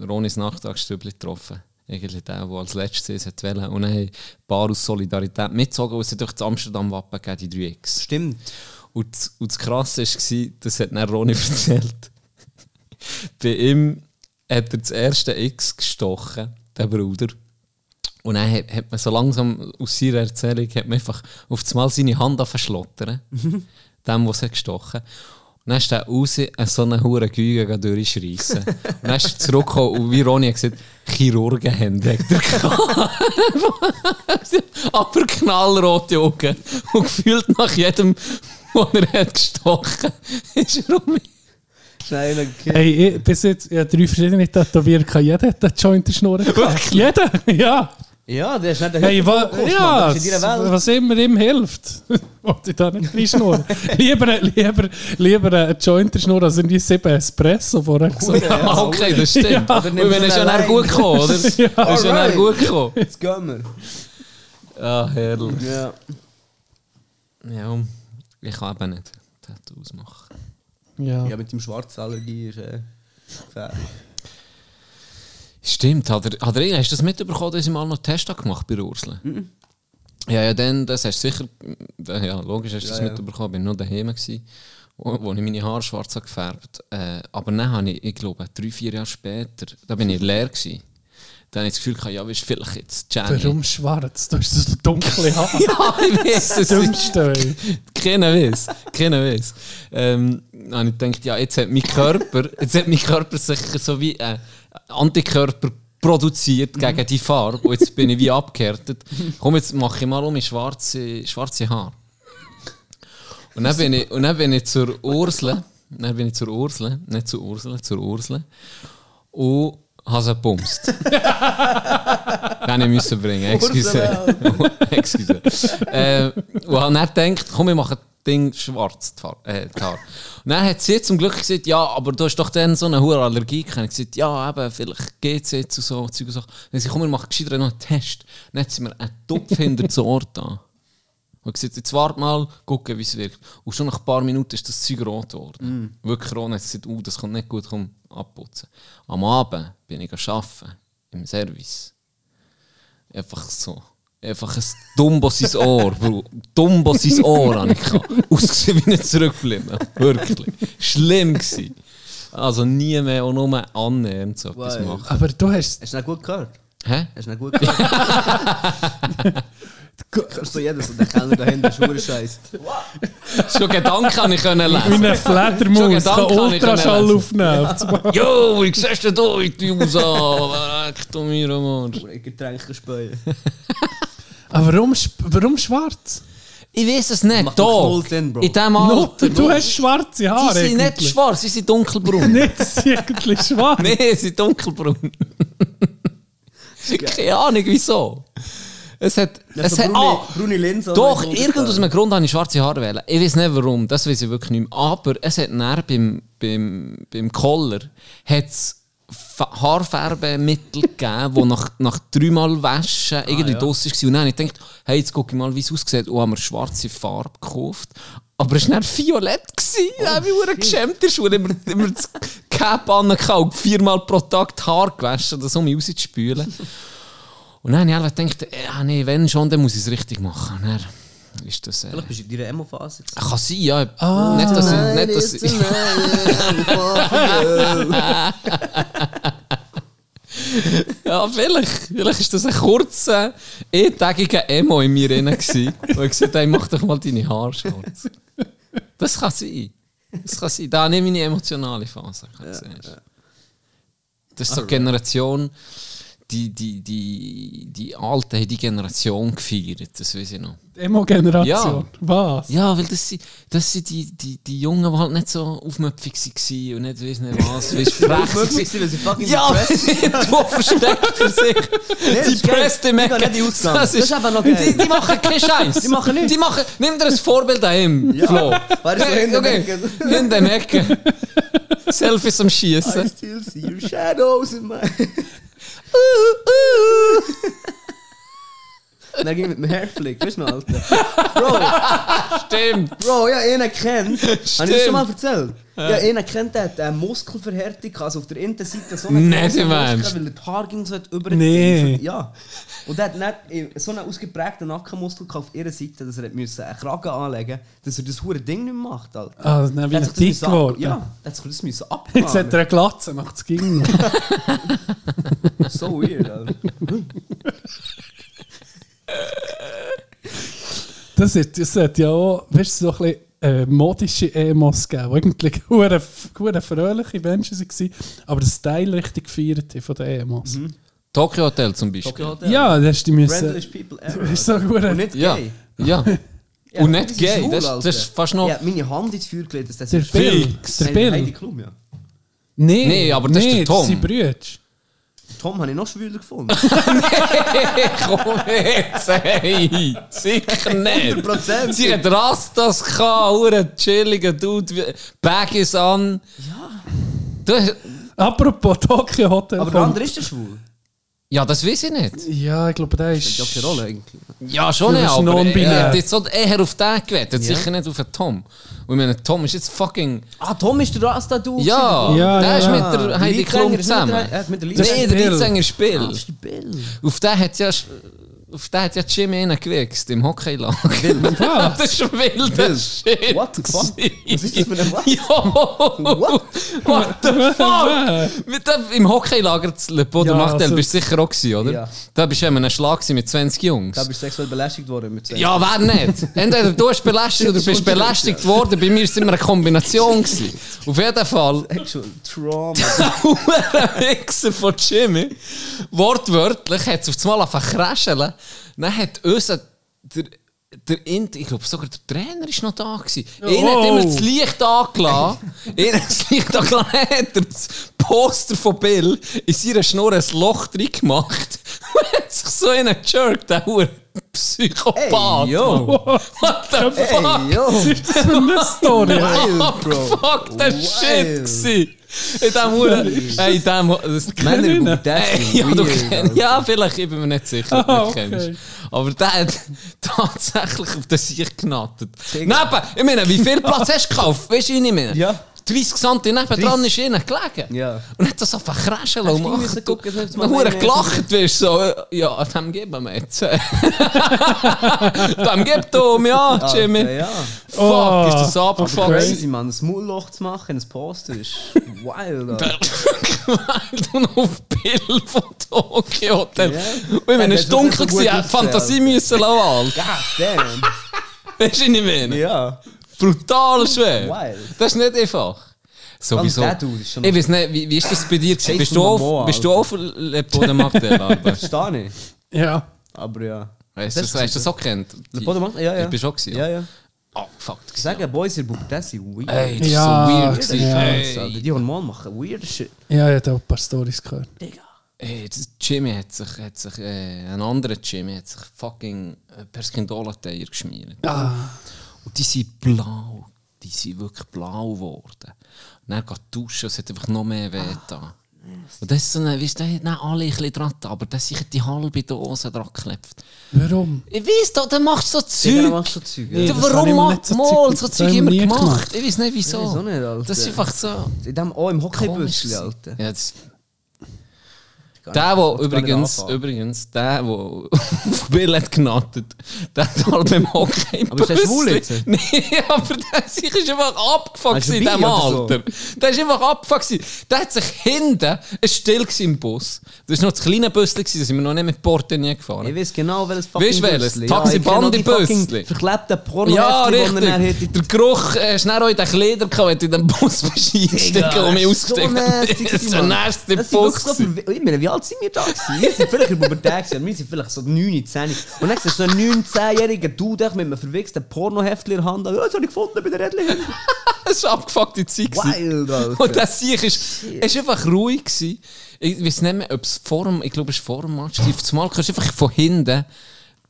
Ronis Nachtagsstübli getroffen. Eigentlich der, der als letztes hat wollen. Und dann haben ein paar aus Solidarität mitgezogen, und es durch das Amsterdam-Wappen gegeben, die 3X. Stimmt. Und, das- und das Krasse war, das hat dann Ronny [laughs] erzählt. Bei ihm hat er das erste X gestochen, der Bruder. Und dann hat, hat man so langsam aus seiner Erzählung hat man einfach auf einmal seine Hand verschlottern. [laughs] dem, was er gestochen Und dann ist er raus, an so eine hure Güge durchschreissen. und dann ist er zurückgekommen und wie Ronny hat gesagt, Chirurgenhände hat er. [laughs] Aber knallrote Augen. Und gefühlt nach jedem, wo er hat gestochen ist er um mich. Kill. Hey, ich, bis jetzt, ich habe drei verschiedene Tätowierer gehabt. Jeder hat einen Joint in die Schnur. Jeder, ja. Ja, der ist nicht der Hey, wa, ja, Mann. Das ist in deiner Welt. was immer ihm hilft. [laughs] Wollte ich da nicht reinschnurren. [laughs] lieber, lieber, lieber einen Joint in die Schnur als irgendwie sieben Espresso vorher gesagt. Ja, Ah, okay, das stimmt. Ja. Und wenn er schon dann gut gekommen, oder? [laughs] Ist schon dann Alright. gut gekommen. Jetzt gehen wir. Ah, herrlich. Ja. Ja, ich kann eben nicht Tattoos machen. Ja. ja, mit dem Schwarzallergie ist äh, gefährlich. Stimmt, hat er, hat er, hast du das mitbekommen, dass ich mal noch Test gemacht bei Ursula? Ja, ja, dann, das hast du sicher, ja, logisch hast du das Ja, ja. mitbekommen, ich war noch daheim, gewesen, wo, wo ich meine Haare schwarz gefärbt äh, Aber dann habe ich, ich glaube, drei, vier Jahre später, da bin ich leer gewesen. Dann habe ich das Gefühl, gehabt, ja, weißt vielleicht jetzt Jenny. Warum schwarz? Du hast so dunkle Haare. [laughs] Ja, ich weiß es. Dümmste. Keiner weiß. Keiner weiß. Ähm, dann habe ich gedacht, ja, jetzt hat mein Körper, jetzt hat mein Körper sich so wie äh, Antikörper produziert gegen die Farbe. Und jetzt bin ich wie abgehärtet. [laughs] Komm, jetzt mache ich mal um schwarze, schwarze Haare. Und dann bin ich, und dann bin ich zur Ursel, dann bin ich zur Ursel, nicht zur Ursel, zur Ursel, und habe sie gebumst. [laughs] Kann ich müssen bringen, excuse. [laughs] excuse. Äh, und habe dann gedacht, komm, wir machen das Ding schwarz, die äh, die Haare. Dann hat sie zum Glück gesagt, ja, aber du hast doch dann so eine hohe Allergie. gehabt. Ich gesagt, ja, eben, vielleicht geht es jetzt und so, Zeug und so. Dann hat sie gesagt, komm, wir machen gescheiter noch einen Test. Dann hat sie mir einen Topf [laughs] hinter das Ohr da. Und gesagt, jetzt warte mal, gucken, wie es wirkt. Und schon nach ein paar Minuten ist das Zeug rot geworden. Wirklich rot. Jetzt gesagt, uh, das kommt nicht gut, komm, abputzen. Am Abend bin ich arbeiten, im Service. Einfach so. Einfach ein Dumbo sein Ohr, Bro. Dumbo sein Ohr habe ich gehabt. Ausgesehen wie nicht zurückgeblieben. Wirklich. Schlimm gewesen. Also nie mehr auch nur annähernd so etwas machen. Aber du hast. Hast du nicht gut gehört? Hä? Hast du nicht gut gehört? [laughs] Kannst du jeden so den Kellner da hinten, Scheiß. Schon Gedanken kann ich können Wie lesen. eine Fledermaus Schon kann Gedanken kann ich Ultraschall aufnehmen. Jo, wie siehst du da in die Usa? Verreckt du mir am Arsch. Getränke speuen. Aber warum, warum schwarz? Ich weiß es nicht. Macht Sinn. In diesem No, Alter. du hast schwarze Die Haare. sind nicht schwarz, sie sind dunkelbraun. Nicht, sie sind eigentlich schwarz. Nein, sie sind dunkelbraun. Keine Ahnung wieso. Es hat. Es so hat braune, ah, braune Linse. doch, irgend aus einem Grund habe ich schwarze Haare wählen. Ich weiß nicht warum, das weiß ich wirklich nicht mehr. Aber es hat dann beim, beim, beim hat's Fa- Haarfärbemittel [laughs] gegeben, die nach, nach dreimal Waschen irgendwie ja. draus war. Und dann habe ich gedacht, hey, jetzt gucke ich mal, wie es aussieht. Und haben wir schwarze Farbe gekauft. Aber es war dann violett. da habe ich mich geschämt der Schule. Immer, immer das Cap angekauft, viermal pro Tag die Haare gewaschen, das um mich rauszuspülen. [laughs] Und dann habe ich einfach gedacht, ja, nee, wenn schon, dann muss ich es richtig machen. Und Dann ist das... Äh, Vielleicht bist du in deiner Emo-Phase. gewesen. kann sein, ja. Nicht, dass ich... Nicht, dass ich [laughs] ja, vielleicht. Vielleicht ist das ein kurzer, eintägiger Emo in mir drin gewesen, wo ich gesagt habe, mach doch mal deine Haare schwarz. Das kann sein. Das kann sein. Da nehme ich meine emotionale Phase. ich sagen. Das ist so eine Generation, die, die, die, die Alten haben die Generation gefeiert, das weiß ich noch. Emo-Generation. Ja. Was? Ja, weil das sind, das sind die, die, die Jungen, die halt nicht so aufmüpfig waren und nicht weiss nicht was, weiss, frech waren. weil sie fucking Ja, [laughs] du versteckt für sich. das die. Presse Die in den Ausgang. Das ist, eben noch die, geil. die machen keinen [laughs] Scheiß. Die machen nichts. Die machen, nimm dir ein Vorbild an ihm, Flo. Weißt du, so hinten okay. Ecken. In den Ecken. Selfies am I Schießen. still see your shadows in my... [laughs] [laughs] Dann ging mit dem Hairflick, weißt du noch, Alter? Bro, Stimmt. Bro, ja, einen kennt. Habe ich schon mal erzählt? Ja, einen kennt, der hat eine Muskelverhärtung, also auf der Innenseite so eine Nicht grosse im Ernst. Muskel, weil die Haare ging so über Nee. Ja. Und der hat nicht so einen ausgeprägten Nackenmuskel auf ihrer Seite, dass er müssen einen Kragen anlegen dass er das hure Ding nicht mehr macht, Alter. Ah, dann bin ich dick geworden. Ja, der hat sich das müssen Jetzt hat er eine Glatze, macht es ging. So weird, Alter. Das, ist, das hat ja auch, weißt du, so ein bisschen äh, modische Emos gegeben, die eigentlich [laughs] hure hure fröhliche Menschen waren, aber den Style richtig gefeiert haben von den Emos. Tokyo Hotel zum Beispiel. Tokyo Hotel. Ja, das ist die müssen. Friendliest people [laughs] ever. Ist so hure- Und nicht Ja. gay. Ja. Ja, Und das nicht ist gay. schwul, Das, das ist fast noch. Ja, meine Hand ins Feuer gelegt, dass das Der ist Bill. Der Heidi Bill. Klum, ja. Nee, Nee, aber das ist der nee, Tom. sind Brüder. Tom habe ich noch schwüler gefunden. [laughs] Komm jetzt, hey! Sicher nicht! 100%. Sie hat Rastas gehabt, hure chilliger Dude, wie- Baggies an. Ja. Du, Apropos Tokyo Hotel. Aber der andere ist der schwul. Ja, das weiß ich nicht. Ja, ich glaube, der ist. Spielt ja keine Rolle eigentlich. Ja, schon Du nicht, aber er hat jetzt so eher auf den gewettet, Ja. sicher nicht auf den Tom. Und ich meine, Tom ist jetzt fucking... Ah, Tom ist der Rasta-Dude. Ja, Ja, der ja, ist mit der Heidi Klum zusammen. Mit der Das ist Nee, Liebe. der. Leadsänger ist Bill. Das ist der Bill. Auf den hat ja... Auf den hat ja Jimmy gewichst, im Hockeylager. [laughs] Was? das ist wilder Shit. What the fuck? Was ist das für ein was? [laughs] Jo! What the fuck? Mit dem, Im Hockeylager zu Le de Ja, Martel also- bist du sicher auch gewesen, oder? Ja. Da bist du ja in einem Schlag mit 20 Jungs. Da bist du sexuell belästigt worden mit zwei. Ja, wer nicht? Entweder du hast belästigt oder bist belästigt worden. Bei mir war es immer eine Kombination. Gewesen. Auf jeden Fall, Actual Trauma. [laughs] ein Wichser von Jimmy, wortwörtlich, hat es auf das Mal angefangen zu krascheln. Dann hat unser, der, der Int, ich glaube sogar der Trainer war noch da. Gewesen. Einer hat immer das Licht angelassen. [laughs] Einer hat das Licht angelassen, hat er das Poster von Bill in seiner Schnur ein Loch drin gemacht. [laughs] Hat sich so in einen Jerk, der Hure Psychopath. Ey, yo. What the fuck? Ey, yo. [laughs] Das ist eine Story. Wild, Bro. Fuck, der Wild. Shit. In dem Hure. Ey, in dem. Das, Männer, das Ey, ist ja, du kennst, ja, vielleicht, ich bin mir nicht sicher, ob du Ah, ihn okay. kennst. Aber der hat [laughs] tatsächlich auf den Sieg genattet. Neben, ich meine, wie viel Platz hast du gekauft? Weißt du, wie ich meine? Ja. 30 cm nebendran ist innen gelegen. Ja. Und hat das einfach crashen lassen. du müssen gucken, dass Du mal gelacht wirst, so, ja, dem geben wir jetzt. [laughs] dem gibt du ja, Jimmy. Alter, ja. Fuck, Oh, ist das abgefuckt. Crazy, man. Ein Maulloch zu machen, ein Poster ist wild, Alter. [laughs] und auf Bill von Tokio. Ja. Und ich meine, Ja, es war dunkel, hat Fantasie müssen lassen. [laughs] God damn. Weißt du, was ich meine? Ja. Brutal schwer. Wild. Das ist nicht einfach. Sowieso. ist Ich weiß nicht, wie, wie ist das bei dir? Jason Bist du, auch, Momoa, bist du auch Alter? [laughs] Verstehe ich. Ja. Aber ja. Hast du das, hast du das auch gekannt? Le Pot de Martel? Ja, ja. Ich bin schon gewesen, Ja, ja. Oh, fuck. Ich sage, Boys in Pubertät sind weird. Ey, das Ja, war so weird. ist Alter, Ey, Die Hormone machen weird shit. Ja, ich habe auch ein paar Storys gehört. ey, das Jimmy hat sich, hat sich äh, ein anderer Jimmy hat sich fucking äh, Perskindola-Teier geschmiert. Und die sind blau. Die sind wirklich blau geworden. Und dann geht duschen, es hat einfach noch mehr weh da. Und das ist so eine, weißt du, haben alle ein bisschen dran, aber das sich die halbe Dose dran geklebt. Warum? Ich weiss doch, dann machst du so Zeug. machst du so Zeug. Nee, Ja. das warum macht nicht so mal Zeug- so das Zeug immer nie gemacht? gemacht. Ich weiß nicht wieso. Wieso nicht, Alter? Das ist einfach so. In dem, oh, im gewesen. Alter. Ja, das, Der, wo du übrigens, übrigens, der, der auf Bill hat genattet, der hat halt beim Hockey Aber ist der schwul jetzt? Nein, aber der sich ist einfach abgefuckt in diesem oder so? Alter. Der ist einfach abgefuckt. Der hat sich hinten, es war still im Bus. Das war noch das kleine Büssli, da sind wir noch nicht mit Portemonnaie gefahren. Ich weiß genau, welches Weißt du welches? Taxi Bandi fucking Büssli. Verklebten porno Ja, er richtig. Der Geruch ist dann auch in den Kleidern wenn du in den Bus bist eingestiegen und mich ausgestiegen nasty Bus. so Ich meine, wie alt sind wir da gewesen? Wir sind vielleicht in der Pubertät gewesen, wir sind vielleicht so 9, 10. Und dann siehst du so einen 9, 10-jährigen Dude echt mit einem verwichsten Pornoheftchen in der Hand. Ja, das habe ich gefunden bei der Redli. Das war abgefuckte Zeit. Wild, Alter. Und das Sieg ist, ist einfach ruhig gewesen. Ich weiß nicht mehr, ob es vor dem, ich glaube, es war vor dem Match. Zumal kannst du einfach von hinten,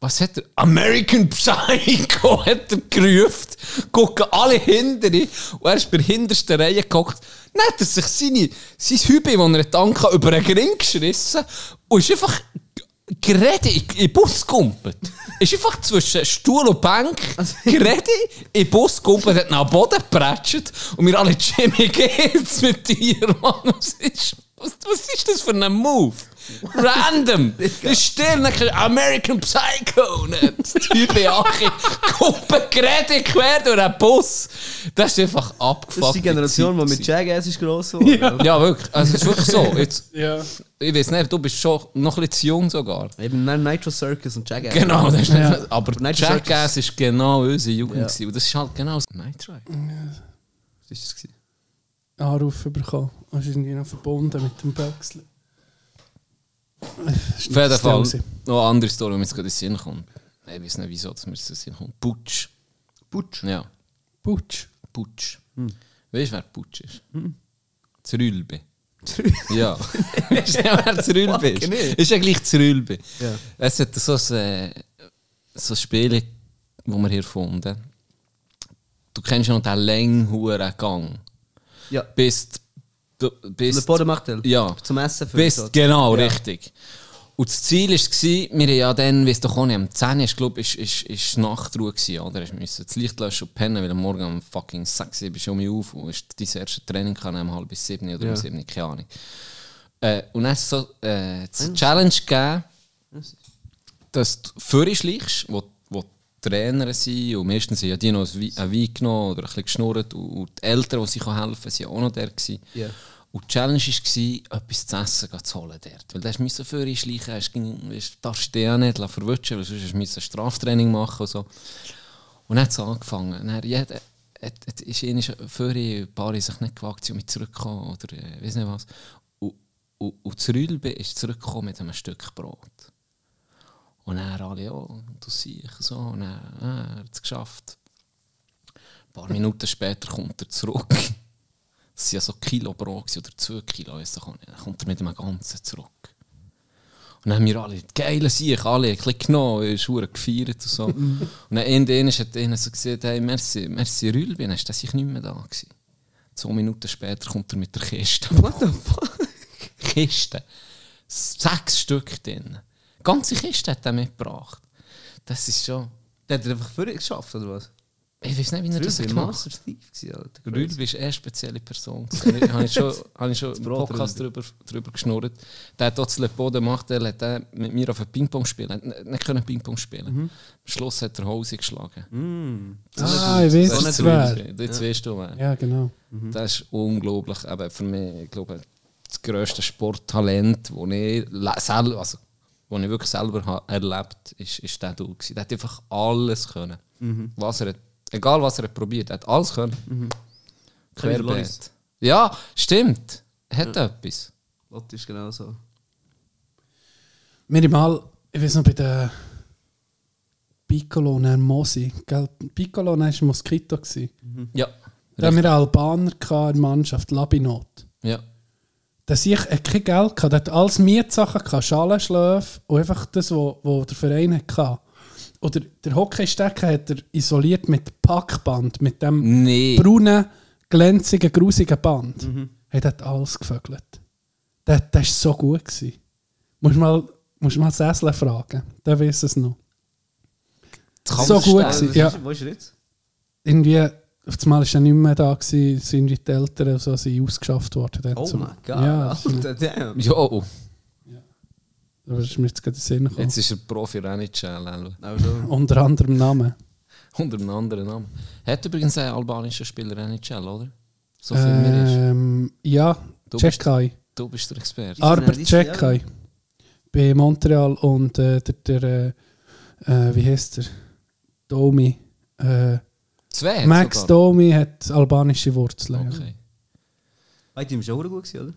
was hat er? American Psycho [laughs] hat er gerufen. Gucken alle hinter ihn. Und er ist bei der hintersten Reihe geguckt. Dann hat er sich seine, sein Hübe, das er hat angehabt, über einen Ring geschrissen und ist einfach geredet in den Bus gumpet. ist einfach zwischen Stuhl und Bank geredet, in den Bus gumpet, hat nach Boden geprätscht und wir alle, Jimmy, geht's mit dir, Mann? [laughs] Was ist, was, was ist das für ein Move? Random! ist still, dann kannst du American Psycho nicht. Typ Achi, Kumpel geredet, quer durch den Bus. Das ist einfach abgefuckt. Das ist die Generation, die mit Jackass ist gross geworden. Ja, wirklich. Also, es ist wirklich so. Jetzt, Ja. ich weiß nicht, du bist schon noch ein bisschen zu jung sogar. Eben nein, Nitro Circus und Jackass. Genau, das ist Ja. nicht, aber Night Jackass ist genau unsere Jugend. Ja. gewesen. Und das ist halt genau das Night Ride. Was ist das gewesen? Anruf bekommen. Das ist irgendwie noch verbunden mit dem Wechsel. Auf jeden Fall noch eine andere Story, die mir jetzt gerade in den Sinn kommt. Ich weiß nicht, wieso dass mir das in den Sinn kommt. Putsch. Putsch. Ja, Butsch. Putsch. Weißt du, wer Putsch ist? Zrülbe. Ja. [laughs] Weißt du, wer Zrülbe ist? Ist ja gleich Zrülbe. Ja. Es hat so ein, äh, so ein Spiel, das wir hier gefunden Du kennst ja noch den langen Gang. Ja. Bist. Du, bist Pot de Martel. Ja. Zum Essen für Bist, so. genau, Ja. richtig. Und das Ziel war, wir ja dann, weißt du, auch nicht, am 10 ist, glaube ich, ist, ist, ist Nachtruhe gewesen, oder? Du musst das Licht löschen und pennen, weil am Morgen um fucking 6 Uhr bist du um mich auf und ist dein erstes Training kann um halb bis 7 oder Ja. um 7, keine Ahnung. Äh, und dann so äh, die Challenge gegeben, dass du vorne schleichst, wo, Trainer sind und meistens haben die noch ein Wein ein Wein genommen oder ein bisschen geschnurrt und, die Eltern, die sich helfen können, waren auch noch da. Gewesen. Ja. Und die Challenge war, etwas zu essen zu holen dort. Weil du musst vorne schleichen, hast, weißt, darfst du dich ja nicht verwutschen, weil sonst musst du ein Straftraining machen und so. Und dann hat es angefangen. Dann jeder, hat, ist einmal vorher ein paar haben sich nicht gewagt, sind mit zurückgekommen oder äh, weiß nicht was. Und, und, und das Rüdelbe ist zurückgekommen mit einem Stück Brot. Und dann alle, oh, du siehst so, und dann, ah, er hat es geschafft. Ein paar Minuten später kommt er zurück. [laughs] Das waren ja so Kilo pro oder zwei Kilo, ich. Dann kommt er mit dem Ganzen zurück. Und dann haben wir alle, geile Sieg, alle ein bisschen genommen, ist verdammt gefeiert und so. [laughs] und dann irgendwann hat einer so gesagt, hey, merci, merci Rülbin, hast du sich nicht mehr da gewesen? Zwei Minuten später kommt er mit der Kiste. What the fuck? [laughs] Kiste. Sechs Stück drin. Ganze Kiste hat er mitgebracht. Das ist schon... Der hat er einfach vorher geschafft, oder was? Ich weiß nicht, wie er das gemacht Master Steve, gewesen, Alter. Rühl ist eine spezielle Person. gewesen. habe ich schon, habe ich schon [laughs] im Podcast drüber, drüber geschnurrt. Der hat dort Le Boden gemacht, der hat mit mir auf ein Ping-Pong spielen. Er hat nicht- nicht können Ping-Pong spielen. Am Schluss hat er Hose geschlagen. Mm. Ah, ich weiß es nicht wer. Jetzt weißt du wer. Ja, genau. Das ist unglaublich. Aber für mich, ich glaube, das grösste Sporttalent, das ich, selber, also, das ich wirklich selber ha erlebt habe, ist, ist der Dude. gewesen. Der hat einfach alles können. Was er hat, egal was er hat probiert, er hat alles können. Kevin Querbeet. Ja, stimmt. Er hat etwas. Lotte ist genau so. Wir haben mal, ich weiß noch, bei der Piccolo und Herrn Mosi, gell? Piccolo war Moskito. gewesen. Ja. Da haben wir einen Albaner in der Mannschaft, Labinot. Ja. Der sich hat kein Geld gehabt, der hat alles Mietsachen gehabt, Schalenschläfe und einfach das, was wo der Verein hatte. Oder der Hockeystecker hat er isoliert mit Packband, mit dem Nee. braunen, glänzigen, grusigen Band. Er hat alles gevögelt. Der, der war so gut. Gewesen. Musst mal, musst mal Sessler fragen, der weiß es noch. Das so gut gewesen. Ja. Wo ist er jetzt? Irgendwie, auf einmal ist er nicht mehr da, gewesen, sind die Eltern so, sind ausgeschafft worden. Dann Oh zum- mein Gott. Ja, das ist- Alter, damn. Jo, aber das ist mir jetzt gerade in den Sinn gekommen. jetzt ist er Profi. Also, Unter anderem Namen. Unter einem anderen Namen. Hat übrigens einen albanischen Spieler NHL, oder? So viel mir ist. Ähm, ja, Du bist- Czechai. Du bist der Experte. Jahr? Czechai. Bei Montreal und äh, der, der äh, äh, wie heißt der? Domi. Äh, Zwei Max sogar. Domi hat albanische Wurzeln. ja. Okay. bei ihm schon gut gewesen, oder?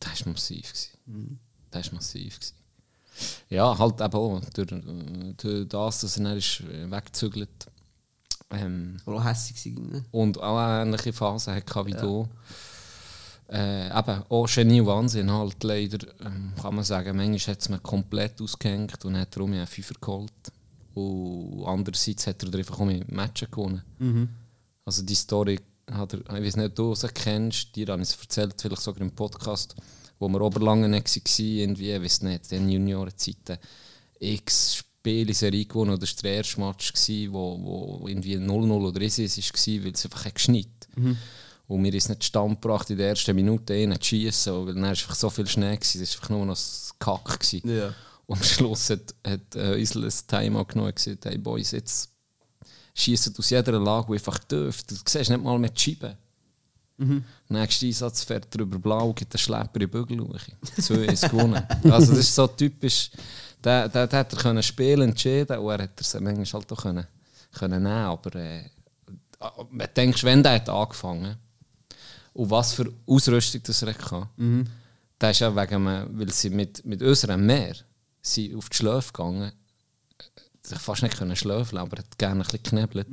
Das war massiv. gewesen. Das war massiv. gewesen. Ja, halt eben auch durch, durch das, dass er ist äh, weggezügelt ähm, Oder auch hässlich gewesen, ne? und auch eine ähnliche Phase hatte wie du. Äh, eben, auch Genie und Wahnsinn halt leider, ähm, kann man sagen. Manchmal hat es mir komplett ausgehängt und hat darum ja einen Fünfer geholt. Und andererseits hat er einfach auch mit Matchen gewonnen. Also die Story hat er, ich weiß nicht, ob du sie kennst, dir habe ich es erzählt, vielleicht sogar im Podcast, wo wir Oberlangen waren, irgendwie, ich weiß nicht, in Juniorenzeiten, x Spiele in Serie gewonnen, oder das war der erste Match, gewesen, wo, wo irgendwie 0-0 oder 1 war, weil es einfach hat geschneit Und mir ist nicht Stand gebracht, in der ersten Minute einen zu schießen, weil dann war einfach so viel Schnee, gewesen, das war einfach nur noch ein Kack. Gewesen. Ja. Und am Schluss hat, hat äh, Isle ein Timeout genommen und gesagt, hey Boys, jetzt schießen aus jeder Lage, die einfach dürft. Du siehst nicht mal mit Scheiben. Nächster Einsatz fährt er über Blau, gibt einen Schlepper in die Bügelluche. Zwei ist gewonnen. Also das ist so typisch, der, der, der hat er können spielen, entschieden und er hat er manchmal halt auch können, können nehmen, aber äh, man denkst, wenn der hat angefangen und was für Ausrüstung das er hatte, der ist ja wegen, weil sie mit, mit unserem Meer sind auf die Schläfe gegangen, sich fast nicht können schlafen, aber hat gerne ein bisschen geknebelt.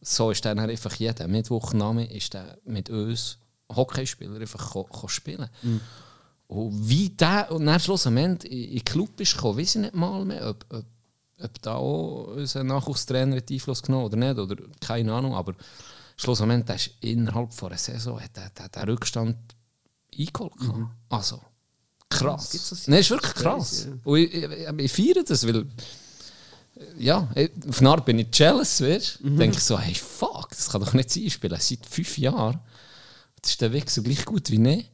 So ist dann einfach jeder Mittwochname ist der mit uns Hockeyspieler einfach ko, ko spielen. Und wie der und dann schlussendlich in in den Club ist gekommen, weiß ich nicht mal mehr, ob, ob, ob da auch unser Nachwuchstrainer Einfluss genommen oder nicht, oder keine Ahnung, aber schlussendlich ist innerhalb von einer Saison hat der, der, der Rückstand eingeholt. gehabt. Also, krass. gibt's so Nein, ist wirklich krass. ja. Und ich, ich, ich, ich feiere das, weil ja, auf eine Art bin ich jealous, weißt du? Denke ich so, hey, fuck, das kann doch nicht sein, ich spiele seit fünf Jahren. Das ist der Weg so gleich gut wie nicht.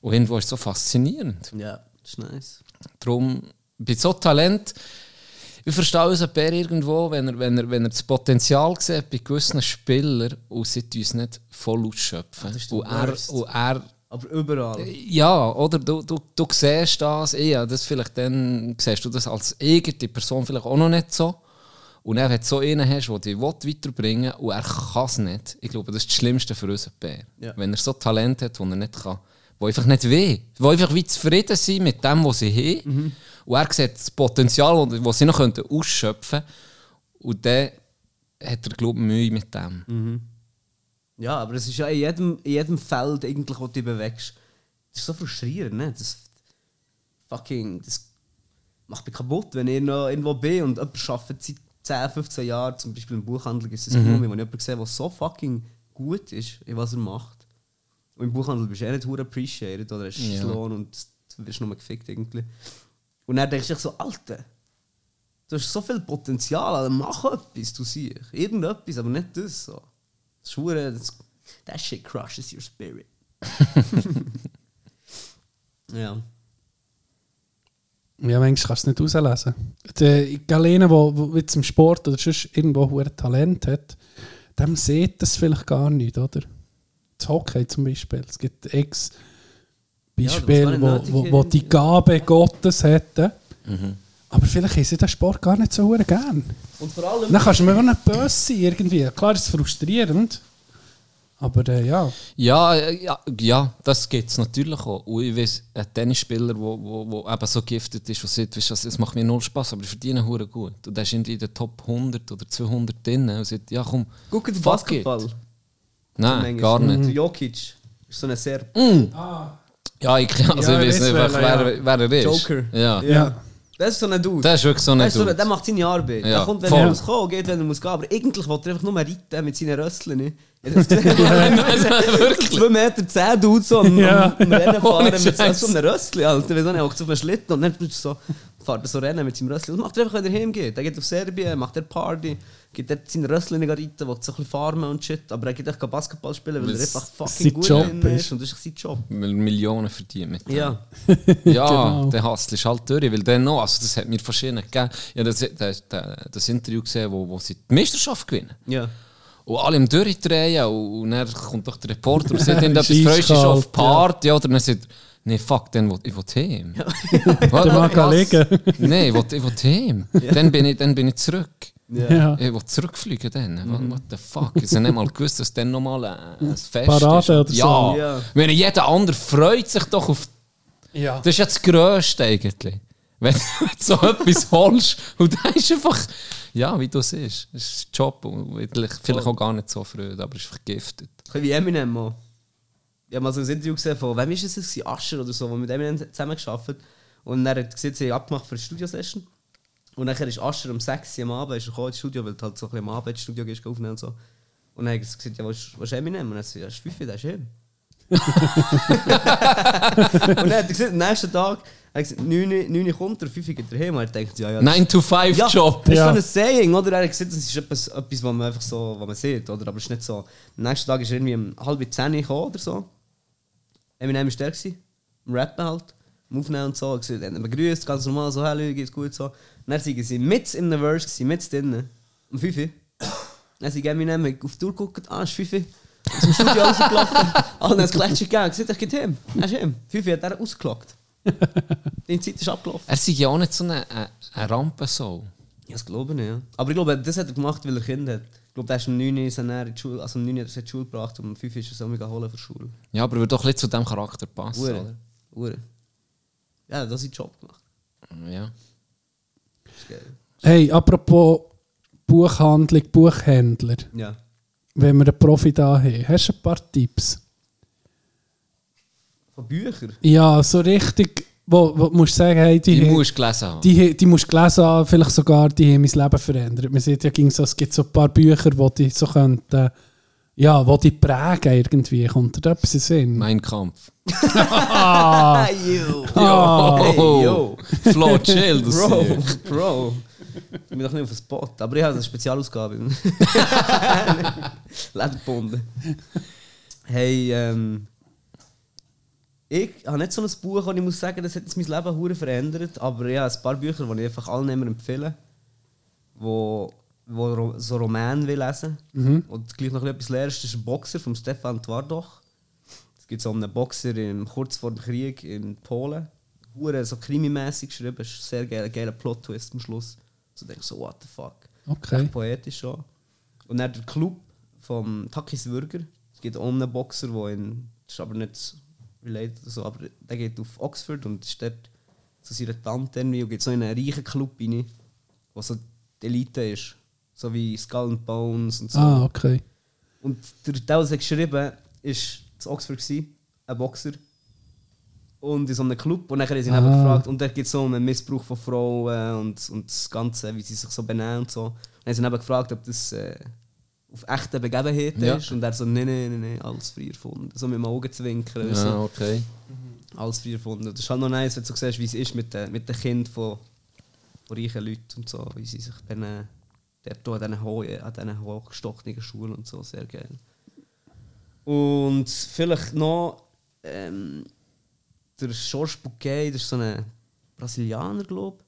Und irgendwo ist es so faszinierend. Ja, das ist nice. Darum, bei so Talent, ich verstehe unseren Bär irgendwo, wenn er, wenn, er, wenn er das Potenzial sieht bei gewissen Spielern und sie uns nicht voll ausschöpfen. das ist der und, er, und er Aber überall. ja, oder du, du, du siehst das, ja, das vielleicht dann siehst du das als eigene Person vielleicht auch noch nicht so. Und wenn du so einen hast, der dich weiterbringen will und er kann es nicht, ich glaube, das ist das Schlimmste für unseren Bär. Ja. Wenn er so Talent hat, das er nicht kann, wo einfach nicht will, wo einfach wie zufrieden sind mit dem, was sie haben Und er sieht das Potenzial, das sie noch ausschöpfen könnten. Und dann hat er, glaube ich, Mühe mit dem. Ja, aber es ist ja in jedem, in jedem Feld, eigentlich, wo du dich bewegst. Das ist so frustrierend, ne? Das fucking. Das macht mich kaputt, wenn ich noch irgendwo bin und jemand arbeitet seit 10, 15 Jahren, zum Beispiel im Buchhandel, gibt es mhm. wo ich jemanden sehe, der so fucking gut ist, in was er macht. Und im Buchhandel bist du eh nicht hure appreciated oder hast ja. Lohn und du wirst nur gefickt irgendwie. Und dann denkst du dich so, Alter, du hast so viel Potenzial, also mach etwas, du siehst. Irgendetwas, aber nicht das so. Das ist hure- das, that shit crushes your spirit. [laughs] ja. Ja, manchmal kannst du es nicht rauslesen. Der Galene, der jetzt im Sport oder sonst irgendwo hohe Talent hat, dem sieht das vielleicht gar nicht, oder? Das Hockey zum Beispiel. Es gibt ex Ja, das Beispiele, war wo, wo, wo die Gabe Gottes hätten. Mhm. Aber vielleicht sie den Sport gar nicht so hure gern. Und vor allem. Dann kannst du mir auch nicht böse sein, irgendwie. Klar ist es frustrierend, aber äh, ja. Ja, äh, ja, ja, das gibt es natürlich auch. Und ich weiß, ein Tennisspieler, der wo, wo, wo eben so giftet ist, der sagt, weißt, du, es macht mir null Spaß, aber ich verdiene hure gut. Und der ist irgendwie in der Top 100 oder 200 drin und sagt, ja komm, Guck den Basketball. it. Nein, Manchmal. gar nicht. Der Jokic ist so ein sehr. Ja, ich, [laughs] also Ja, ich weiß ich nicht, wer, wer, wer er ist. Joker. Ja. Ja. Das ist so ein Dude. Der ist wirklich so ein ist so Dude. der macht seine Arbeit. Ja, Der kommt, wenn voll. er muss kommen, geht, wenn er muss gehen. Aber eigentlich will er einfach nur reiten mit seinen Rösseln. Ich hab das gesehen. [laughs] [laughs] Wirklich. 2 Meter 10 Dude so am, Ja. am, am Rennen fahren mit so einem Rössli. Alter. Weißt du, er hockt auf einem Schlitten und dann so, fährt er so Rennen mit seinem Rössli. Das macht er einfach, wenn er heimgeht. Er geht auf Serbien, macht er Party, geht dort seine Rössli reiten, will so ein bisschen farmen und shit. Aber er geht echt Basketball spielen, weil er Weil's einfach fucking gut Job drin ist. ist. Und das ist sein Job. Weil Millionen verdient mit dem. Ja. Ja, [laughs] Genau. der Hustle ist halt durch, weil dann noch, also das hat mir verschiedene gegeben. Ich habe das, das, das, das Interview gesehen, wo, wo sie die Meisterschaft gewinnen. Ja. Und alle im Durchdrehen und, und dann kommt doch der Reporter und sagt, [laughs] Ist freust dich auf Party, oder? Und dann sagt er, nee, fuck, dann will, ich will heim. Der mag Was? liegen. Nein, ich will, ich will heim. Dann, bin ich, dann bin ich zurück. Ja. Ich will zurückfliegen dann. What, what the fuck? Ich habe nicht mal gewusst, dass dann nochmal ein, ein Fest Parade ist. oder so. ja. Ja. Wenn jeder andere freut sich doch auf Ja. das ist ja das Grösste eigentlich. Wenn [laughs] du so etwas [laughs] holst und dann ist einfach, ja, wie du siehst, es ist ein Job und vielleicht, vielleicht auch gar nicht so früh, aber ist vergiftet. Wie Eminem mal. Ich habe mal so ein Interview gesehen von, wem ist es? Ascher oder so, der mit Eminem zusammen gearbeitet Und er hat gesehen, sie haben abgemacht für eine Studiosession. Und dann ist Ascher um 6 Uhr am Abend ist er ins Studio, weil du halt so ein bisschen am Abend ins Studio gehst aufnehmen und so. Und dann hat er gesagt, ja, was ist, Eminem? Und er hat gesagt, ja, das ist Fifi, das ist ihm. [laughs] und dann hat er gesagt, am nächsten Tag, er hat gesagt, 9 Uhr 9 Uhr kommt er, 5 Uhr geht er heim. Und er denkt, ja, ja, das 9 to 5 ja, Job. Das ist Ja. so ein Saying, oder? Er hat gesagt, das ist etwas, etwas was man einfach so, was man sieht, oder? Aber es ist nicht so. Am nächsten Tag ist er irgendwie um halb zehn gekommen oder so. Eminem war der, gewesen, am Rappen halt, am Aufnehmen und so. Er hat gesagt, er hat ihn begrüßt, ganz normal, so, hallo, geht's gut, so. Dann sind sie mit in einem Verse, gewesen, mit drinnen, um 5 Uhr. Dann sind Eminem auf die Tour geguckt, ah, ist 5 Uhr. Aus dem Studio rausgelaufen, alle haben Klatschen gegeben, gesagt, ich gehe heim, er ist heim. 5 Uhr hat er ausgelockt. Die Zeit ist abgelaufen. Er ist ja auch nicht so eine, eine, eine Rampensau. Ja, das glaube ich nicht. Ja. Aber ich glaube, das hat er gemacht, weil er Kinder hat. Ich glaube, der ist um 9 Uhr er in die Schule, also um 9 Uhr hat er die Schule gebracht und um 5 Uhr ist er so mega holen für die Schule. Ja, aber würde doch nicht zu diesem Charakter passen, Ure. oder? Ure. Ja, das ist Job gemacht. Ja. Das ist geil. Hey, apropos Buchhandlung, Buchhändler. Ja. Wenn wir einen Profi da haben, hast du ein paar Tipps? Von Büchern? Ja, so richtig, wo, wo du musst sagen, hey, die, Die haben- musst du gelesen haben. die, die musst du gelesen haben, vielleicht sogar, die haben mein Leben verändert. Man sieht ja, ging so, es gibt so ein paar Bücher, die die so könnten, ja, die die prägen irgendwie. Kommt da etwas in Sinn? mein Kampf. Ah, [laughs] yo. Ah. Hey, yo. Flo, chill, das Bro, Bro. Ich bin doch nicht auf dem Spot. Aber ich habe eine Spezialausgabe. [laughs] Lederbunden. Hey, ähm. Ich habe nicht so ein Buch, das ich muss sagen, das hat jetzt mein Leben hure verändert. Aber ich habe ein paar Bücher, die ich einfach allen immer empfehle. Wo, wo so Roman will lesen Und gleich noch etwas lernst. Das ist ein Boxer von Stefan Twardoch. Es gibt so einen Boxer im, kurz vor dem Krieg in Polen. Hure so krimimäßig geschrieben. Es ist ein sehr geiler, geiler Plot-Twist am Schluss. So denkst du so, what the fuck. Okay. Echt poetisch schon. Und dann der Club vom Takis Würger. Es gibt auch einen Boxer, der in. Ist aber nicht related oder so, aber der geht auf Oxford und ist dort zu seiner Tante irgendwie und geht so in einen reichen Club rein, wo so die Elite ist. So wie Skull and Bones und so. Ah, okay. Und der, der, es geschrieben war zu Oxford, gewesen, ein Boxer. Und in so einem Club. Und dann haben sie ihn Ah. gefragt. Und da geht es so um den Missbrauch von Frauen und, und das Ganze, wie sie sich so benennen und so. Und dann haben sie ihn gefragt, ob das äh, auf echten Begebenheiten Ja. ist. Und er so, nein, nein, nein, nein, alles frei erfunden. So mit dem Augenzwinkern. und So. Ja, okay. Alles frei erfunden. Das ist halt noch nice, wenn du so siehst, wie es ist mit den, mit den Kindern von, von reichen Leuten und so. Wie sie sich benennen. Der an diesen, hohen, an diesen hochgestochenen Schulen und so. Sehr geil. Und vielleicht noch ähm, der Georges Bouquet, das ist so ein Brasilianer, glaube ich.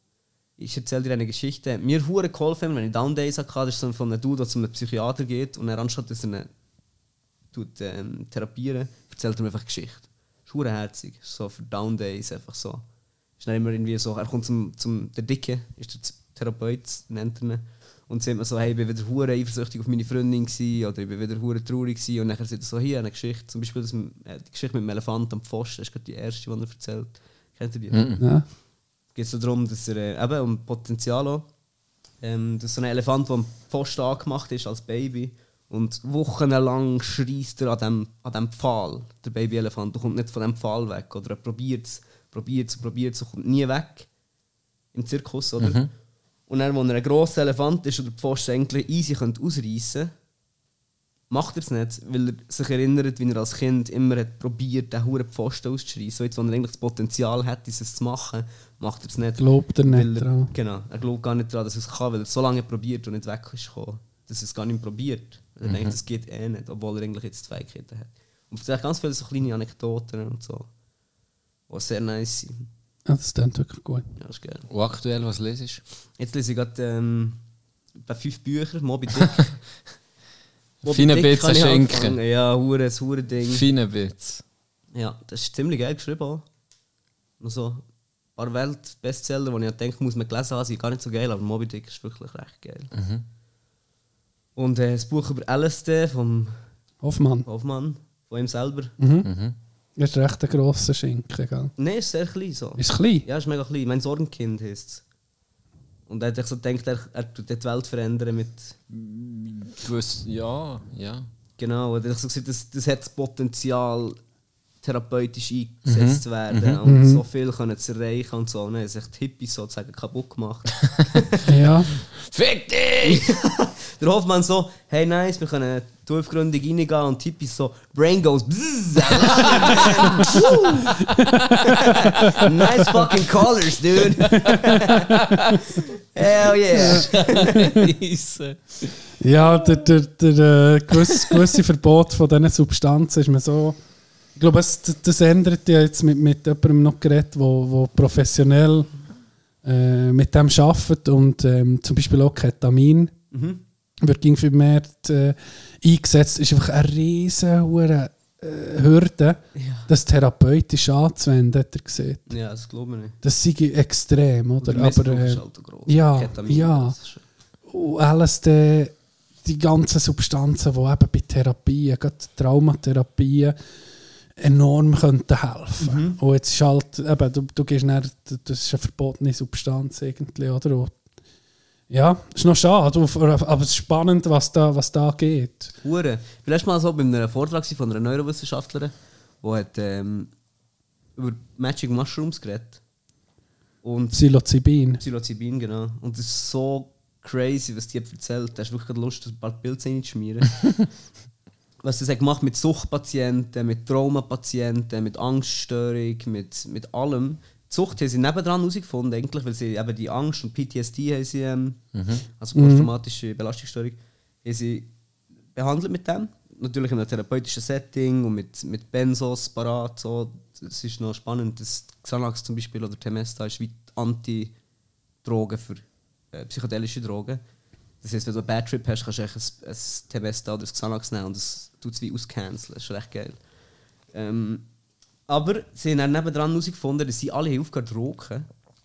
Ich erzähle dir eine Geschichte. Mir hure geholfen, wenn ich Down Days hatte, das ist so von einem Dude, der zu einem Psychiater geht und er anstatt dass er ihn tut, ähm, therapieren, erzählt er mir einfach Geschichte. Das ist herzig. So für Down Days einfach so. Ist dann immer irgendwie so, er kommt zum, zum der Dicke, ist der Therapeut, nennt er ihn. Und sagt mir so, hey, ich bin wieder hure eifersüchtig auf meine Freundin gewesen, oder ich bin wieder hure traurig gewesen. Und dann sagt er so, hier eine Geschichte, zum Beispiel das, äh, die Geschichte mit dem Elefant am Pfosten, das ist gerade die erste, die er erzählt. Kennt ihr die? Ja. geht es so darum, dass er äh, eben um Potenzial auch, ähm, dass so ein Elefant, der am Pfosten angemacht ist als Baby und wochenlang schreist er an dem, an dem Pfahl, der Babyelefant, und kommt nicht von dem Pfahl weg. Oder er probiert es, probiert es, probiert es und kommt nie weg. Im Zirkus, oder? Und dann, wenn er ein grosser Elefant ist oder die Pfosten eigentlich easy ausreißen könnte, macht er es nicht, weil er sich erinnert, wie er als Kind immer hat probiert, den huren Pfosten auszuschreissen. So jetzt, wenn er eigentlich das Potenzial hat, es zu machen, macht er es nicht. Glaubt er nicht dran. Genau, er glaubt gar nicht daran, dass er es kann, weil er so lange probiert und nicht weg ist gekommen, dass er es gar nicht probiert. Er denkt, das geht eh nicht, obwohl er eigentlich jetzt die Fähigkeiten hat. Und vielleicht ganz viele so kleine Anekdoten und so, die sehr nice sind. Ja, das klingt wirklich gut. Ja, das ist geil. Und aktuell, was lesest Jetzt lese ich gerade ähm, bei fünf Bücher, Moby Dick. [laughs] Feine Dick Bits ich schenken. Ja, hure, ein hure? Ding. Feine Bits. Ja, das ist ziemlich geil geschrieben. Auch. Noch so ein paar Welt-Bestseller, die ich denke, muss man gelesen haben, sind gar nicht so geil, aber Moby Dick ist wirklich recht geil. Und äh, das Buch über LSD vom Hoffmann. Hoffmann, von ihm selber. Das ist recht ein grosser Schinken, gell? Nein, ist sehr klein so. Ist klein? Ja, ist mega klein. Mein Sorgenkind heißt es. Und er hat sich so gedacht, er, er tut die Welt verändern mit. Gewiss, ja, ja. Genau, und er hat so gesagt, das, das hat das Potenzial, therapeutisch eingesetzt zu werden und so viel können zu erreichen und so. Und dann haben sich die Hippies sozusagen kaputt gemacht. [laughs] Ja. Fick dich! [laughs] Der Hoffmann so, hey nice, wir können die Aufgründung reingehen und die Hippies so, Brain goes bzzz, man. [laughs] Nice fucking colors, dude. Hell yeah. Ja, der, der, der äh, gewisse, gewisse Verbot von diesen Substanzen ist mir so. Ich glaube, es, das- ändert ja jetzt mit, mit jemandem noch geredet, wo, wo professionell äh, mit dem arbeitet und ähm, zum Beispiel auch Ketamin wird ging vermehrt äh, eingesetzt. Ist einfach eine riesen hure, äh, Hürde, das therapeutisch anzuwenden, hat er gesehen. Ja, das glaube ich nicht. Das sei extrem, oder? Der Missbrauch Aber, äh, ist halt gross. ja, Ketamin, ja. Und LSD, die ganzen Substanzen, die eben bei Therapien, gerade Traumatherapien, enorm könnten helfen. Und jetzt ist halt, eben, du, du gehst dann, das ist eine verbotene Substanz irgendwie, oder? Und ja, ist noch schade, aber es ist spannend, was da, was da geht. Hure. Ich war letztes Mal so bei einem Vortrag von einer Neurowissenschaftlerin, die hat ähm, über Magic Mushrooms geredet. Und Psilocybin. Psilocybin, genau. Und das ist so crazy, was die erzählt. Da hast du wirklich Lust, ein paar Pilze reinzuschmieren. [laughs] was das hat gemacht mit Suchtpatienten, mit Traumapatienten, mit Angststörung, mit, mit allem. Die Sucht haben sie nebendran herausgefunden, eigentlich, weil sie eben die Angst und PTSD haben sie, ähm, also posttraumatische Belastungsstörung, haben sie behandelt mit dem. Natürlich in einem therapeutischen Setting und mit, mit Benzos parat. So. Das ist noch spannend. Das Xanax zum Beispiel oder Temesta ist wie Anti-Drogen für äh, psychedelische Drogen. Das heißt, wenn du einen Bad Trip hast, kannst du ein, ein Temesta oder ein Xanax nehmen und das tut es wie auscanceln. Das ist recht geil. Ähm, aber sie haben dann nebendran herausgefunden, dass sie alle aufgehört zu rauchen.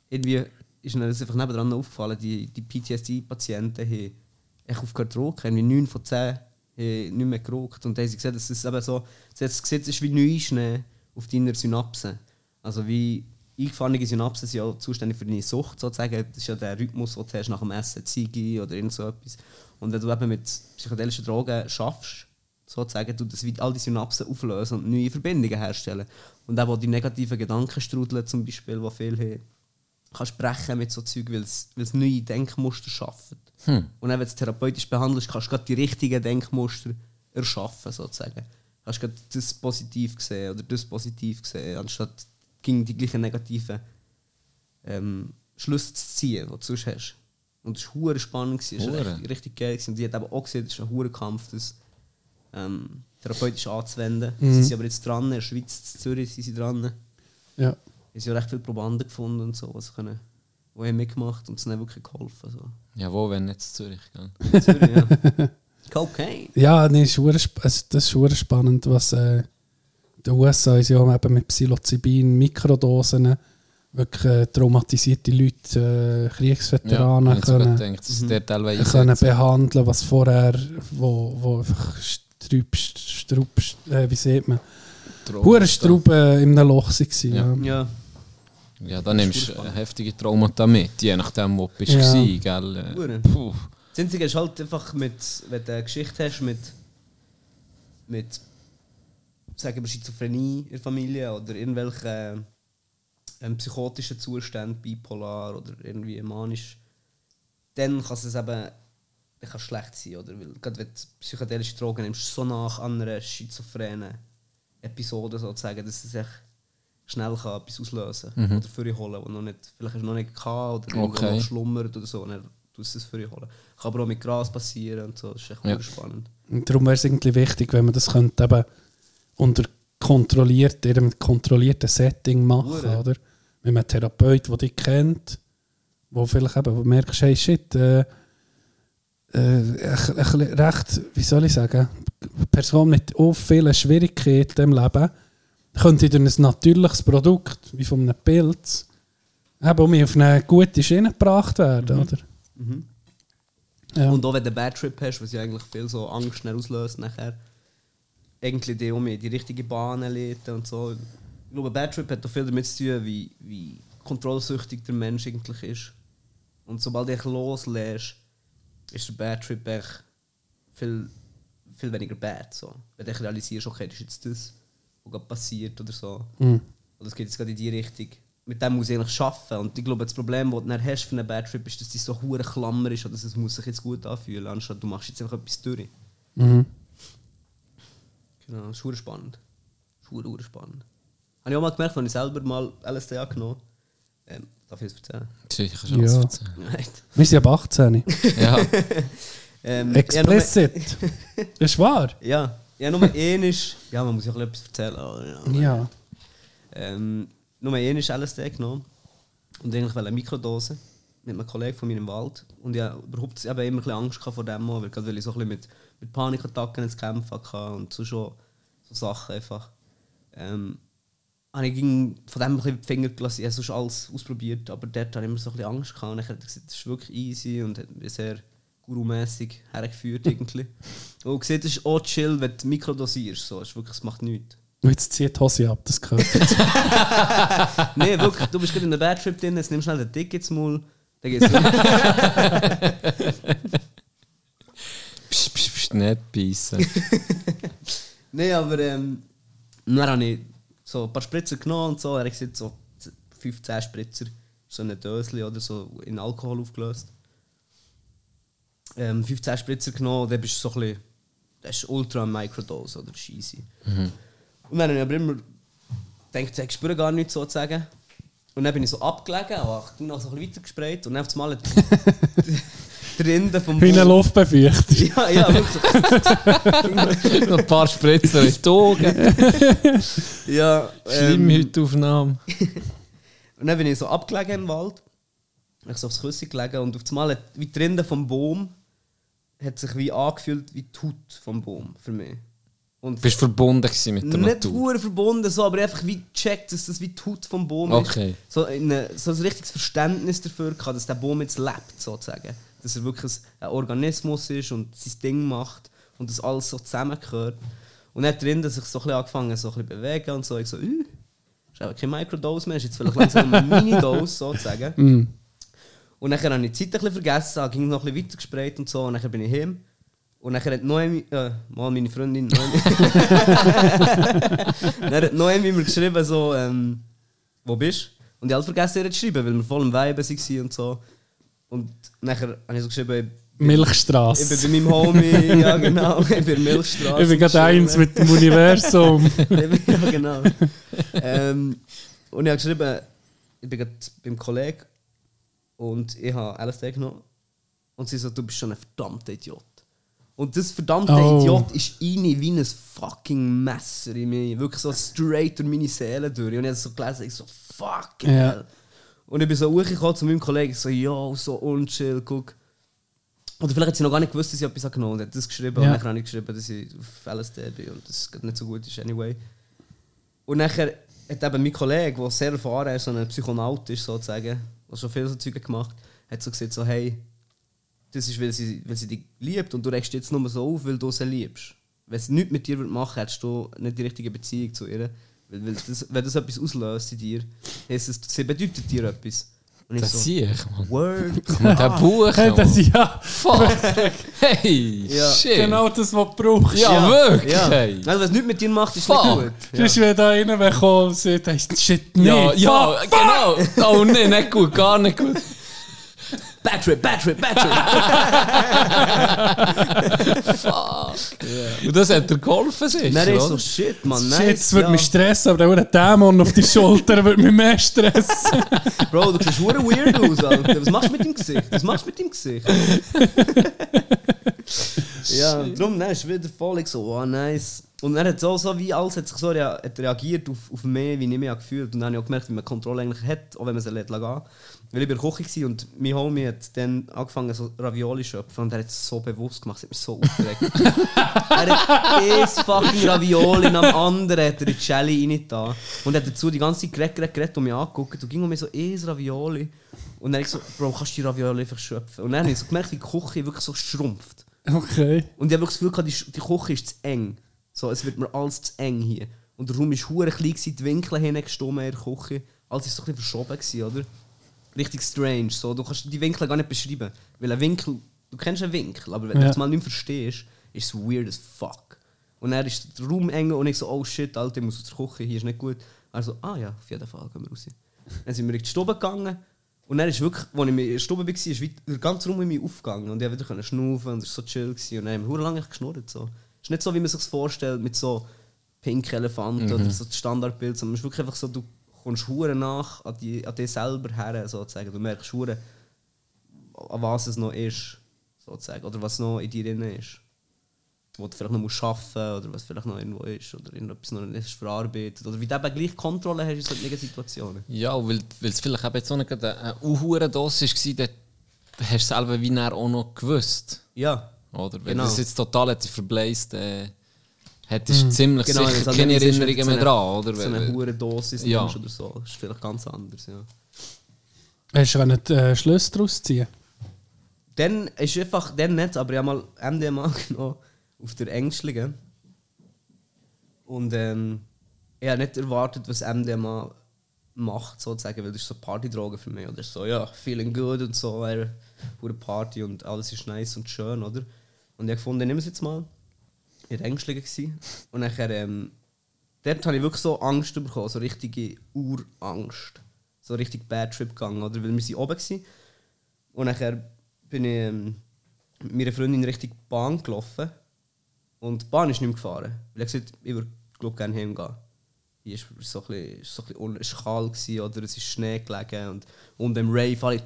Irgendwie ist ihnen das einfach nebendran aufgefallen, die, die PTSD-Patienten haben aufgehört zu rauchen. Irgendwie 9 von 10 haben nicht mehr geraucht. Und dann haben sie gesehen, dass es eben so, sie haben gesehen, es ist wie Neuschnee auf deiner Synapsen. Also wie eingefahrene Synapsen sind ja zuständig für deine Sucht sozusagen. Das ist ja der Rhythmus, den du hast nach dem Essen, Ziege oder irgend so etwas. Und wenn du eben mit psychedelischen Drogen schaffst, sozusagen, du das all die Synapsen auflösen und neue Verbindungen herstellen. Und auch die negativen Gedankenstrudel zum Beispiel, die viel haben, kannst brechen mit so Zeug, weil es neue Denkmuster schafft. Und dann, wenn du es therapeutisch behandelst, kannst du gerade die richtigen Denkmuster erschaffen, sozusagen. Kannst gerade das positiv sehen oder das positiv sehen, anstatt gegen die gleichen negativen ähm, Schlüsse zu ziehen, die du sonst hast. Und es war spannend, es war richtig, richtig geil. gewesen. Und die hat eben auch gesehen, es ist ein hure Kampf, das ähm, therapeutisch anzuwenden. Sie sind aber jetzt dran, in der Schweiz, in Zürich sind sie dran. Ja. Es sind ja recht viele Probanden gefunden und so, was können, die haben mitgemacht und es hat ihnen wirklich geholfen. So. Ja, wo, wenn nicht zu Zürich, gell? In Zürich, ja. [laughs] Cocaine. Ja, nee, ist also das ist spannend, was äh, die USA ist ja eben mit Psilocybin, Mikrodosen, wirklich äh, traumatisierte Leute, äh, Kriegsveteranen sogar können, gedacht, dass es der teilweise können behandeln, was vorher, wo, wo einfach Strub, Strub, äh, wie sieht man, hure Strub äh, in einem Loch waren. Ja. Ja. Ja, Ja, dann nimmst du heftige Traumata mit, je nachdem, wo du bist, Ja. gewesen, gell? Puh. das Einzige ist halt einfach, mit, wenn du eine Geschichte hast mit, mit sagen wir Schizophrenie in der Familie oder irgendwelchen ähm, psychotischen Zuständen, bipolar oder irgendwie manisch, dann kann es eben kann es schlecht sein. Oder? Weil, gerade wenn du psychedelische Drogen nimmst, so nach an einer schizophrenen Episode sozusagen, dass es echt schnell kann etwas auslösen kann. Oder für holen, wo noch nicht, vielleicht hast du noch nicht gehabt oder irgendwo Okay. noch schlummert oder so. Dann tust du es für holen. Kann aber auch mit Gras passieren und so. Das ist echt ja. spannend. Und darum wäre es irgendwie wichtig, wenn man das könnte eben unter kontrolliert, in einem kontrollierten Setting machen, Hure. oder? Man einen Therapeut, der dich kennt, wo vielleicht eben wo merkst, hey shit, äh, äh, recht, wie soll ich sagen, Person mit auch vielen Schwierigkeiten im Leben könnte durch ein natürliches Produkt, wie von einem Pilz, eben auf eine gute Schiene gebracht werden, oder? Ja. Und auch wenn du einen Bad Trip hast, was ja eigentlich viel so Angst auslöst nachher, irgendwie die um die richtige Bahn leiten und so. Ich glaube, ein Bad Trip hat auch viel damit zu tun, wie, wie kontrollsüchtig der Mensch eigentlich ist. Und sobald du dich loslässt, ist der Bad Trip echt viel, viel weniger bad. So. Wenn du echt realisierst, okay, das ist jetzt das, was gerade passiert oder so. Mhm. Oder es geht jetzt gerade in die Richtung. Mit dem muss ich eigentlich arbeiten. Und ich glaube, das Problem, das du dann hast für einen Bad Trip, ist, dass die so hure Klammer ist oder dass es muss sich jetzt gut anfühlen, anstatt du machst jetzt einfach etwas durch. Mhm. Genau, das ist spannend. Das ist spannend. Habe ich auch mal gemerkt, wenn ich selber mal LSD angenommen ähm, Darf ich es erzählen? Sicher kannst du alles Ja. erzählen. [laughs] Nein. Wir sind ab 18. Ja, [laughs] Ähm, ich habe Explicit. Das [laughs] ist wahr. Ja, ja, nur ein ist. Ja, man muss ja auch etwas erzählen. aber ja. Ja. Ähm, nur ein ist LSD genommen. Und eigentlich eine Mikrodose mit einem Kollegen von mir im Wald. Und ich hatte überhaupt eben immer ein bisschen Angst vor dem, weil, gerade weil ich so ein bisschen mit, mit Panikattacken zu kämpfen hatte und so schon so Sachen einfach. Ähm, habe ich ging von dem ein bisschen die Finger gelassen. Ich habe sonst alles ausprobiert, aber dort hatte ich immer so ein bisschen Angst gehabt. Und ich habe gesagt, das ist wirklich easy und hat mich sehr gurumässig hergeführt irgendwie. [laughs] und gesehen, das ist auch chill, wenn du mikrodosierst. So. Es ist wirklich, es macht nichts. Und jetzt zieht die Hose ab, das gehört. [laughs] Nee, wirklich, du bist gerade in einem Bad Trip drin, jetzt nimmst du schnell den Dick ins Maul, dann geht's [laughs] psch, nicht beißen. [laughs] nee, aber ähm, dann habe ich so ein paar Spritzer genommen und so, er hat gesagt, so 15 Spritzer, so eine Dösli oder so in Alkohol aufgelöst. Ähm, 15 Spritzer genommen, dann bist du so ein bisschen, das ist ultra Microdose oder ist easy. Und dann habe ich aber immer gedacht, ich spüre gar nichts sozusagen. Und dann bin ich so abgelegen, aber ich bin noch so ein bisschen weiter gesprayt und dann auf einmal [laughs] die Rinde vom Wie Luftbefeuchtung. [laughs] Ja, ja, wirklich. Noch ein paar Spritzer in die Augen. [laughs] ja, Schlimm ähm, heute Aufnahme. Und [laughs] dann bin ich so abgelegen im Wald. Ich so aufs Küsschen gelegen und auf einmal wie die Rinde vom Baum hat sich wie angefühlt wie die Haut vom Baum für mich. Und Bist verbunden mit der nicht Natur. hure verbunden, so, aber einfach wie gecheckt, dass das wie die Haut vom Baum Okay. ist. So, eine, so ein richtiges Verständnis dafür gehabt, dass der Baum jetzt lebt, sozusagen. Dass er wirklich ein Organismus ist und sein Ding macht und das alles so zusammengehört. Und dann drin, dass ich so ein bisschen angefangen so ein bisschen bewegen und so. Ich so, äh, ist auch keine Microdose mehr, ist jetzt vielleicht langsam eine [laughs] Mini-Dose sozusagen. Mm. Und dann habe ich die Zeit ein bisschen vergessen, ging noch ein bisschen weiter gesprayt und so, und dann bin ich heim. Und dann hat Noemi, äh, mal meine Freundin, Noemi, [laughs] dann hat Noemi mir geschrieben, so, ähm, wo bist du? Und ich habe vergessen, ihr zu schreiben, weil wir voll im Weiben waren und so. Und nachher habe ich so geschrieben, ich bin Milchstraße. bei meinem Homie, ja [laughs] genau, ich bin in Milchstraße. Ich bin gerade eins mit dem Universum. [laughs] ja, genau. ähm, und ich habe geschrieben, ich bin gerade beim Kollegen und ich habe LSD genommen. Und sie so, du bist schon ein verdammter Idiot. Und das verdammte Oh. Idiot ist rein wie ein fucking Messer in mir. Wirklich so straight durch meine Seele durch. Und ich habe so gelesen, ich so, fuck Ja. hell. Und ich bin so hochgekommen zu meinem Kollegen, so, yo, so unchill, guck. Oder vielleicht hat sie noch gar nicht gewusst, dass ich etwas genommen habe. Und hat das geschrieben. Ja. Und dann habe ich geschrieben, dass ich auf LSD bin und das nicht so gut ist, anyway. Und nachher hat eben mein Kollege, der sehr erfahren ist, so ein Psychonaut ist sozusagen, der schon viele so Zeug gemacht hat, so gesagt, so, hey, das ist, weil sie, weil sie dich liebt und du regst jetzt nur so auf, weil du sie liebst. Wenn sie nichts mit dir machen würde, hättest du nicht die richtige Beziehung zu ihr. Weil, weil das, wenn das etwas auslöst in dir, heisst es, sie bedeutet dir etwas. Und Das so, sehe ich, Mann. Word. Mit dem Buch. Hey, das, ja, Fuck. Hey, Ja. shit. genau das, was du brauchst. Ja, wirklich. Ja. Hey. Nein, wenn es nichts mit dir macht, ist Fuck. nicht gut. Ja. Sonst, wenn da einer gekommen und sagt, hey, shit, nee, Ja, ja, fuck. genau. Oh nein, nicht gut, gar nicht gut. Trip, bad trip, bad trip. Und das hat dir geholfen, sicher, Nein, oder? so, shit, man, nice. Shit, es würde ja. mich stressen, aber der Dämon auf die Schulter würde mich mehr stressen. [laughs] Bro, du siehst hure weird aus, Alter. Was machst du mit deinem Gesicht? Was machst du mit deinem Gesicht? [laughs] ja, darum, nein, ist wieder voll ich so, oh nice. Und er hat so, so wie alles hat sich so rea hat reagiert auf, auf mich, wie ich mich gefühlt. Und dann habe ich auch gemerkt, wie man Kontrolle eigentlich hat, auch wenn man sie lässt gehen. Weil ich bei der Küche war und mein Homie hat dann angefangen so Ravioli zu schöpfen und er hat es so bewusst gemacht, es hat mich so aufgeregt. [laughs] er hat ein fucking Ravioli nach dem anderen hat er in die Jelly reingetan. Und hat dazu die ganze Zeit geredet, geredet, geredet und mich angeguckt und ging um mir so, ein Ravioli. Und dann habe ich so, Bro, kannst du die Ravioli einfach schöpfen? Und dann habe ich so gemerkt, wie die Küche wirklich so schrumpft. Okay. Und ich habe wirklich das Gefühl, gehabt, die, die Küche ist zu eng. So, es wird mir alles zu eng hier. Und der Raum ist hure klein, die Winkel hingestummen in der Küche. Alles war so ein bisschen verschoben, gewesen, oder? Richtig strange. So, du kannst die Winkel gar nicht beschreiben. Weil ein Winkel, du kennst einen Winkel, aber wenn Ja. du das mal nicht verstehst, ist es weird as fuck. Und dann ist der Raum enger und ich so, oh shit, Alter, ich muss aus der Küche, hier ist nicht gut. Also, ah ja, auf jeden Fall, gehen wir raus. Dann sind wir in die Stube gegangen. Und dann ist wirklich, als ich in der Stube war, ist der ganze Raum in mir aufgegangen. Und ich konnte wieder schnaufen und es war so chill. Gewesen. Und dann haben wir lange geschnurrt. So. Es ist nicht so, wie man sich vorstellt, mit so pinken Elefanten oder so das Standardbild, sondern es ist wirklich einfach so, du kommst hure nach an, die, an dich selber her, sozusagen. Du merkst hure, an was es noch ist, sozusagen. Oder was noch in dir drin ist. Wo du vielleicht noch musst arbeiten oder was vielleicht noch irgendwo ist. Oder irgendetwas noch nicht verarbeitet. Oder wie du eben gleich Kontrolle hast in solchen Situationen. Ja, weil, weil es vielleicht eben so eine, eine unhure Dosis war, dann hast du selber wie näher auch noch gewusst. Ja. Oder? Wenn Genau. das jetzt total hat verbläst, äh, hättest du ziemlich Genau, sicher keine Erinnerungen mehr dran, oder? So eine hohe Dosis Ja. oder so. Das ist vielleicht ganz anders, ja. Hast du nicht äh, Schlüsse daraus ziehen? Dann ist einfach, dann nicht, aber ich habe mal MDMA [laughs] genommen auf der Ängstlichen. Und ähm, ich habe nicht erwartet, was MDMA macht, sozusagen, weil das ist so Partydroge für mich. Oder so, ja, feeling good und so, eine gute Party und alles ist nice und schön, oder? Und ich habe gefunden, nimm es jetzt mal. War Ängstlichen. gewesen. Und nachher, ähm, dort habe ich wirklich so Angst bekommen, so richtige Urangst. So richtig Bad Trip gegangen, oder? Weil wir waren oben gewesen. und nachher bin ich ähm, mit meiner Freundin Richtung Bahn gelaufen. Und die Bahn ist nicht mehr gefahren. Weil ich gesagt ich würde glaub, gerne heimgehen. Hier war es so ein bisschen, ist so ein bisschen un- es war kalt gewesen, oder es ist Schnee gelegen. Und, und im Rave alle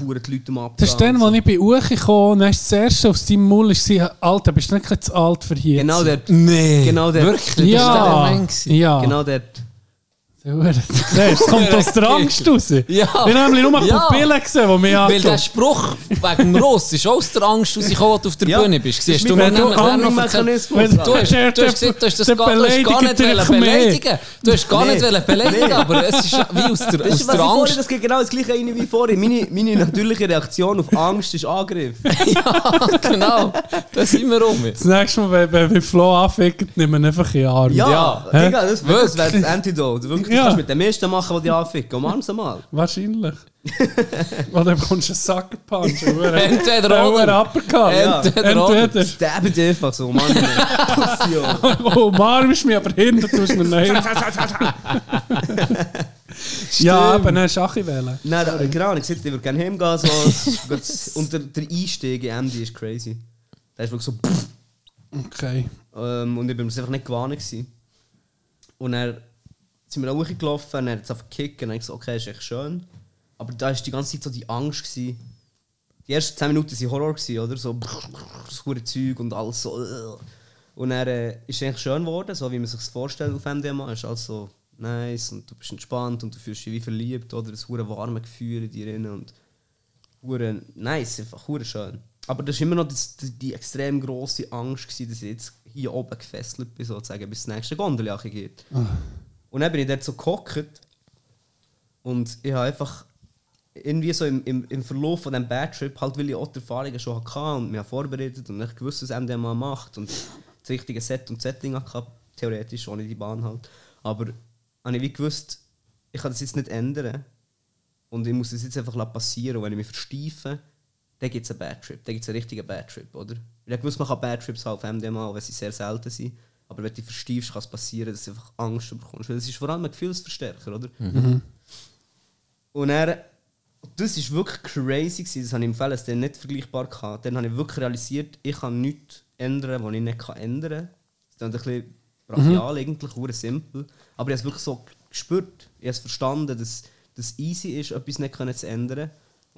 huren die Leute am Abgehen. Das ist dann, als ich bei Uchi kam und dann ist das erste aus deinem Mund war, Alter, bist du nicht zu alt für hier? Genau zu sein?» der. Nee. Genau der. Wirklich? Das war der Ja, ja. Genau der. [laughs] Siehst Es kommt aus der Angst raus. Ja. Ich habe nämlich nur Ja. Pupillen gesehen, die mich Weil der angeschaut Spruch wegen dem Ross ist auch aus der Angst rausgekommen, als du auf der Ja. Bühne bist. Siehst du Mechanismus. Du hast, du hast gesagt, du hast das gar, du hast gar nicht beleidigt wollen beleidigen. Du hast gar Nee. nicht wollen beleidigen, aber es ist wie aus der, Das aus der ich vorhin, Angst. das geht genau das gleiche rein wie vorhin. Meine, meine natürliche Reaktion auf Angst ist Angriff. [laughs] ja, genau. Da sind wir rum. Das nächste Mal, wenn, wenn wir Flo anficken, nehmen wir einfach in den Arm. Ja, Ja. Hä? Digga, das, das wäre das Antidote, wirklich. Das Ja. kannst du mit dem ersten machen, der dich anfickt. Umarm sie mal. Wahrscheinlich. [laughs] Oder bekommst du einen Sucker Punch. Entweder oder. Uppercut. Ja. Entweder oder. Stab dich einfach so, Mann. Ja. [laughs] Oh, umarmst mich, aber hinten tust du mir nicht. [laughs] ja, aber dann Schachi wählen. Nein, da, genau, ich gesagt, ich würde gerne heimgehen. So, und der, der Einstieg in MD ist crazy. Der ist wirklich so. Pff, Okay. ähm, und ich bin mir einfach nicht gewohnt. Gewesen. Und dann sind wir auch hochgelaufen, er hat es einfach gekickt. Und ich gesagt, okay, ist echt schön. Aber da war die ganze Zeit so die Angst. Gewesen. Die ersten 10 Minuten waren Horror, gewesen, oder? So das hure Zeug und alles so. Und dann äh, ist es eigentlich schön geworden, so wie man sich das vorstellt auf MDMA. Es ist alles so nice und du bist entspannt und du fühlst dich wie verliebt, oder? Das hure warme Gefühl in dir drin und hure nice, einfach hure schön. Aber das war immer noch die, die extrem grosse Angst, gewesen, dass ich jetzt hier oben gefesselt bin, sozusagen, bis das nächste Gondeljache geht. Und dann bin ich dort so gehockt und ich habe einfach irgendwie so im, im, im Verlauf von diesem Badtrip, halt weil ich auch die Erfahrungen schon hatte und mich vorbereitet und ich gewusst, was MDMA macht und das richtige Set und Setting hatte, theoretisch, ohne die Bahn halt. Aber habe ich wie gewusst, ich kann das jetzt nicht ändern und ich muss das jetzt einfach passieren und wenn ich mich versteife, dann gibt es einen Badtrip, dann gibt es einen richtigen Badtrip, oder? Weil ich wusste, man kann Badtrips haben auf MDMA, auch wenn sie sehr selten sind. Aber wenn du dich verstiefst, kann es passieren, dass du einfach Angst bekommst. Weil das ist vor allem ein Gefühlsverstärker, oder? Und er, das war wirklich crazy, gewesen. das habe ich im Fall nicht vergleichbar gehabt. Dann habe ich wirklich realisiert, ich kann nichts ändern, was ich nicht kann ändern kann. Das ist ein bisschen brachial, eigentlich, sehr simpel. Aber ich habe es wirklich so gespürt, ich habe es verstanden, dass das easy ist, etwas nicht können zu ändern.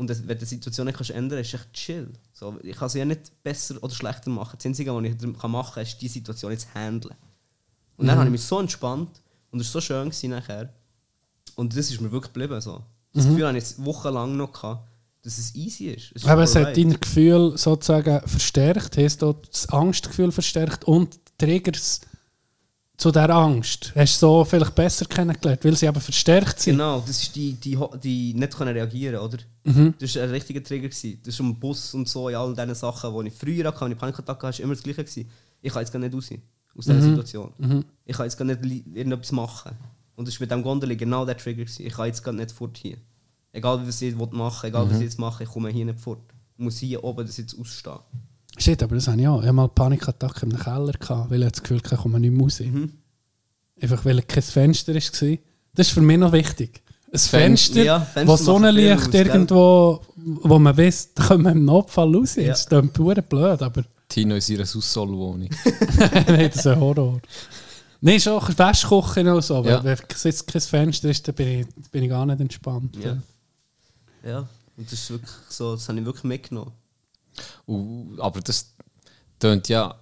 Und wenn du die Situation nicht kannst ändern kannst, ist es echt chill. So, ich kann sie ja nicht besser oder schlechter machen. Das Einzige, was ich machen kann, ist, die Situation jetzt zu handeln. Und dann habe ich mich so entspannt und es war so schön gewesen nachher. Und das ist mir wirklich geblieben. So. Das Gefühl habe ich jetzt wochenlang noch gehabt, dass es easy ist. ist Aber es hat dein Gefühl sozusagen verstärkt, hast du das Angstgefühl verstärkt und Triggers zu dieser Angst. Hast du so vielleicht besser kennengelernt, weil sie eben verstärkt sind. Genau, das ist die, die, die nicht können reagieren oder? Mhm. Das war ein richtiger Trigger. Gewesen. Das ist um Bus und so, in all diesen Sachen, die ich früher hatte, wenn ich Panikattacken hatte, war immer das Gleiche. Gewesen. Ich kann jetzt gar nicht raus aus dieser Mhm. Situation. Ich kann jetzt gar nicht irgendetwas machen. Und das war mit dem Gondeli genau der Trigger. Gewesen. Ich kann jetzt gar nicht fort hier. Egal was ich machen will, egal Mhm. was ich jetzt mache, ich komme hier nicht fort. Ich muss hier oben das jetzt ausstehen. Shit, aber das habe ich auch. Ich hatte mal Panikattacke im Keller, gehabt, weil ich das Gefühl hatte, ich komme nicht mehr raus. Mhm. Einfach weil kein Fenster war. Das ist für mich noch wichtig. Ein Fenster- ja, Fenster wo Sonnenlicht irgendwo, wo man weiß, da kommen wir im Notfall raus. Ja. Das klingt pure blöd, aber [laughs] Tino in seiner Haussollwohnung. [laughs] Nein, das ist ein Horror. Nein, schon Wäschkochen und so, aber Ja. wenn jetzt kein Fenster ist, dann bin ich, bin ich gar nicht entspannt. Ja. Ja, und das ist wirklich so, das habe ich wirklich mitgenommen. Und, aber das tönt ja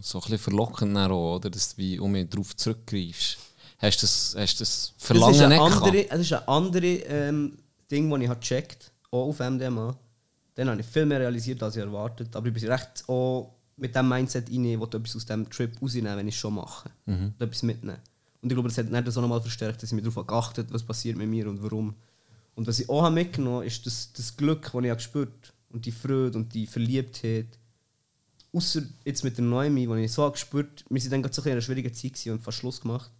so ein bisschen verlockend dann auch, oder? Dass du wie um mich darauf zurückgreifst. Hast du das, hast du das Verlangen das ist nicht andere, das ist ein anderes ähm, Ding, das ich habe gecheckt auch auf MDMA. Dann habe ich viel mehr realisiert, als ich erwartet Aber ich bin recht auch mit dem Mindset rein, ich will etwas aus diesem Trip rausnehmen, wenn ich es schon mache. Mhm. Und etwas mitnehmen. Und ich glaube, das hat nicht so nochmal verstärkt, dass ich mich darauf geachtet habe, was passiert mit mir und warum. Und was ich auch habe mitgenommen habe, ist das, das Glück, das ich habe gespürt Und die Freude und die Verliebtheit. Außer jetzt mit der Noemi, wo ich so habe gespürt wir waren dann gerade so in einer schwierigen Zeit und fast Schluss gemacht.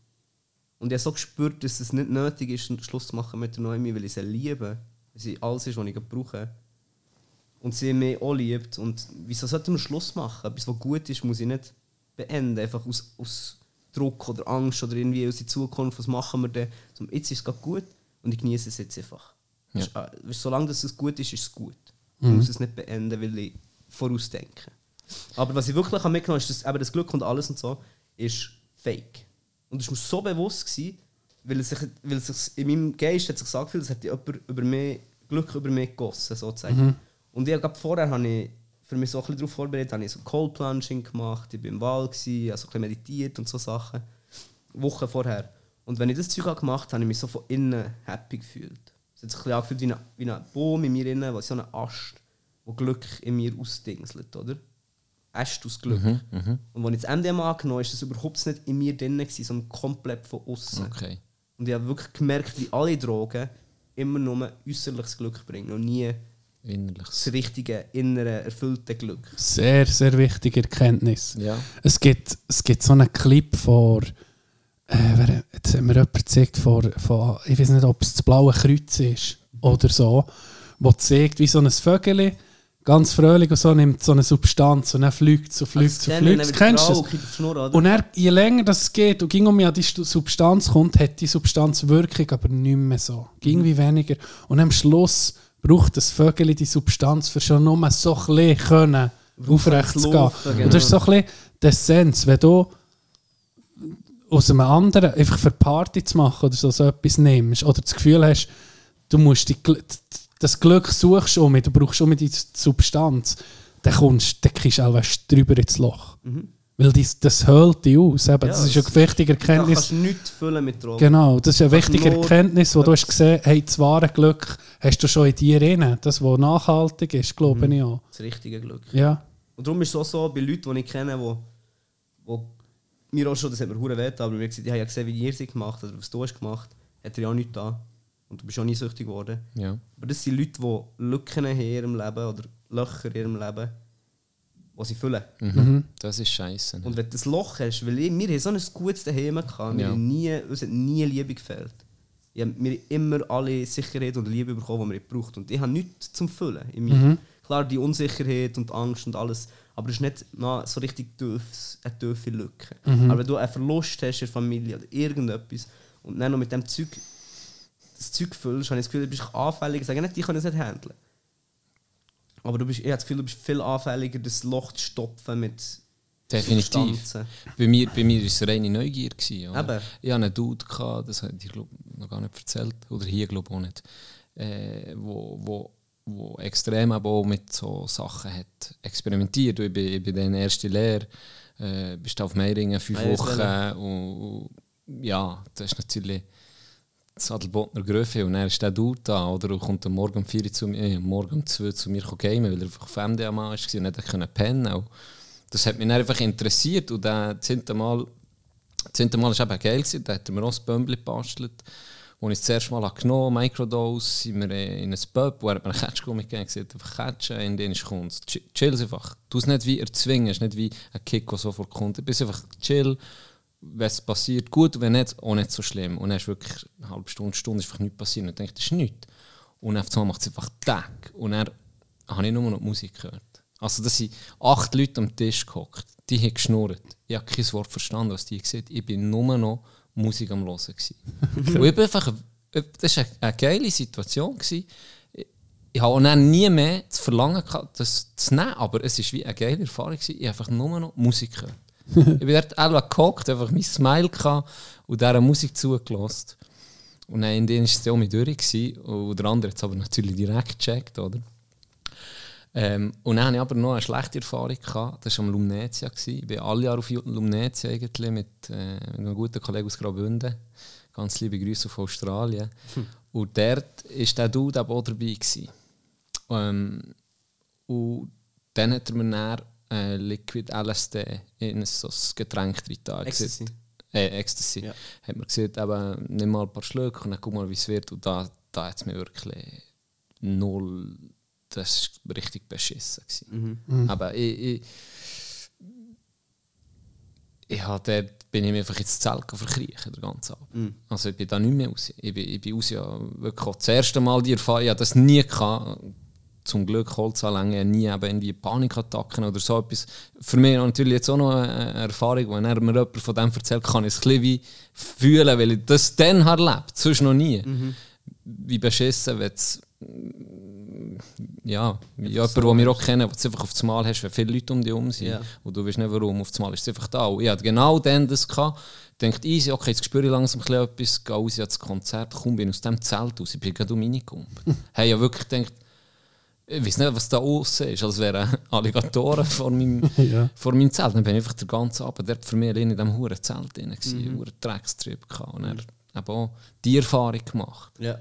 Und ich habe so gespürt, dass es nicht nötig ist, einen Schluss zu machen mit der Noemi, weil ich sie liebe. Weil sie alles ist, was ich brauche. Und sie mich auch liebt. Und wieso sollten wir Schluss machen? Etwas, was gut ist, muss ich nicht beenden. Einfach aus, aus Druck oder Angst oder irgendwie aus der Zukunft. Was machen wir denn? So, jetzt ist es gerade gut und ich genieße es jetzt einfach. Ja. Äh, Solange es gut ist, ist es gut. Ich muss es nicht beenden, weil ich vorausdenke. Aber was ich wirklich mitgenommen habe, ist, dass eben das Glück und alles und so ist fake. Und das war mir so bewusst, gewesen, weil es sich, weil es sich in meinem Geist hat sich so angefühlt, als hätte jemand über mich, Glück über mich gegossen, sozusagen. Und ich habe vorher habe ich für mich so ein bisschen darauf vorbereitet, habe ich so Cold Plunging gemacht, ich war im Wald, gewesen, habe so ein bisschen meditiert und so Sachen. Wochen vorher. Und wenn ich das Zeug gemacht habe, habe ich mich so von innen happy gefühlt. Es hat sich ein bisschen angefühlt wie ein, wie ein Baum in mir innen, was so ein Ast, wo Glück in mir ausdingselt, oder? Äst aus Glück. Und als ich das MDMA angenommen habe, ist das überhaupt nicht in mir drin, gewesen, sondern komplett von außen. Okay. Und ich habe wirklich gemerkt, wie alle Drogen immer nur äußerliches Glück bringen und nie Innerlich. das richtige, innere, erfüllte Glück. Sehr, sehr wichtige Erkenntnis. Ja. Es gibt, es gibt so einen Clip vor äh, jetzt hat mir jemand gezeigt von, von, ich weiß nicht, ob es das blaue Kreuz ist oder so, wo zeigt, wie so ein Vögel ganz fröhlich und so nimmt so eine Substanz und dann fliegt es und fliegt es und fliegt es. Kennst du das? Und er, je länger das geht und ging um an die Substanz kommt, hat die Substanz Wirkung, aber nicht mehr so. Ging wie weniger. Und am Schluss braucht das Vögel die Substanz für schon nur so ein bisschen können, aufrecht zu gehen. Laufen, Und das ist so ein bisschen die Essenz, wenn du aus einem anderen einfach für Party zu machen oder so, so etwas nimmst oder das Gefühl hast, du musst die, das Glück suchst um, du brauchst um die Substanz, dann kommst dann kriegst du auch drüber ins Loch. Weil dies, das höhlt dich aus. Eben. das Ja, ist eine das- wichtige kannst Erkenntnis. du nichts füllen mit Drogen. Genau, das ist eine Kannst wichtige Erkenntnis, wo du hast gesehen hey, das wahre Glück hast du schon in dir drin. Das, was nachhaltig ist, glaube Mhm. ich auch. Das richtige Glück. Ja. Und darum ist es auch so, bei Leuten, die ich kenne, wo mir auch schon, das hat mir hure weh aber mir gesagt, ich habe ja gesehen, wie ihr sie gemacht oder was du hast gemacht, hat er ja auch nichts da. Und du bist auch nie süchtig geworden. Ja. Aber das sind Leute, die Lücken haben in ihrem Leben oder Löcher in ihrem Leben, die sie füllen. Mhm. Das ist scheiße. Und wenn du das Loch hast, weil ich, wir haben so ein gutes Daheim gehabt, wir Ja. haben nie, uns hat nie Liebe gefehlt. Ich hab, wir haben immer alle Sicherheit und Liebe bekommen, die wir gebraucht Und ich habe nichts zum Füllen. in mir. Klar, die Unsicherheit und Angst und alles, aber es ist nicht na, so richtig tiefs, eine tiefe Lücke. Aber wenn du einen Verlust hast in der Familie oder irgendetwas und dann noch mit dem Zeug das Zeug füllst, habe ich das Gefühl, du bist anfälliger. Ich sage nicht, die können es nicht handeln. Aber du bist, ich habe das Gefühl, du bist viel anfälliger, das Loch zu stopfen mit Definitiv. Substanzen. Bei mir, bei mir war es reine Neugier. Gewesen, oder? Eben. Ich hatte einen Dude, gehabt, das habe ich dir glaub, noch gar nicht erzählt, oder hier glaube ich auch nicht, äh, wo, wo, wo extrem aber auch mit so Sachen hat experimentiert. Ich bin, ich bin dann erste Lehre, äh, bist auf Meiringen fünf ja, das Wochen wäre- und, und ja, das ist natürlich das Adelbotner Gröfe und dann ist der Dude da, oder? Und kommt am Morgen um 4 Uhr zu mir, äh, morgen um 2 Uhr zu mir gamen, weil er einfach auf MDA war und nicht können pennen und Das hat mich dann einfach interessiert und das zehnte Mal, das zehnte Mal war eben geil, gewesen. da hat er mir auch ein Bömbli gebastelt. Als ich das erste Mal genommen habe, Microdose, sind wir in ein Pub, wo er mir einen Catch mitgegeben hat, einfach catchen, in den ist Kunst. Ch- Chill einfach. Du es nicht wie erzwingen, nicht wie ein Kick, der sofort kommt. Du bist einfach chill, wenn es passiert, gut, wenn nicht, auch nicht so schlimm. Und dann ist wirklich eine halbe Stunde, Stunde ist einfach nichts passiert. Und ich denke, das ist nichts. Und auf einmal macht es einfach Tag. Und dann habe ich nur noch Musik gehört. Also, da sind acht Leute am Tisch gehockt. Die haben geschnurrt. Ich habe kein Wort verstanden, was die gesagt. Ich bin nur noch Musik am Hören. [laughs] Und ich einfach, das war eine, geile Situation. Gewesen. Ich, habe auch nie mehr zu verlangen, gehabt, das zu nehmen, aber es war wie eine geile Erfahrung. Gewesen. Ich habe einfach nur noch Musik gehört. [laughs] ich bin dort alle gehockt, einfach mein Smile gehabt und dieser Musik zugelassen. Und dann in denen war es auch mit durch. gewesen. Und der andere hat es aber natürlich direkt gecheckt, oder? Ähm, und dann hatte ich aber noch eine schlechte Erfahrung. Gehabt. Das war am Lumnetia. Ich bin alle Jahre auf Lumnetia eigentlich mit, äh, mit einem guten Kollegen aus Graubünden. Ganz liebe Grüße auf Australien. Und dort war der Dude auch dabei. Gewesen. Ähm, und dann hat er mir dann äh, Liquid LSD in so ein Getränk reingetan. Ecstasy. Äh, Ecstasy. Ja. Hat mir gesagt, eben, nimm mal ein paar Schlücke und dann guck mal, wie es wird. Und da, da hat es mir wirklich null. Das war richtig beschissen. gewesen. Aber ich, ich, ich habe dort bin ich mir einfach ins Zelt verkriechen, den ganzen Abend. Also ich bin da nicht mehr raus. Ich bin, ich bin raus, ja, wirklich auch das erste Mal die Erfahrung, ich habe das nie gehabt. Zum Glück Holzanlänge, nie eben irgendwie Panikattacken oder so etwas. Für mich natürlich jetzt auch noch eine Erfahrung, wenn er mir jemand von dem erzählt, kann ich es ein bisschen wie fühlen, weil ich das dann habe erlebt, sonst noch nie. Wie beschissen, wenn es ja, jemand, den wir auch kennen, wo du einfach auf das Mal hast, wenn viele Leute um dich herum sind. Ja. Und du weißt nicht warum, auf das Mal ist es einfach da. Und ich hatte genau dann das gehabt. Denkt easy, okay, jetzt spüre ich langsam ein etwas, gehe raus ans Konzert, komm, bin aus dem Zelt raus, ich bin gerade um reingekommen. [laughs] hey, ja wirklich gedacht, ich weiß nicht, was da außen ist, als wären [laughs] Alligatoren vor meinem, [laughs] Ja. vor meinem Zelt. Dann bin ich einfach den ganzen Abend dort für mich in diesem huren Zelt drin, mhm. huren Dreckstrip gehabt. Und dann eben auch die Erfahrung gemacht. Ja.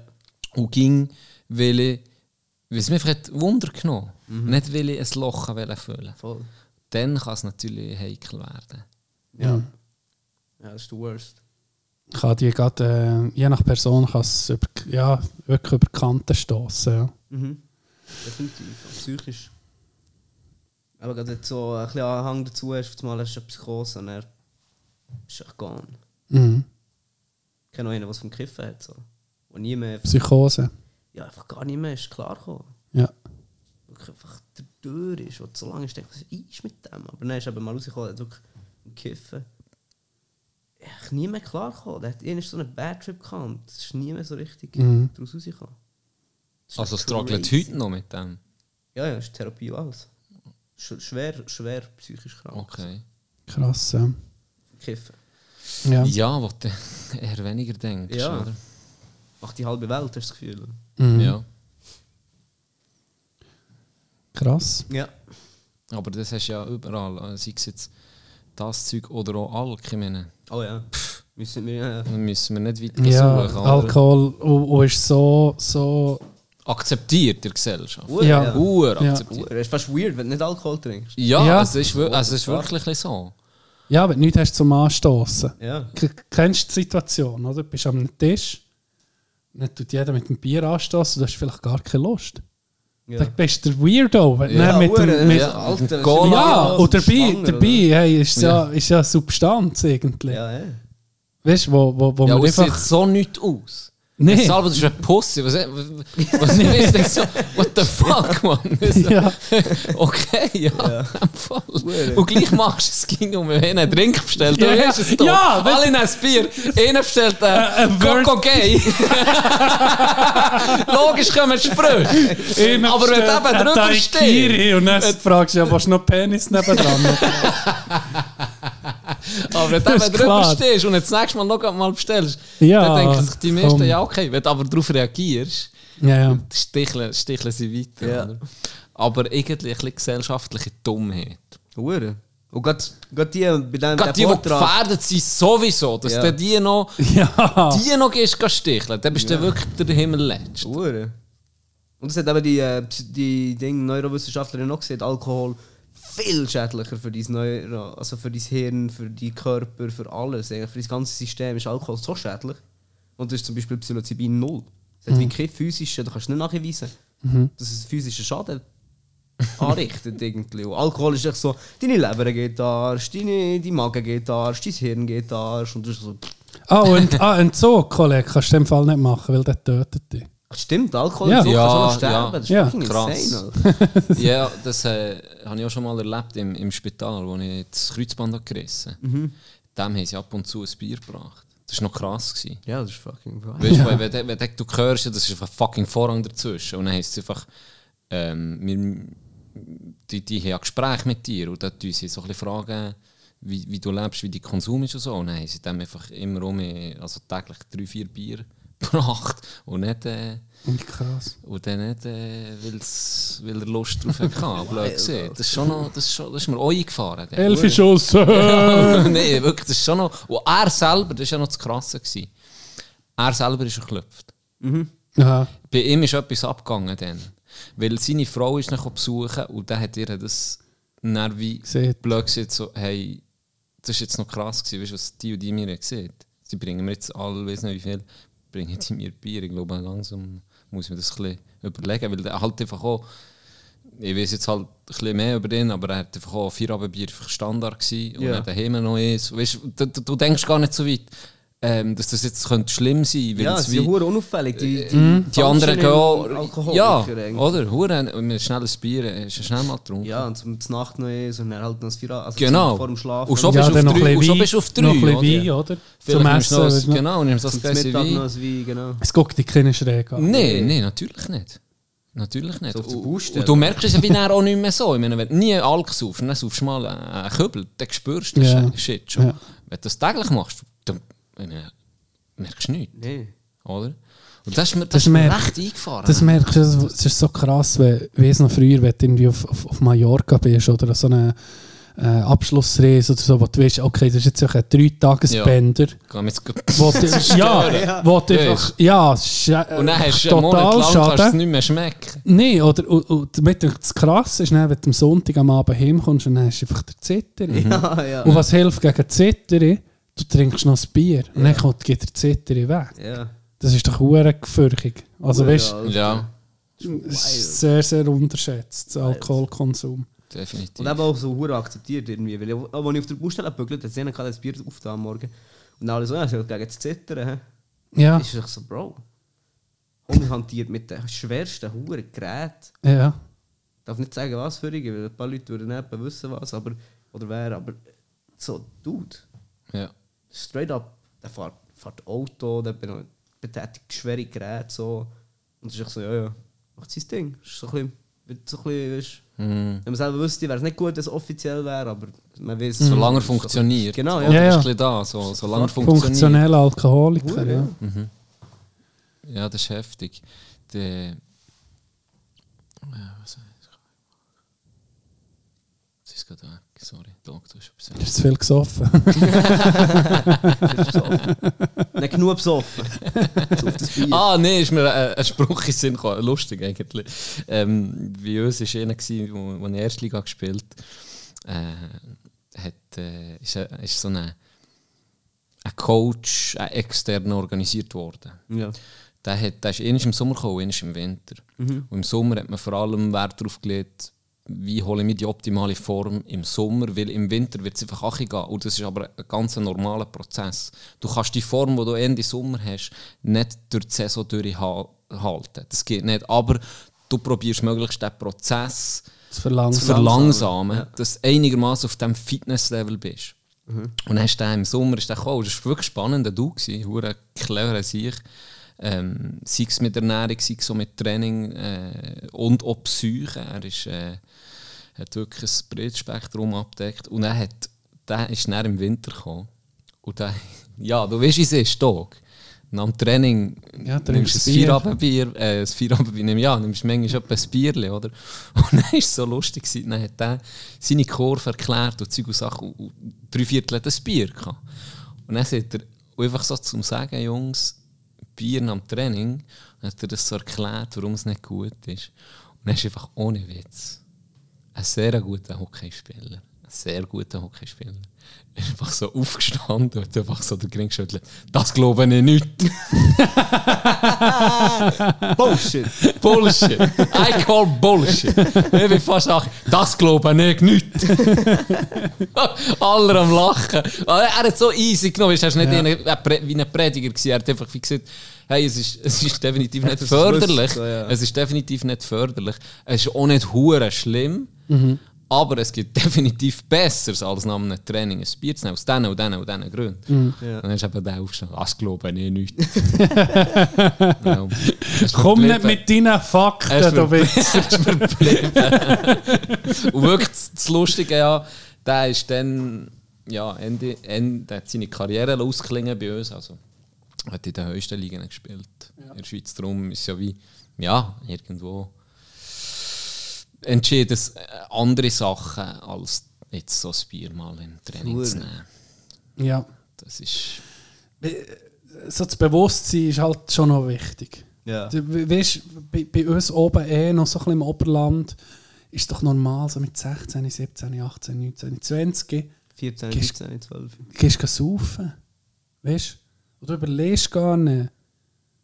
Und ging, weil ich, weil es mich einfach hat Wunder genommen Nicht, weil ich ein Loch wollte füllen Voll. Dann kann es natürlich heikel werden. Ja. Ja, das ist der Worst. Kann die grad, äh, je nach Person kann es über, ja, wirklich über Kanten stoßen. Ja. Mhm. Definitiv. Auch psychisch. Aber gerade wenn du so ein bisschen Anhang dazu hast, auf einmal hast du etwas groß und dann ist es echt gone. Mhm. Ich kenne noch einen, der vom Kiffen hat. So. Und nie mehr, Psychose. Ja, einfach gar nicht mehr ist klargekommen. Ja. Wirklich einfach der Tür ist, wo du so lange denkst, was ist mit dem? Aber dann ist eben mal rausgekommen, hat wirklich im Kiffen echt nie mehr klargekommen. Der hat irgendwie so einen Bad Trip gehabt und es ist nie mehr so richtig Mhm. daraus rausgekommen. Ist Also struggelt heute noch mit dem. Ja, ja, ist Therapie und alles. Sch schwer, schwer psychisch krank. Okay. Krass, ja. Kiffen. Ja. Ja, wo du [laughs] eher weniger denkst, Ja. oder? Macht die halbe Welt, hast du das Gefühl? Mhm. Ja. Krass. Ja. Aber das hast du ja überall. äh, Sei es jetzt das Zeug oder auch Alk. Ich meine, Oh ja. Müssen wir, ja. dann müssen wir nicht weiter Ja, suchen. Alkohol und, und ist so, so. Akzeptiert in der Gesellschaft. Ur, Ja. ja. Ur Ja. akzeptiert. Ur. Es ist fast weird, wenn du nicht Alkohol trinkst. Ja, Ja. Es, ist, also es ist wirklich so. Ja, wenn du nichts hast zum Anstoßen. Ja. Kennst du die Situation, oder? Du bist am Tisch, dann tut jeder mit dem Bier anstoßen, du hast vielleicht gar keine Lust. Ja. Dann bist du der Weirdo. Wenn Ja, ja, mit dem, mit, ja, ja, Alter, das ist Cola. ja und dabei, schwanger, dabei hey, ist, ja. ist ja eine Substanz irgendwie. oder? Ja, ja. Weißt du, wo, wo, wo Ja, man einfach. sieht so nicht aus. Nee. Nee. Salva, du bist ein Pussy. Was, was, was ist denn so? What the fuck, man? [laughs] Ja. [laughs] Okay, ja, Ja. Und gleich machst du es ging um einen Drink bestellt. Ja, Du ja. hast es doch. Ja, Alle nehmen ein Bier. Einer bestellt Äh, äh, Word- Coco Gay. [laughs] Logisch kommen Sprüche. Einer Aber wenn du eben drüber stehst. Und dann fragst du ja, was noch Penis nebendran? Aber wenn du Das eben ist drüber stehst und das nächste Mal noch mal bestellst, Ja, dann denken sich die meisten, ja okay, wenn du aber darauf reagierst, ja, ja. sticheln, sticheln sie weiter. Ja. Oder? Aber irgendwie ein bisschen gesellschaftliche Dummheit. Ur. Und gerade gerade die, bei dem Gerade die, die gefährdet sind, sowieso, dass Ja. du die noch, Ja. die noch gehst, gehst sticheln, dann bist du wirklich der Himmel letzt. Ur. Und das hat eben die, äh, die Ding, Neurowissenschaftlerin noch gesehen, Alkohol viel schädlicher für dein Neuro, also für dein Hirn, für deinen Körper, für alles. Für das ganze System ist Alkohol so schädlich. Und das ist zum Beispiel Psilocybin null. Es hat wie kein physischer, du kannst nicht nachweisen, dass es physischen Schaden [laughs] anrichtet irgendwie. Und Alkohol ist echt so, deine Leber geht Arsch, deine, dein Magen geht Arsch, dein Hirn geht Arsch und du bist so... Ah, und ah, Entzug, Kollege, kannst du in dem Fall nicht machen, weil der tötet dich. Stimmt, Alkohol Ja. und so Ja, du noch sterben. ja. Das ist Ja. Krass. insane, [laughs] ja, das äh, habe ich auch schon mal erlebt im, im Spital, wo ich das Kreuzband habe gerissen Mhm. Dem haben sie ab und zu ein Bier gebracht. Das war noch krass. Gewesen. Ja, das ist fucking right. Weißt du, weil wenn, wenn, wenn du hörst, das ist einfach fucking Vorrang dazwischen. Und dann heisst es einfach, ähm, wir, die, die haben ein Gespräch mit dir und dann tun sie so ein bisschen fragen, wie, wie du lebst, wie dein Konsum ist und so. Und dann haben sie dem einfach immer um, also täglich drei, vier Bier gebracht. Und nicht, äh, Krass. und dann nicht, äh, weil's, weil er Lust drauf hatte. Blöd gesehen. Das ist schon noch, das ist, schon, das ist mir auch eingefahren. dann. Elf Schuss. [laughs] Nein, wirklich, das ist schon noch. Und er selber, das war ja noch das Krasse. Gewesen. Er selber ist geklopft. ja. Bei ihm ist etwas abgegangen dann. Weil seine Frau ist ihn besuchen und dann hat ihr das dann Gesehen. blöd gesagt, so, hey, das ist jetzt noch krass gewesen, weißt du, was die und die mir gesehen Sie bringen mir jetzt alle, weiß nicht wie viel, bringen sie mir Bier. Ich glaube, langsam muss ich mir das ein bisschen überlegen, weil er halt einfach auch, ich weiß jetzt halt ein bisschen mehr über den, aber er hat einfach auch vier Abendbier einfach Standard gewesen und Ja. daheim noch ist. Weißt, du, du, du denkst gar nicht so weit, ähm, dass das jetzt könnte schlimm sein könnte. Ja, es sind hure unauffällig. Die, die, Mhm. die anderen gehen ja, oder? Hure, mit schnelles Bier, äh, ist ja schnell mal getrunken. Ja, und zum Nacht noch ist und dann halt noch das Vier, also Genau. vor dem Schlafen. Und schon ja, bist du auf noch drei, ein und schon bist du auf drei, Noch ein bisschen oder? Wein, oder? Vielleicht Zum noch Essen. das- weißt du. Genau, nimmst das Gläschen Mittag noch Wein. ein Wein, genau. Es guckt dich keine schräg an. Nein, nein, natürlich nicht. Natürlich nicht. So Und- und du merkst es ja wie auch nicht mehr so. Ich meine, wenn du nie Alk saufst, dann saufst du mal einen Kübel, dann spürst du Ja. den Shit schon. Ja. Wenn du das täglich machst, merkst du nichts, Nee. oder? Und das ist mir, das Das ist mir merkt- recht eingefahren. Das merkst du, das ist so krass, wenn, ich weiss noch früher, wenn du irgendwie auf, auf, auf Mallorca bist oder so eine äh, Abschlussreise oder so, wo du weißt, okay, das ist jetzt ein Drei-Tages-Bänder, go- wo du, [laughs] ja, wo du Ja. einfach, ja, es ist, äh, Und dann hast du einen Monat total lang kannst du es nicht mehr schmecken. Nein, oder und, und das krass ist, dann, wenn du am Sonntag am Abend heimkommst und dann hast du einfach den Zitter. [laughs] Ja, ja. Und was hilft gegen die Zitter? Du trinkst noch ein Bier und dann kommt, geht der Zitter weg. Ja. Das ist doch hure gefürchtig. Also weißt. Ja, du, es ist sehr, sehr unterschätzt, der Alkoholkonsum. definitiv. Und eben auch so hure akzeptiert irgendwie. Weil ich, als ich auf der Baustelle bügelt, hat sie gehabt, das Bier aufgetan am Morgen. Und dann alle so, ja, sie hat gegen das Zittern. Ja, ist es so, Bro. Homie hantiert mit den schwersten Huren Geräten. ja. Ich darf nicht sagen, was für ihn, weil ein paar Leute würden nicht wissen, was, aber, oder wer, aber so, Dude, Ja. Straight up, der fährt, fährt Auto, der betätigt schwere Geräte, so. Und es ist so, ja, ja, macht sein Ding. Ist so ein bisschen, so ein bisschen, Mhm. wenn man selber wüsste, wäre es nicht gut, dass es offiziell wäre, aber man weiß Solange er es ist so ein funktioniert. Genau, ja. ja. Ja, ist da. So, solange er funktioniert. Funktioneller Alkoholiker, ja. ja. Ja, das ist heftig. Der. Ja, was sagen? Es ist gerade weg, sorry. Doktor ist Du hast zu viel gesoffen. [laughs] [laughs] Nicht genug besoffen. Das. Ah, nee, ist mir ein, ein Spruch in Sinn gekommen. Lustig eigentlich. Ähm, bei uns war einer, gewesen, wo, wo ich Erstliga gespielt äh, hat. Äh, ist, ein- ist so ein, ein Coach, ein externer organisiert worden. Ja. Der, hat, der ist im Sommer gekommen, einmal im Winter. Und im Sommer hat man vor allem Wert darauf gelegt, wie hole ich mir die optimale Form im Sommer, weil im Winter wird es einfach auch gehen. Und das ist aber ein ganz normaler Prozess. Du kannst die Form, die du Ende Sommer hast, nicht durch die Saison durchhalten. Das geht nicht. Aber du probierst möglichst den Prozess zu verlangsamt. verlangsamen, dass du einigermaßen auf diesem Fitnesslevel bist. Und dann hast du im Sommer ist der gekommen. Das war wirklich spannend, du gewesen, hure clever sich. Ähm, sei es mit Ernährung, sei es so mit Training äh, und auch Psyche. Er ist, äh, hat wirklich ein breites Spektrum abdeckt. Und er hat, der ist dann im Winter gekommen. Und der, [laughs] ja, du weißt, wie es ist, Tag. Nach dem Training Ja, nimmst du ein Bier. Feierabendbier, äh, ein Feierabendbier, nimm- ja, nimmst manchmal etwa ein Bierchen, oder? [laughs] Und dann war es so lustig, gewesen, dann hat er seine Kurve erklärt und Zeug und Sachen und, drei Viertel hat ein Bier gehabt. Und dann sagt er, einfach so zum Sagen, Jungs, Bier am Training, dann hat er das so erklärt, warum es nicht gut ist. Und dann ist einfach ohne Witz ein sehr guter Hockeyspieler, ein sehr guter Hockeyspieler, ist einfach so aufgestanden und einfach so den Gring geschüttelt. Das glaube ich nicht. [laughs] Bullshit. Bullshit. I call Bullshit. Ich bin fast auch, das glaube ich nicht. Alle am Lachen. Er hat so easy genommen. Er war nicht Ja. wie ein Prediger. Er hat einfach wie gesagt, hey, es ist, es ist definitiv [laughs] nicht förderlich. Es ist definitiv nicht förderlich. Es ist auch nicht hure schlimm. Aber es gibt [laughs] definitiv Besseres als nach einem Training ein Bier zu nehmen. Aus diesen und diesen und diesen Gründen. Ja. Und dann ist eben der aufgestanden. Das glaube ich nicht. [laughs] ja. Komm nicht mit deinen Fakten, du [laughs] verblieben. Und wirklich das, Lustige, ja, der ist dann, ja, Ende, Ende, hat seine Karriere ausklingen bei uns. Also, hat in den höchsten Ligen gespielt. In der Schweiz. Darum ist ja wie, ja, irgendwo entschieden es äh, andere Sachen, als jetzt so ein Bier mal im Training zu Hure. nehmen. Ja. Das ist. So das Bewusstsein ist halt schon noch wichtig. Ja. Du, weißt, bei, bei uns oben eh noch so ein bisschen im Oberland ist es doch normal, so mit 16, 17, 18, 19, 20 14, Gehst- 15, 12. gehst du saufen. Weißt du? Du überlegst gar nicht.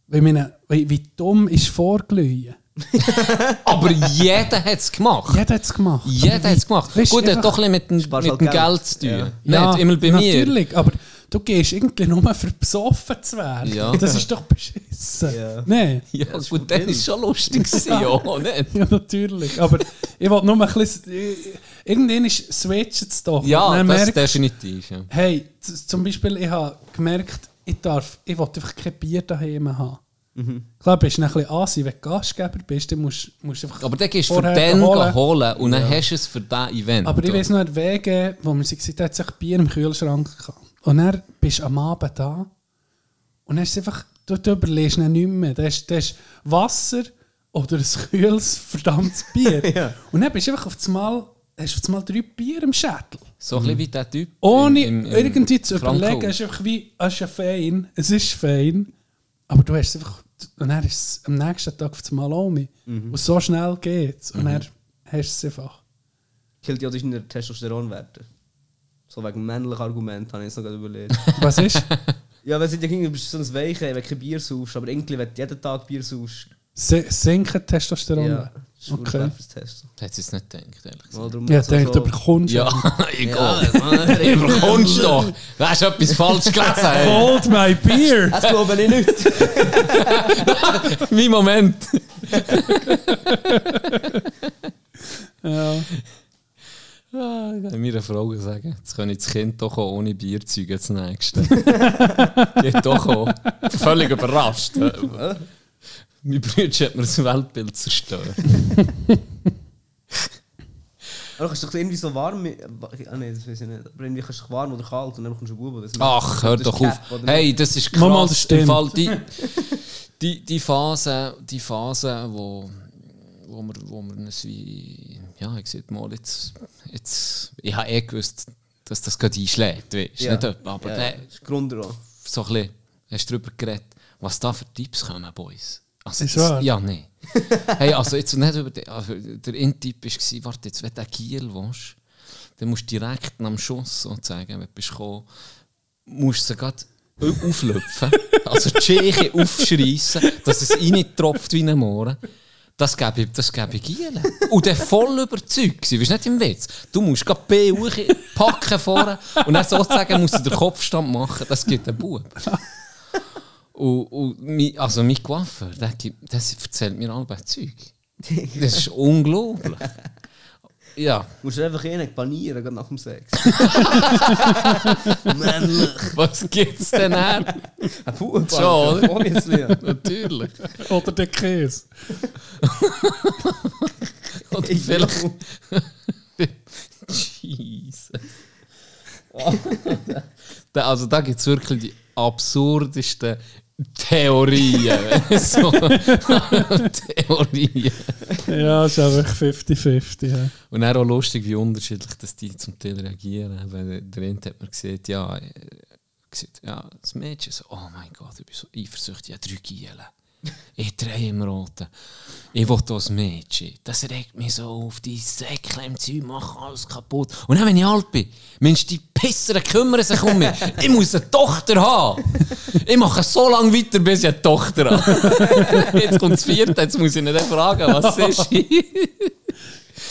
Weil meine, wie, wie dumm ist vorgelühen. [laughs] Aber jeder hat es gemacht. Jeder hat es gemacht. Jeder hat es gemacht. Weisst, Gut, hat doch ein bisschen mit mit halt dem Geld. Geld zu tun. Ja. Ja, Nicht immer bei mir. natürlich, aber du gehst irgendwie nur für besoffen zu werden. Ja. Das ist doch beschissen. Ja. Nein. Ja, das ist gut, dann war schon lustig. gewesen, ja, [laughs] nicht? Ja, natürlich. Aber ich wollte nur ein bisschen... Irgendwann ist switchen es doch. Ja, das merkst- definitiv. Ja. Hey, zum Beispiel, ich habe gemerkt, ich darf, ich will einfach kein Bier daheim haben. Klar, bist du ein bisschen Asi, wenn du Gastgeber bist, dann musst musst du einfach Aber dann gehst du für vorher den holen. holen, und dann hast du es für dieses Event. Aber ich weiß noch, der WG, wo wir waren, da hat sich Bier im Kühlschrank gehabt. Und dann bist du am Abend da und dann ist es einfach, du, du überlegst dann nicht mehr. Da ist, da ist Wasser oder ein kühles, verdammtes [laughs] Bier. Ja. Und dann bist du einfach auf einmal, hast du auf einmal drei Bier im Schädel. so ein bisschen wie der Typ. Ohne im- im- im irgendwie zu Frankhaus. überlegen, es ist einfach wie, es ist ja fein, es ist fein, aber du hast es einfach, und dann ist es am nächsten Tag auf einmal auch mit. Und so schnell geht es. Und dann hast du es einfach. Killt ja deine Testosteronwerte. So wegen männlichen Argument habe ich jetzt noch gerade überlegt. [laughs] Was ist? ja, wenn gegenüber bist du so ein Weiche, wenn du kein Bier saufst, aber irgendwie, wenn du jeden Tag Bier saufst, Se sinken Testosteron? Ja, Okay. Testen. Hätte ich jetzt nicht gedacht, ehrlich gesagt. Darum Ja, so- du bekommst Ja, [laughs] egal. [laughs] Du bekommst doch. Du hast etwas falsch gelesen. Hey. Hold my beer! Das glaube ich nicht. Mein Moment. [laughs] ja. Ah, ich kann meiner Frau sagen, jetzt kann ich das Kind doch auch ohne Bier zeugen, das nächste. Geht doch auch. Völlig überrascht. Mein Bruder hat mir das Weltbild zerstört. [laughs] Aber du kannst doch irgendwie so warm. Ah, nein, das weiß ich nicht. Aber irgendwie kannst du dich warm oder kalt und dann bekommst du einen Bub. oder so. Ach, hör doch auf. Hey, das ist krass. Mal, mal, das Im stimmt. Fall die, die, die Phase, die Phase wo, wo wir, wo wir uns wie, ja, ich sag mal, jetzt, jetzt, ich habe eh gewusst, dass das gerade einschlägt, weißt du, Ja. nicht etwa, aber Ja, der, das ist Grund daran. so ein bisschen, hast du darüber geredet, was da für Tipps kommen, Boys. Also Ist das, wahr? ja, nein. [laughs] hey, also jetzt nicht über den, also der Intipp war, warte, jetzt, wenn du Giel willst, dann musst du direkt am Schuss sozusagen, wenn du bist gekommen, musst du sie gerade auflöpfen, [laughs] also die Schäche aufschreissen, dass es reintropft wie ein Mohren. Das gebe ich, das gebe ich Gielen. Und der voll überzeugt weißt du, nicht im Witz. Du musst gerade B packen vorne und dann sozusagen musst du den Kopfstand machen, das gibt einen Bub. Und, und mein, also mein Coiffeur, der, gibt- das erzählt mir alle Zeug. Das ist unglaublich. [laughs] Ja, Du musst einfach eh panieren, gerade nach dem Sex. [laughs] Männlich. was gibt's denn her? Ein Bub, Schon, oder? [laughs] Obviously. Natürlich. Oder der Käse. Oder vielleicht. Jesus. Also da gibt es wirklich die absurdesten Theorien. [laughs] so. Theorien. Ja, ist einfach 50-50. Ja. Und dann auch lustig, wie unterschiedlich das die zum Teil reagieren. Weil der eine hat mir gesagt, ja, äh, ja, das Mädchen so, oh mein Gott, ich bin so eifersüchtig, ich habe drei Gielen. [laughs] Ich drehe im Roten. Ich will das Mädchen. Das regt mich so auf. Die Säckchen im Zeug machen alles kaputt. Und dann, wenn ich alt bin, Mensch, die Pisser kümmern sich um mich. [laughs] Ich muss eine Tochter haben. Ich mache so lange weiter, bis ich eine Tochter habe. [laughs] Jetzt kommt das vierte, jetzt muss ich nicht fragen, was ist.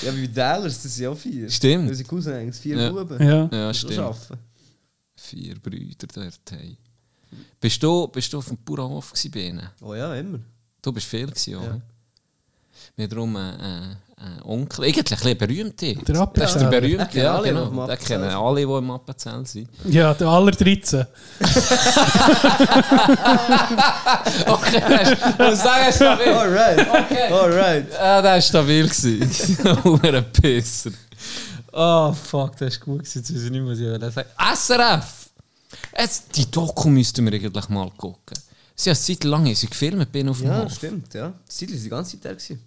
Ja, wie Dallas, das sind ja vier. Stimmt. Unsere Cousins, vier Ja. Buben. Ja. Ja, stimmt. arbeiten. Vier Brüder dort. Hey. Bist du, bist du auf dem Bauernhof bei ihnen? Oh ja, immer. Du bist viel gewesen, Ja. Wir darum einen äh, äh, Onkel, eigentlich ein bisschen berühmt. Der Das ist der Appenzell. berühmte, ja, alle, die genau. im Den Appenzell kennen sind. alle, die im Appenzell sind. Ja, der aller 13. [laughs] Okay, das ist, stabil. Alright. Okay. Alright. Ja, der war stabil. Hure Pisser. Oh, fuck, das war gut. Jetzt weiß ich nicht, was ich will sagen SRF! Jetzt, die Doku müssten wir eigentlich mal gucken. Sie haben Zeit lang sie gefilmt, bin auf dem Ja, Hof. stimmt, ja. Das Ziel war die ganze Zeit da. gewesen.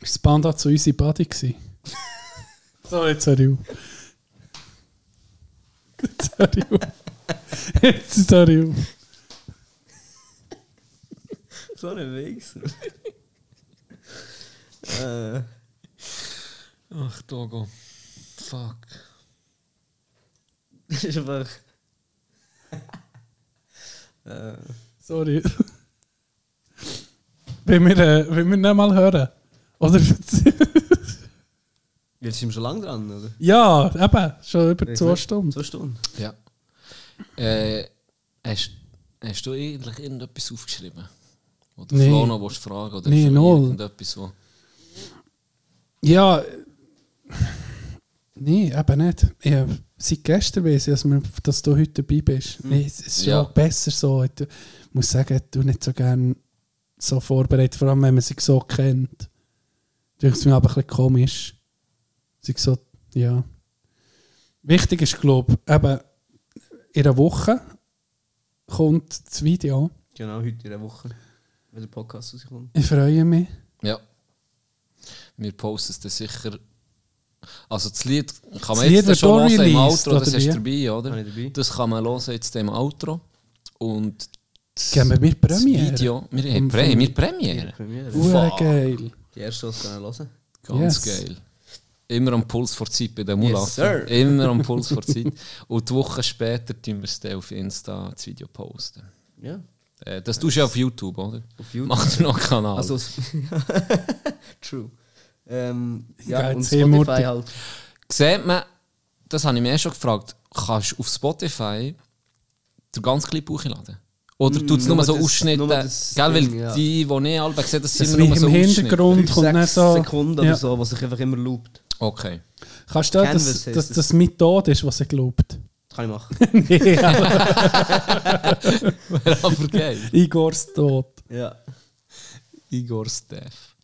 Ist das Panda zu unserer Buddy gewesen? [laughs] so, jetzt hör ich auf. Jetzt hör ich auf. Jetzt hör ich auf. So ein Wichser. [laughs] äh, Ach, Togo. Fuck. [laughs] das ist einfach. Äh, Sorry. Wenn wir, äh, wenn wir nicht mal hören. Oder. [laughs] jetzt sind wir schon lange dran, oder? ja, eben. Schon über zwei Stunden. Zwei Stunden. Ja. Äh, hast, hast du eigentlich irgendetwas aufgeschrieben? Oder Nee. Flo noch willst fragen? Oder Nee, null. irgendetwas, wo... Ja. Nee, eben nicht. Ich seit gestern weiss ich, dass, wir, dass du heute dabei bist. Nee, es ist schon Ja. besser so. Ich muss sagen, du nicht so gerne so vorbereitet, vor allem wenn man sich so kennt. Das ist mir aber ein bisschen komisch. Sich so, ja. Wichtig ist, glaube ich, eben in einer Woche kommt das Video. Genau, heute in der Woche. Wenn der Podcast rauskommt. Ich freue mich. Ja. Wir posten es dann sicher... Also das Lied kann man Das jetzt schon hören im Outro, das oder ist dabei, oder? Dabei. Das kann man hören jetzt im Outro. Und das, Geben wir das Premiere? Video... Wir haben Pre wir Premiere. Premiere. Fuck. geil. Die erste, die können hören. Ganz Yes. geil. Immer am Puls vor Zeit bei den Mulaffen. sir. Immer am Puls vor Zeit. Und die Woche später tun wir es dann auf Insta das Video posten. Ja. Äh, das tust du ja auf YouTube, oder? Auf YouTube. Macht er noch einen Kanal. Also, [laughs] true. Ähm, ja, Geil, und Spotify halt. Sieht man, das habe ich mir eh schon gefragt, kannst du auf Spotify den ganzen Clip hochladen? Oder tut es Mm, nur nur so das- Ausschnitte? nur das Gell, weil Ding, ja. die, die ich alle sehe, das Das sind immer nur im so Ausschnitte. Hintergrund kommt sechs so... Sekunden Ja. oder so, was sich einfach immer loopt. Okay. Kannst du Canvas dass heisst das, das Methode ist, was er glaubt? Das kann ich machen. [laughs] nee, [laughs] aber Wäre aber geil. Igors Tod. ja. Igor Steff.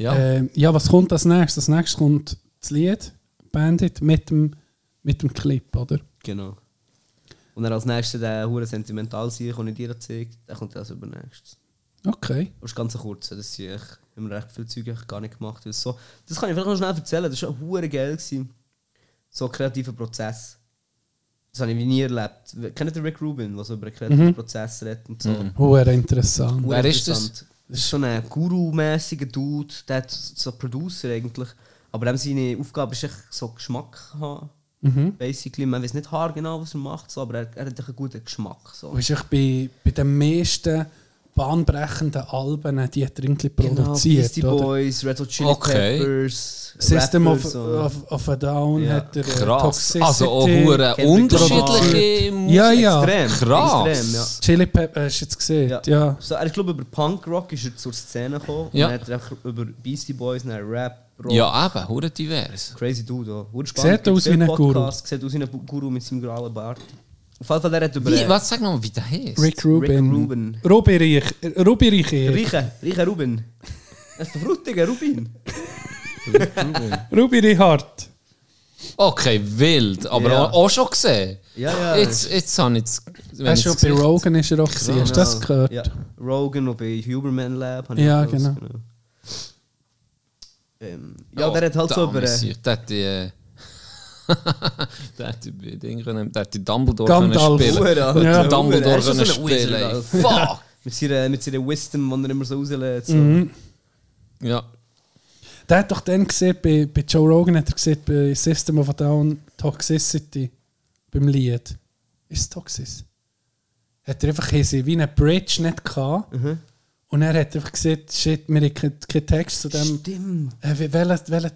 Ja. Ähm, ja, was kommt als nächstes? Als nächstes kommt das Lied Bandit mit dem, mit dem Clip, oder? Genau. Und dann als nächstes der hure sentimental sein, den ich dir gezeigt der kommt als übernächstes. Okay. Das ist ganz kurz, das ist echt, haben wir recht viele Züge eigentlich gar nicht gemacht. weil So, das kann ich vielleicht noch schnell erzählen, das war hure geil. Gewesen. So ein kreativer Prozess. Das habe ich wie nie erlebt. Kennt ihr Rick Rubin, der so über einen kreativen Prozess redet und so? Hure interessant. Hure Wer ist das? Das ist so ein Guru-mäßiger Dude, der hat so Producer eigentlich. Aber dem seine Aufgabe ist echt so Geschmack haben. Mhm. Basically, man weiß nicht haargenau, was er macht, so, aber er, er hat einen guten Geschmack. So. Du bist echt bei, bei den meisten bahnbrechenden Alben, die hat er irgendwie Genau, produziert. Beastie oder? Boys, Red Hot Chili Okay. Peppers, System of, of, of a Down Ja. hat er äh, Krass. Toxicity, Also auch hure unterschiedliche Musik. Ja, ja. Extrem. Krass. Extrem, ja. Chili Pepper, hast du jetzt gesehen? Ja. Ja. So, ist glaube über Punkrock ist er zur Szene gekommen. Ja. Und dann hat er einfach über Beastie Boys, dann Rap, Rock. Ja, eben, hure divers. Crazy Dude. Hure Sieht spannend. aus wie ein Guru. Sieht aus wie ein Guru mit seinem grauen Bart. Auf jeden Fall, der hat über... Wie, was sag noch mal, wie der heißt? Rick Rubin. Rubin. Rubi Reich. Rubi Reich. Reiche, reiche Rubin. Das ist der frutige Rubin. Rubi Richard. Okay, wild. Aber Ja. auch, auch schon gesehen. Ja, ja. Jetzt, jetzt habe ich es. wenn Hast ich du es bei gesehen- Rogan ist er auch gesehen? Hast du das gehört? Ja. Rogan und bei Huberman Lab. habe ich Ja, auch genau. gehört, Ähm, ja, der hat halt so da, über... Äh, Monsieur, Der hat die. äh, der hat die Ding können, der hat die Dumbledore Gandalf. können spielen. Hat Ja. Dumbledore schon können Wizard, spielen. Fuck! [laughs] mit, seiner, mit seiner Wisdom, die er immer so rauslässt. So. Mhm. Ja. Der hat doch dann gesehen, bei, bei Joe Rogan hat er gesehen, bei System of a Down Toxicity, beim Lied. Ist es Toxis? Hat er einfach sie wie eine Bridge nicht gehabt. Mhm. Und er hat einfach gesagt, shit, wir haben keinen Text zu dem. Stimmt. Äh, wie- welcher,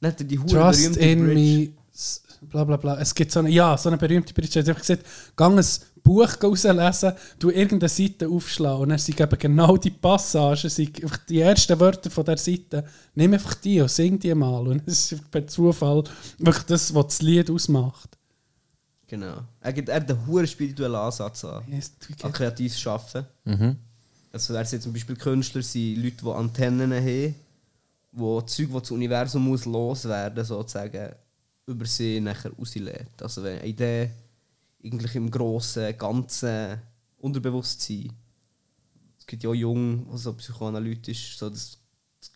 welcher Dann hat er die Hure Trust berühmte in Bridge. me, bla bla bla. Es gibt so eine, ja, so eine berühmte Bridge. Er hat einfach gesagt, geh ein Buch rauslesen, du irgendeine Seite aufschlagen und dann sind eben genau die Passagen, sind einfach die ersten Wörter von der Seite, nimm einfach die und sing die mal. Und es ist per Zufall wirklich das, was das Lied ausmacht. Genau. Er, gibt, er hat einen hohen spirituellen Ansatz an, Yes, an kreatives Schaffen. Mhm. Also er sagt zum Beispiel Künstler sind Leute, die Antennen haben, wo Zeug, die das Universum muss loswerden sozusagen, über sie nachher rauslädt. Also wenn eine Idee eigentlich im grossen, ganzen Unterbewusstsein. Es gibt ja auch Jung, also psychoanalytisch, so das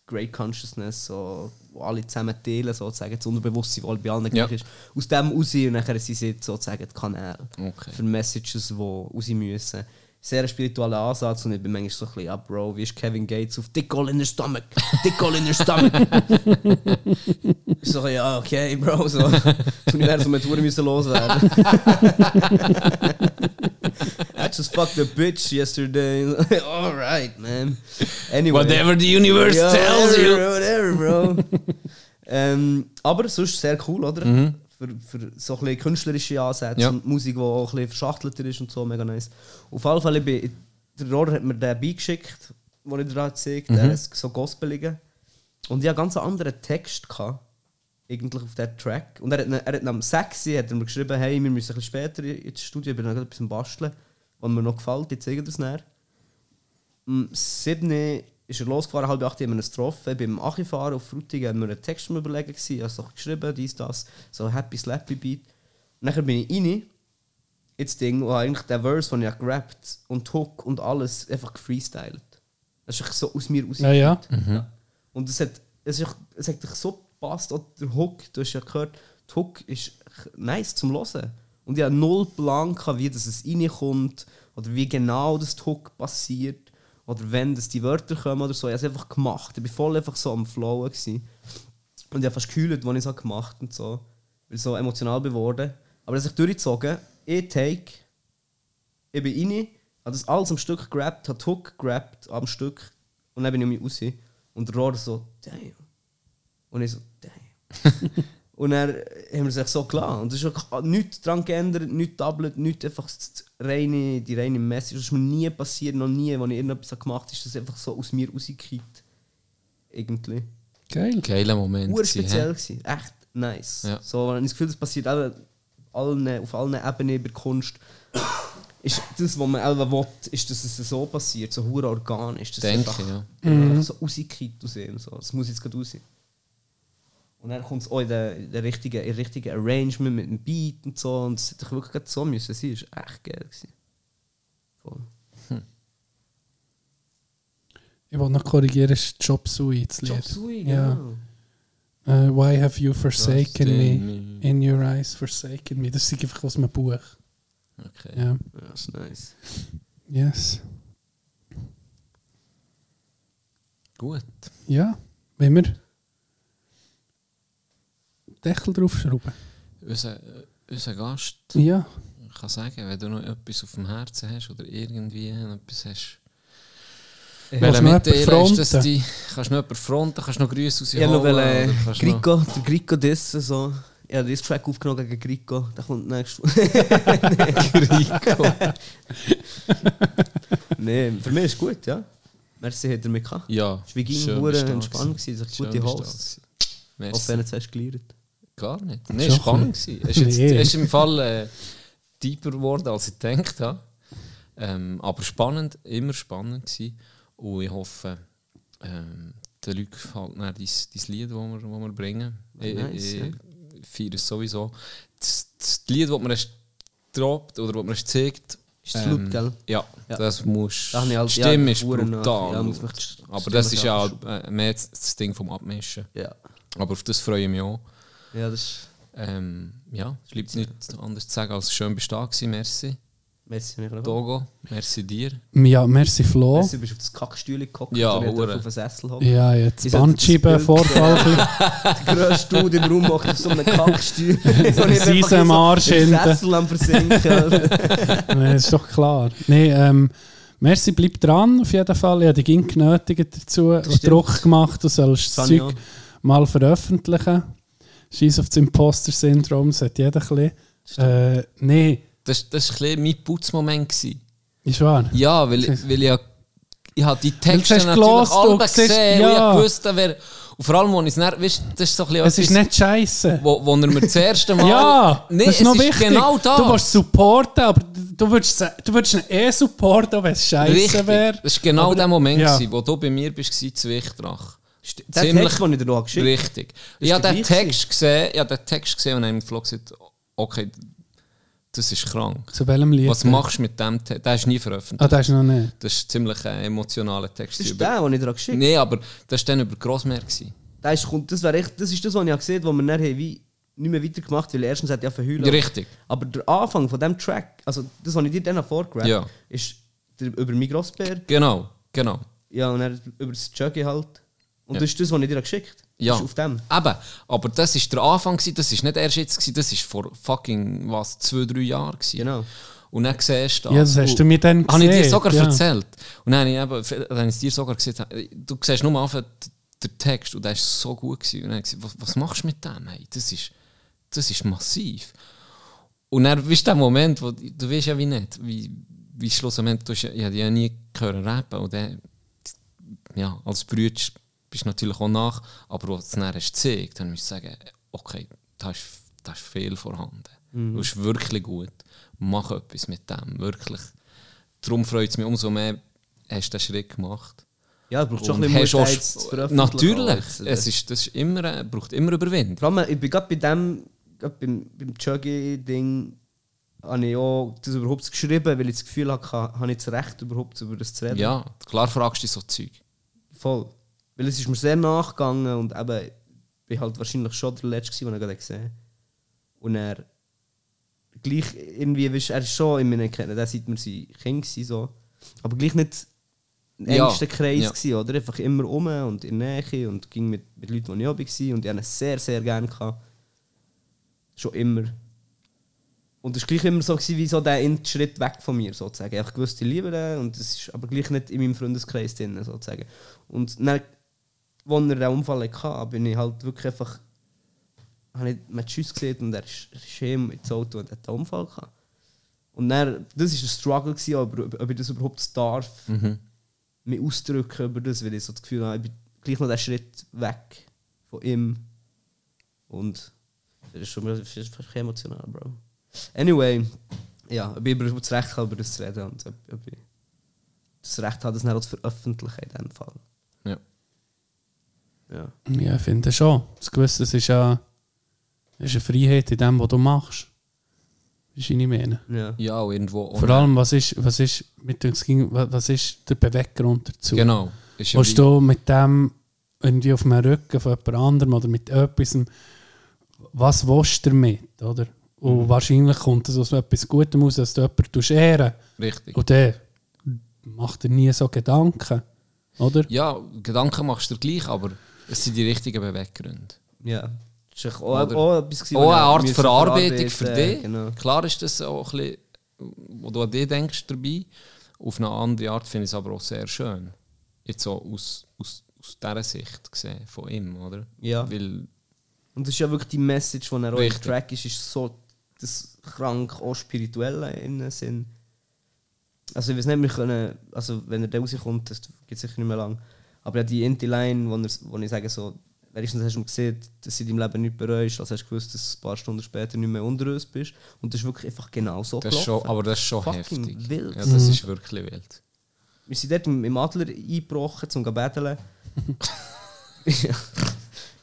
Great Consciousness, so, wo alle zusammen teilen, sozusagen, das Unterbewusstsein, das bei allen Ja. gleich ist. Aus dem raus und nachher sind sie sozusagen die Kanäle Okay. für Messages, die raus müssen. Sehr spiritueller Ansatz und ich bin manchmal so ein bisschen, ja Bro, wie ist Kevin Gates auf Dick all in your stomach, Dick all in your stomach. [laughs] ich so, ja, okay, Bro, so. Das Universum hat Uhr müssen loswerden. [laughs] I just fucked a bitch yesterday. [laughs] Alright, man. Anyway. Whatever the universe tells you. whatever, bro. ähm, aber sonst sehr cool, oder? Für, für so ein bisschen künstlerische Ansätze Ja. und Musik, die auch ein bisschen verschachtelter ist und so, mega nice. Auf Fall, ich bin, der Rohr hat mir den beigeschickt, den ich dir gezeigt habe, der ist so gospeligen. Und ich hatte einen ganz anderen Text gehabt, eigentlich auf diesem Track. Und er hat, er hat nach dem Sexy hat er mir geschrieben, hey, wir müssen ein bisschen später ins Studio, ich bin noch etwas am Basteln, was mir noch gefällt, dir das näher. 7. ist er losgefahren, halb acht haben wir ihn getroffen. Beim Achifahren auf Frutigen haben wir einen Text überlegen. gewesen. Ich habe es doch geschrieben, dies, das, so Happy Slappy Beat. Und dann bin ich rein, ins Ding, und habe eigentlich den Verse, den ich habe gerappt und Hook und alles einfach gefreestylt. Das ist so aus mir raus. Ja, ja. Ja. Und es hat, es, ist, es hat dich so gepasst, auch der Hook, du hast ja gehört, der Hook ist nice zum Hören. Und ich hatte null Plan, wie das es reinkommt oder wie genau das Hook passiert oder wenn das die Wörter kommen oder so. Ich habe es einfach gemacht. Ich war voll einfach so am Flowen. Gewesen. Und ich habe fast gekühlt, als ich es gemacht und so. Ich bin so emotional geworden. Aber es hat sich durchgezogen. Ich take ich bin rein, habe das alles am Stück gerappt, habe Hook gerappt am Stück und dann bin ich um mich raus. Und der Rohr so, damn. Und ich so, damn. [laughs] und dann haben wir es so gelassen. Und es ist auch nichts dran geändert, nichts doublet, nichts einfach reine, die reine Message. Das ist mir nie passiert, noch nie, als ich irgendetwas gemacht habe, ist das einfach so aus mir rausgekippt. Irgendwie. Geil. Geiler Moment. Ur gewesen, speziell gewesen. Echt nice. Ja. So, wenn ich das Gefühl, das passiert auch allen, auf allen Ebenen über Kunst. Ist das, was man auch will, ist, dass es so passiert, so hure organisch. Dass es Denke, einfach, ja. einfach so rauskippt aus ihm. So. Das muss jetzt gerade raus. Und dann kommt es auch in der, in der richtigen, in der richtigen Arrangement mit dem Beat und so. Und es hätte wirklich gerade so müssen sein. Das war echt geil. Gewesen. Voll. Ich wollte noch korrigieren, es ist Job Sui das Lied. Chop Suey, Ja. genau. Äh, why have you forsaken me? in your eyes forsaken me. Das ist einfach aus einem Buch. Okay. Ja. Ja, das ist nice. Yes. Gut. Ja. Wenn wir Deckel draufschrauben. Unser, äh, unser Gast Ja. kann sagen, wenn du noch etwas auf dem Herzen hast oder irgendwie etwas hast. Welche du noch jemanden mitteilen ist das die? Kannst du noch jemanden fronten? Kannst du noch Grüße Ich wollte noch noch- Grico, der Grico dissen, so. Ich habe diesen Track aufgenommen gegen Grico. Der kommt nächstes Grico? [laughs] Nein, für mich ist es gut, ja. Merci, hat er mich gehabt. Ja. Es war du da entspannt, gewesen. gute gewesen. Auf Merci. wen du hast gelernt. Gar nicht. Es war spannend. gewesen. Es ist, jetzt, ist im Fall äh, deeper geworden, als ich gedacht habe. Ähm, aber spannend, immer spannend gewesen. Und ich hoffe, ähm, den Leuten gefällt dann dein Lied, das wir, wo wir bringen. Ich, Nice, ich, ja. feiere es sowieso. Das, das Lied, das man erst droppt oder das man erst zeigt, Ist das laut, gell? Ja, Ja. das muss. Da habe ich halt- die Stimme ja, ist brutal. ja, muss aber das ist ja äh, mehr das das Ding vom Abmischen. Ja. Aber auf das freue ich mich auch. Ja, das ist... Ähm, ja, es bleibt nichts anderes zu sagen als schön bist du da gewesen, merci. Merci, noch. Togo, merci dir. Ja, merci Flo. Merci, du bist auf das Kackstühle gehockt Ja, und auf den Sessel hocken. Ja, jetzt Bandscheibenvorfall. [laughs] Der grösste Dude im Raum macht auf so einem Kackstuhl. [laughs] Seisen am Arsch im hinten. Sessel am Versinken. [laughs] Nee, ist doch klar. Nee, ähm, merci, bleib dran auf jeden Fall. Ich habe dich ging genötigt dazu. Druck gemacht, du sollst das Zeug mal veröffentlichen. Scheiß auf das Imposter-Syndrom, das hat jeder ein bisschen. Äh, nee, Das, war ein bisschen mein Putzmoment. Gewesen. ist wahr. Ja, weil, weil ich, ich habe die Texte natürlich gelost alle siehst- gesehen ja. und ich gewusst, wer... Und vor allem, als ich es dann, weißt, das ist so ein bisschen Es ist nicht scheiße. wo, wo er mir das erste Mal... [laughs] Ja, nee, das ist noch ist wichtig. genau das. Du willst supporten, aber du würdest, du würdest ihn eh supporten, wenn es scheiße wäre. Das war genau Aber- der Moment, ja. gewesen, wo du bei mir bist, gewesen, zu Wichtrach. Der Ziemlich- Text, den ich dir noch geschickt habe. Richtig. Ich habe der den Text gesehen, ich habe den Text gesehen und habe im Vlog gesagt, okay, das ist krank. Zu welchem Lied? Was machst du mit dem Text? Der ist nie veröffentlicht. Ah, das ist noch nicht. Das ist ziemlich ein emotionaler Text. Das ist über- der, den ich dir geschickt habe. Nein, aber das war dann über Grossmeer. Das ist, kommt- das, wäre echt, das ist das, was ich gesehen habe, wo wir dann wie nicht mehr weitergemacht haben, weil erstens hat ja verheulen. Richtig. Aber der Anfang von diesem Track, also das, was ich dir dann vorgerappt Ja. ist der, über Migrosberg, Genau, genau. ja, und dann über das Juggy halt. Und Ja. das ist das, was ich dir geschickt habe. Ja. Das ist auf dem. Eben, aber das war der Anfang, gewesen, das war nicht erst jetzt, gewesen, das war vor fucking was, zwei, drei Jahren. gewesen. Genau. Und dann siehst du Ja, das hast du mir dann Habe ich dir gesehen, sogar ja. erzählt. Und dann habe ich, eben, dann ich es dir sogar gesagt, du siehst nur einfach den Text und der war so gut. Gewesen. Und dann habe ich gesagt, was, was machst du mit dem? Hey, das, ist, das ist massiv. Und dann bist du der Moment, wo du du weißt ja wie nicht, wie, wie schlussendlich, du hast, ja- ich habe ja nie gehört rappen und dann, ja, als Brüder bist du natürlich auch nach, aber als du es dann gezeigt, dann musst du sagen, okay, da ist, da ist viel vorhanden. Mhm. Das ist wirklich gut. Mach etwas mit dem, wirklich. Darum freut es mich umso mehr, hast du den Schritt gemacht. Ja, du brauchst schon ein bisschen Mut, zu veröffentlichen. Natürlich, Also, es ist, das ist immer, äh, braucht immer Überwindung. Vor allem, ich bin gerade bei dem, gerade beim, beim Juggy-Ding, habe ich auch das überhaupt geschrieben, weil ich das Gefühl hatte, habe ich das Recht, überhaupt über das zu reden. Ja, klar fragst du dich so Zeug. Voll. Weil es ist mir sehr nachgegangen und eben, ich bin halt wahrscheinlich schon der Letzte, den ich gerade gesehen habe. Und er gleich irgendwie, weisst, er ist schon in meinen Kindern, der seit wir sie Kind waren, so. aber gleich nicht im Ja, engsten Kreis ja. gewesen, oder? Einfach immer um und in der Nähe und ging mit, mit Leuten, die ich auch war und ich habe ihn sehr, sehr gerne gehabt. Schon immer. Und es war gleich immer so, gewesen, wie so der Schritt weg von mir, sozusagen. Ich wusste, ich liebe den und es ist aber gleich nicht in meinem Freundeskreis drin, sozusagen. Und dann, als er den Unfall hatte, bin ich halt wirklich einfach... habe ich mit Tschüss gesehen und er ist, ihm ins Auto und hat einen Unfall gehabt. Und dann, das war ein Struggle, gewesen, ob, ob ich das überhaupt darf, mich ausdrücken über das, weil ich so das Gefühl habe, ich bin gleich noch den Schritt weg von ihm. Und das ist schon das ist fast emotional, Bro. Anyway, ja, ob ich über das Recht habe, über das zu reden und ob, ob ich das Recht habe, das dann auch zu veröffentlichen in diesem Fall. Ja. Ich finde schon. Das Gewisse das ist ja das ist eine Freiheit in dem, was du machst. Du, was ich meine? Ja. Ja, auch irgendwo. Vor allem, was ist, was ist, mit dem, was ist der Beweggrund dazu? Genau. Ist ja Willst du mit dem irgendwie auf dem Rücken von jemand anderem oder mit etwas, was willst du damit, oder? Und wahrscheinlich kommt es aus etwas Gutem aus, dass du jemanden tust ehren Richtig. Und der macht dir nie so Gedanken, oder? Ja, Gedanken machst du dir gleich, aber es sind die richtigen Beweggründe. ja. Das ist auch, Oder- auch gewesen, Auch eine Art Verarbeitung für dich. Genau. Klar ist das auch ein bisschen, wo du an dich denkst dabei. Auf eine andere Art finde ich es aber auch sehr schön. Jetzt so aus, aus, aus dieser Sicht gesehen, von ihm, oder? Ja. Weil, Und das ist ja wirklich die Message, die er Richtig. Track ist, ist so das krank auch spirituelle in dem Sinn. Also ich weiß nicht, wir können, also wenn er da rauskommt, das geht sicher nicht mehr lang, aber ja die Inti-Line, wo, er, wo ich sage so, wenigstens hast du gesehen, dass du in deinem Leben nicht bereust, also hast du gewusst, dass du ein paar Stunden später nicht mehr unter uns bist und das ist wirklich einfach genau so das schon, aber das ist schon Fucking heftig. wild. Ja, das ist wirklich wild. Wir sind dort im, Adler eingebrochen, um zu betteln. ja.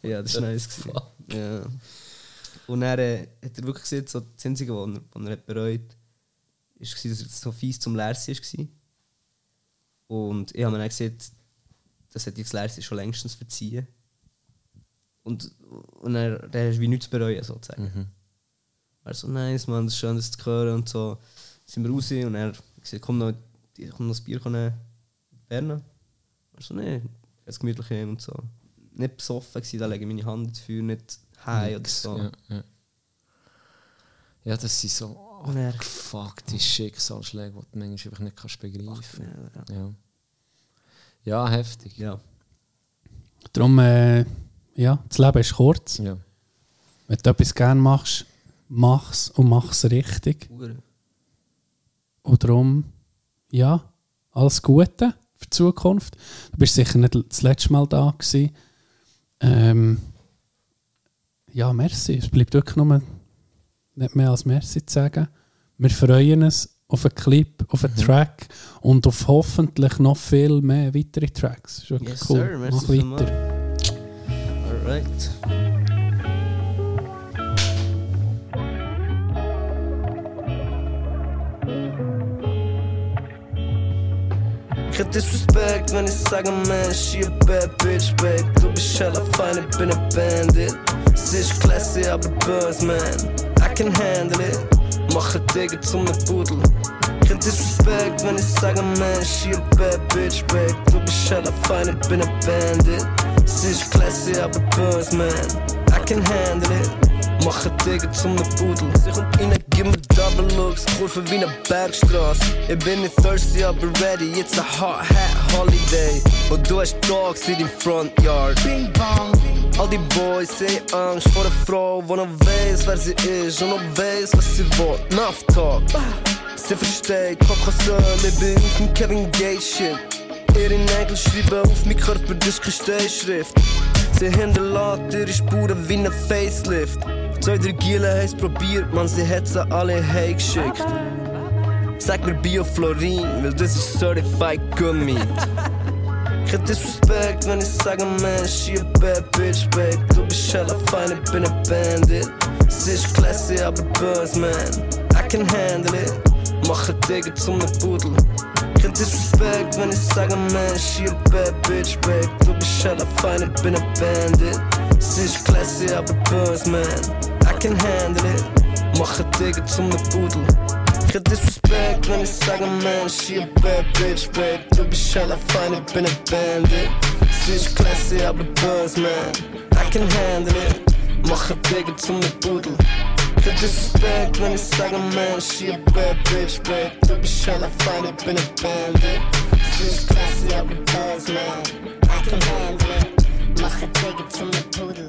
ja, das war nice. gewesen. Ja. Und dann äh, hat er wirklich gesehen, so das Einzige, was er, was er hat bereut hat, dass er so fies zum Lersi war. Und ich habe mir dann gesehen, das hat jetzt Lersi schon längstens verziehen. Und, und er, der hast wie nichts zu bereuen, sozusagen. Er so, nice, man, das ist schön, das zu hören und so. Sind wir raus und er gesagt, komm noch, komm noch ein Bier nehmen. Berna. Er so, nee, jetzt gemütlich heim und so. Nicht besoffen gewesen, da lege ich meine Hand ins Feuer, nicht heim oder so. Ja, ja. ja, das sind so Und er, gefuckte Schicksalsschläge, die du manchmal einfach nicht kannst begreifen kannst. Ja. ja, heftig. ja. Darum, äh, ja, das Leben ist kurz. Ja. Wenn du etwas gerne machst, mach's und mach's richtig. Hure. Und darum, ja, alles Gute für die Zukunft. Du bist sicher nicht das letzte Mal da gewesen. Ähm, ja, merci. Es bleibt wirklich nur nicht mehr als merci zu sagen. Wir freuen uns auf einen Clip, auf einen Track und auf hoffentlich noch viel mehr weitere Tracks. Das ist wirklich Yes, cool. sir. Mach weiter. Alright. Kein Disrespect, wenn ich sage, man, she a bad bitch, babe. Du bist hella fein, ich bin a bandit. Sie ist classy, aber buzz, man. I can handle it. Mache Digga zum Pudel. Kein Disrespect, wenn ich sage, man, she a bad bitch, babe. Du bist hella fein, ich bin a bandit. Sie ist classy, aber buzz, man. I can handle it. Mache Digga zum Pudel. Sie kommt rein, gib mir Double Looks, Kurve wie ne Bergstraße. Ich bin nicht thirsty, aber ready, it's a hot hat holiday. Und du hast Dogs in Front Yard. Bing bong. All die Boys sehen Angst vor einer Frau, die noch weiss, wer sie ist und noch weiss, was sie will. Enough Talk. Sie versteht, Kokosöl, ich bin auf dem Kevin Gates Shit. Ihre Nägel schreiben auf mein Körper, das ist keine Stehschrift. Sie hinterlässt ihre Spuren wie ein Facelift. Zwei, drei Giele heisst probiert, man, sie hat sie alle heimgeschickt. Sag mir Bioflorin, weil das ist Certified Gummi. [laughs] Kein Disrespect, wenn ich sage, man, she a bad bitch, babe. Du bist hella fein, ich bin a bandit. Sie ist classy, aber buzz, man. I can handle it. Mache Digga zum ne Pudel. Kein Disrespect, wenn ich sage, man, she a bad bitch, babe. Du bist hella fein, ich bin a bandit. Sie ist classy, aber buzz, man. I can handle it. Mache Digga zum ne Pudel. Kein Disrespect, wenn ich sage, man, she a bad bitch, babe. Du bist hella fein, ich bin a bandit. Sie ist classy, aber buzz, man. I can handle it. Mache Digga zum ne Pudel. The disrespect when it's like a man, she a bad bitch, but do be tryna find it, been a bandit. She's classy up with buzz, man. I can handle it. Mach het tegen to mijn poedel.